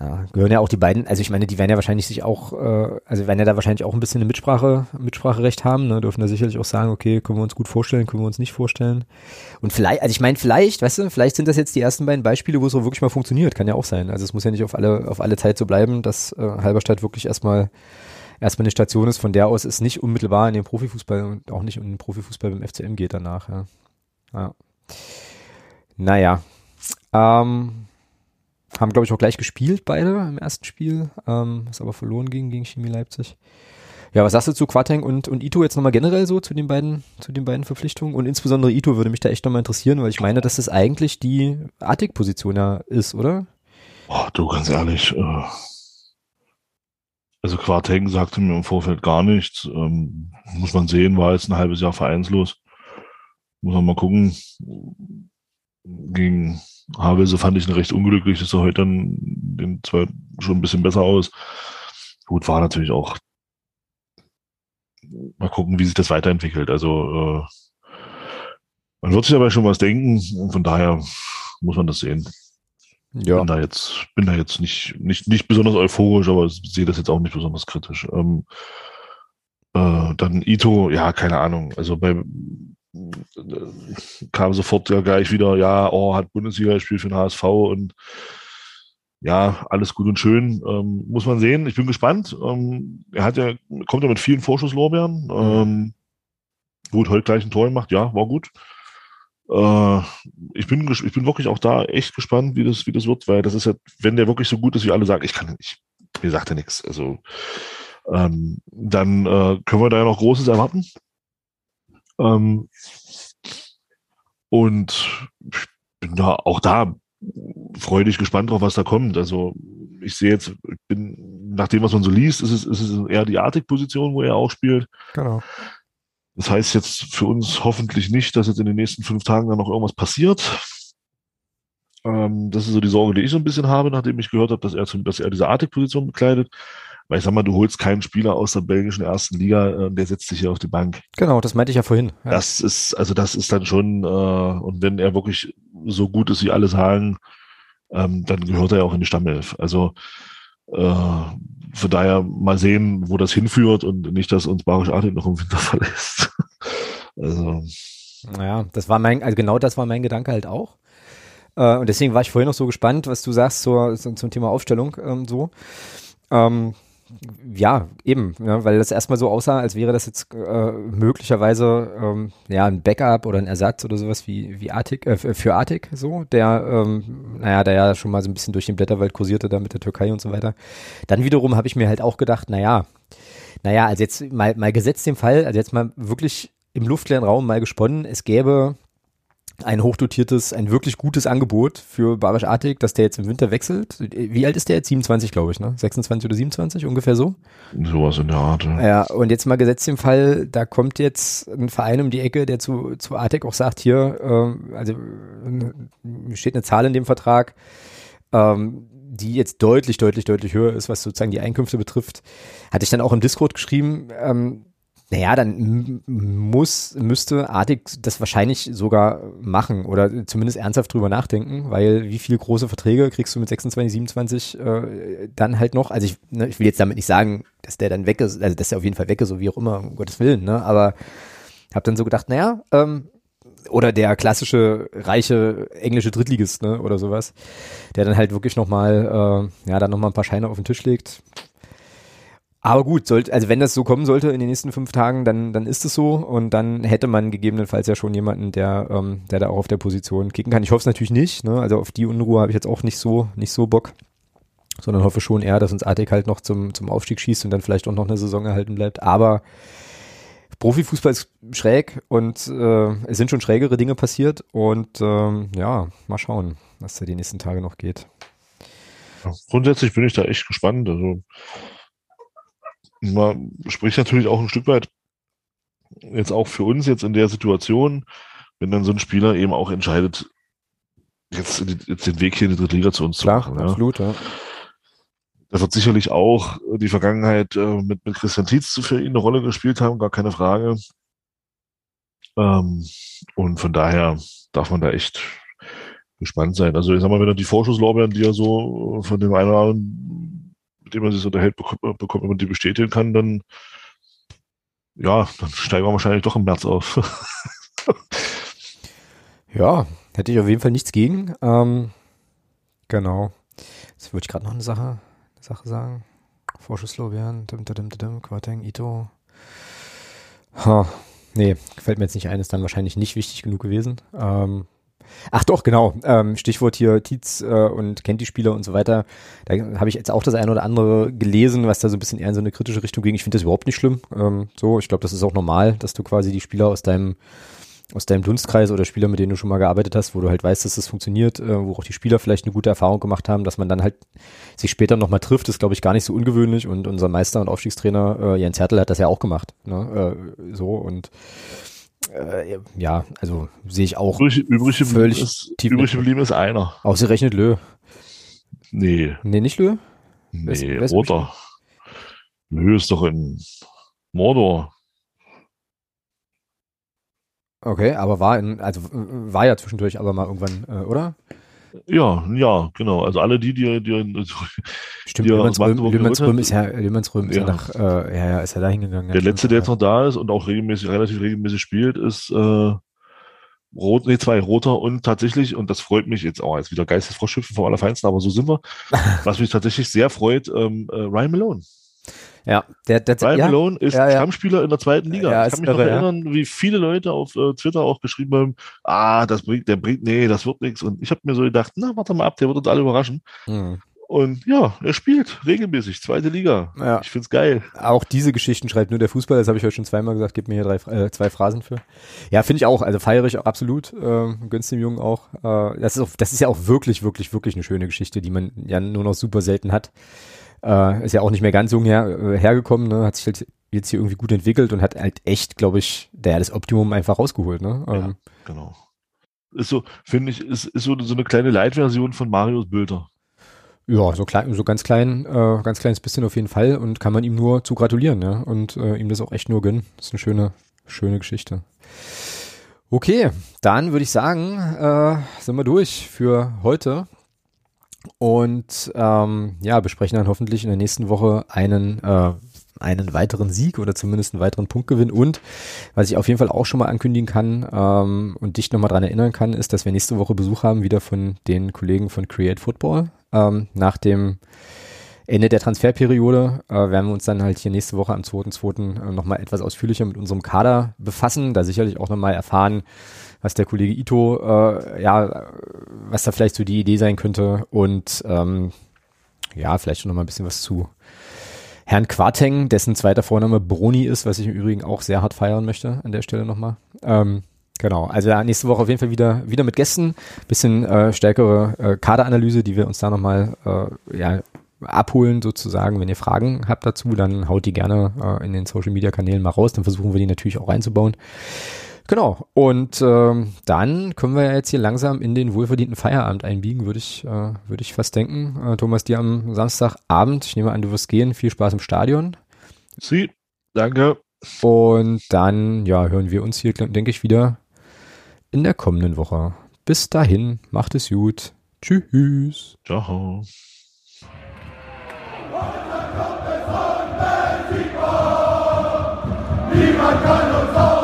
ja, gehören ja auch die beiden, also ich meine, die werden ja wahrscheinlich sich auch, äh, also werden ja da wahrscheinlich auch ein bisschen eine Mitsprache, Mitspracherecht haben, ne, dürfen da sicherlich auch sagen, okay, können wir uns gut vorstellen, können wir uns nicht vorstellen. Und vielleicht, also ich meine, vielleicht, weißt du, vielleicht sind das jetzt die ersten beiden Beispiele, wo es auch wirklich mal funktioniert, kann ja auch sein. Also es muss ja nicht auf alle, auf alle Zeit so bleiben, dass äh, Halberstadt wirklich erstmal erstmal eine Station ist, von der aus es nicht unmittelbar in den Profifußball und auch nicht in den Profifußball beim FCM geht danach, ja. ja. Naja. Ähm, haben, glaube ich, auch gleich gespielt, beide im ersten Spiel, ähm, was aber verloren ging gegen Chemie Leipzig. Ja, was sagst du zu Quateng und, und Ito jetzt nochmal generell so zu den beiden, zu den beiden Verpflichtungen? Und insbesondere Ito würde mich da echt nochmal interessieren, weil ich meine, dass das eigentlich die Artig-Position ja ist, oder? Boah, du, ganz ehrlich, äh, also Quateng sagte mir im Vorfeld gar nichts. Ähm, muss man sehen, war jetzt ein halbes Jahr vereinslos. Muss man mal gucken, gegen Havelse fand ich ihn recht unglücklich, dass er heute dann den zwei schon ein bisschen besser aus. Gut, war natürlich auch. Mal gucken, wie sich das weiterentwickelt. Also äh, man wird sich aber schon was denken und von daher muss man das sehen. Ja. Bin da jetzt, bin da jetzt nicht, nicht, nicht besonders euphorisch, aber ich sehe das jetzt auch nicht besonders kritisch. Ähm, äh, dann Ito, ja, keine Ahnung. Also bei kam sofort ja gleich wieder, ja, oh, hat Bundesliga gespielt für den HSV und ja, alles gut und schön. Ähm, muss man sehen. Ich bin gespannt. Ähm, er hat ja, kommt ja mit vielen Vorschusslorbeeren. Ähm, gut, heute gleich ein Tor gemacht, ja, war gut. Äh, ich, bin, ich bin wirklich auch da echt gespannt, wie das, wie das wird, weil das ist ja, wenn der wirklich so gut ist, wie alle sagen, ich kann nicht, mir sagt er nichts. Also ähm, dann äh, können wir da ja noch Großes erwarten. Ähm, und ich bin da auch da freudig gespannt drauf, was da kommt. Also ich sehe jetzt, ich bin, nach dem, was man so liest, ist es, ist es eher die Artig-Position, wo er auch spielt. Genau. Das heißt jetzt für uns hoffentlich nicht, dass jetzt in den nächsten fünf Tagen dann noch irgendwas passiert. Ähm, das ist so die Sorge, die ich so ein bisschen habe, nachdem ich gehört habe, dass er, zum, dass er diese Artig-Position bekleidet. Weil ich sag mal, du holst keinen Spieler aus der belgischen ersten Liga, äh, der setzt sich hier auf die Bank. Genau, das meinte ich ja vorhin. Ja. Das ist, also das ist dann schon, äh, und wenn er wirklich so gut ist, wie alle sagen, ähm, dann gehört er ja auch in die Stammelf. Also äh, von daher mal sehen, wo das hinführt und nicht, dass uns Barisch Artin noch im Winter verlässt. also. Naja, das war mein, also genau das war mein Gedanke halt auch. Äh, und deswegen war ich vorhin noch so gespannt, was du sagst zur, zum Thema Aufstellung ähm, so. Ähm, ja, eben, ja, weil das erstmal so aussah, als wäre das jetzt äh, möglicherweise ähm, ja ein Backup oder ein Ersatz oder sowas wie, wie Artik, äh, für Artik so, der, ähm, naja, der ja schon mal so ein bisschen durch den Blätterwald kursierte da mit der Türkei und so weiter. Dann wiederum habe ich mir halt auch gedacht, naja, naja, also jetzt mal, mal gesetzt dem Fall, also jetzt mal wirklich im luftleeren Raum mal gesponnen, es gäbe ein hochdotiertes, ein wirklich gutes Angebot für Barisch Artig, dass der jetzt im Winter wechselt. Wie alt ist der jetzt? 27, glaube ich, ne? 26 oder 27, ungefähr so? Sowas in der Art. Ja. ja, und jetzt mal gesetzt im Fall, da kommt jetzt ein Verein um die Ecke, der zu, zu Artig auch sagt, hier, äh, also steht eine Zahl in dem Vertrag, ähm, die jetzt deutlich, deutlich, deutlich höher ist, was sozusagen die Einkünfte betrifft. Hatte ich dann auch im Discord geschrieben, ähm, naja, dann muss, müsste Artig das wahrscheinlich sogar machen oder zumindest ernsthaft drüber nachdenken, weil wie viele große Verträge kriegst du mit 26, 27 äh, dann halt noch? Also ich, ne, ich will jetzt damit nicht sagen, dass der dann weg ist, also dass der auf jeden Fall weg ist, so wie auch immer, um Gottes Willen, ne? Aber hab dann so gedacht, naja, ähm, oder der klassische reiche englische Drittligist, ne, oder sowas, der dann halt wirklich nochmal, äh, ja, dann nochmal ein paar Scheine auf den Tisch legt. Aber gut, sollte, also wenn das so kommen sollte in den nächsten fünf Tagen, dann, dann ist es so und dann hätte man gegebenenfalls ja schon jemanden, der, ähm, der da auch auf der Position kicken kann. Ich hoffe es natürlich nicht, ne? also auf die Unruhe habe ich jetzt auch nicht so, nicht so Bock, sondern hoffe schon eher, dass uns Artig halt noch zum, zum Aufstieg schießt und dann vielleicht auch noch eine Saison erhalten bleibt. Aber Profifußball ist schräg und äh, es sind schon schrägere Dinge passiert und ähm, ja, mal schauen, was da die nächsten Tage noch geht. Grundsätzlich bin ich da echt gespannt. Also man spricht natürlich auch ein Stück weit jetzt auch für uns jetzt in der Situation, wenn dann so ein Spieler eben auch entscheidet, jetzt, jetzt den Weg hier in die dritte Liga zu uns Klar, zu machen. Absolut, ja. Da wird sicherlich auch die Vergangenheit äh, mit, mit Christian Tietz für ihn eine Rolle gespielt haben, gar keine Frage. Ähm, und von daher darf man da echt gespannt sein. Also ich sag mal, wenn er die Vorschusslorbeeren, die er so von dem einen oder anderen mit dem man sich unterhält, bekommt, wenn man die bestätigen kann, dann ja, dann steigen wir wahrscheinlich doch im März auf. ja, hätte ich auf jeden Fall nichts gegen. Ähm, genau. Jetzt würde ich gerade noch eine Sache, eine Sache sagen. Vorschusslorbeeren, dim, dim, dim, Quarteng, Ito. Ha, nee, gefällt mir jetzt nicht ein, ist dann wahrscheinlich nicht wichtig genug gewesen. Ähm, Ach doch, genau. Ähm, Stichwort hier Tietz äh, und kennt die Spieler und so weiter. Da habe ich jetzt auch das eine oder andere gelesen, was da so ein bisschen eher in so eine kritische Richtung ging. Ich finde das überhaupt nicht schlimm. Ähm, so, ich glaube, das ist auch normal, dass du quasi die Spieler aus deinem aus deinem Dunstkreis oder Spieler, mit denen du schon mal gearbeitet hast, wo du halt weißt, dass das funktioniert, äh, wo auch die Spieler vielleicht eine gute Erfahrung gemacht haben, dass man dann halt sich später nochmal trifft, ist, glaube ich, gar nicht so ungewöhnlich. Und unser Meister und Aufstiegstrainer äh, Jens Hertel hat das ja auch gemacht. Ne? Äh, so und äh, ja, also sehe ich auch. Übrig, übrig völlig ist, übrig geblieben ist einer. Ausgerechnet Lö. Nee. Nee, nicht Lö? Nee, oder. Lö ist doch in Mordor. Okay, aber war in, also war ja zwischendurch aber mal irgendwann, äh, oder? Ja, ja, genau. Also alle die, die, die Stimmt, Löhmannsröhm ist ja, Löhmannsröhm ist ja, nach, äh, ja, ja, ist ja da hingegangen. Der letzte, der jetzt noch da ist und auch regelmäßig, relativ regelmäßig spielt, ist äh, Rot, nee, zwei Roter und tatsächlich, und das freut mich jetzt auch als wieder Geistesfroschhüpfen vom Allerfeinsten, aber so sind wir, was mich tatsächlich sehr freut, ähm, äh, Ryan Malone. Ja, der, der Ryan ja, Malone ist ja, ja. Stammspieler in der zweiten Liga. Ja, ich kann mich irre, noch erinnern, wie viele Leute auf äh, Twitter auch geschrieben haben, ah, das bringt, der bringt, nee, das wird nichts. Und ich habe mir so gedacht, na, warte mal ab, der wird uns alle überraschen. Mhm. Und ja, er spielt regelmäßig, zweite Liga. Ja. Ich find's geil. Auch diese Geschichten schreibt nur der Fußball, das habe ich heute schon zweimal gesagt, gib mir hier drei, äh, zwei Phrasen für. Ja, finde ich auch, also feiere ich auch absolut, äh, gönn's dem Jungen auch. Äh, das, ist auch. Das ist ja auch wirklich, wirklich, wirklich eine schöne Geschichte, die man ja nur noch super selten hat. Äh, ist ja auch nicht mehr ganz jung her, äh, hergekommen, ne? hat sich halt jetzt hier irgendwie gut entwickelt und hat halt echt, glaube ich, der das Optimum einfach rausgeholt. Ne? Ähm, ja, genau. Ist so, finde ich, ist, ist so, so eine kleine Light-Version von Marius Bilder. Ja, so klein, so ganz klein, äh, ganz kleines bisschen auf jeden Fall und kann man ihm nur zu gratulieren, ja. Und äh, ihm das auch echt nur gönnen. Das ist eine schöne, schöne Geschichte. Okay, dann würde ich sagen, äh, sind wir durch für heute und ähm, ja, besprechen dann hoffentlich in der nächsten Woche einen, äh, einen weiteren Sieg oder zumindest einen weiteren Punktgewinn. Und was ich auf jeden Fall auch schon mal ankündigen kann ähm, und dich nochmal dran erinnern kann, ist, dass wir nächste Woche Besuch haben, wieder von den Kollegen von Create Football. Ähm, nach dem Ende der Transferperiode äh, werden wir uns dann halt hier nächste Woche am 2.2. Äh, nochmal etwas ausführlicher mit unserem Kader befassen, da sicherlich auch nochmal erfahren, was der Kollege Ito, äh, ja, was da vielleicht so die Idee sein könnte und ähm, ja, vielleicht schon noch mal ein bisschen was zu Herrn Quarteng, dessen zweiter Vorname Broni ist, was ich im Übrigen auch sehr hart feiern möchte an der Stelle nochmal. Ähm, Genau, also ja, nächste Woche auf jeden Fall wieder, wieder mit Gästen, bisschen äh, stärkere äh, Kaderanalyse, die wir uns da nochmal äh, ja, abholen sozusagen. Wenn ihr Fragen habt dazu, dann haut die gerne äh, in den Social Media Kanälen mal raus, dann versuchen wir die natürlich auch einzubauen. Genau. Und ähm, dann können wir ja jetzt hier langsam in den wohlverdienten Feierabend einbiegen, würde ich, äh, würde ich fast denken. Äh, Thomas, dir am Samstagabend, ich nehme an, du wirst gehen, viel Spaß im Stadion. Sie, danke. Und dann, ja, hören wir uns hier, denke ich, wieder in der kommenden Woche. Bis dahin, macht es gut. Tschüss. Ciao. Niemand kann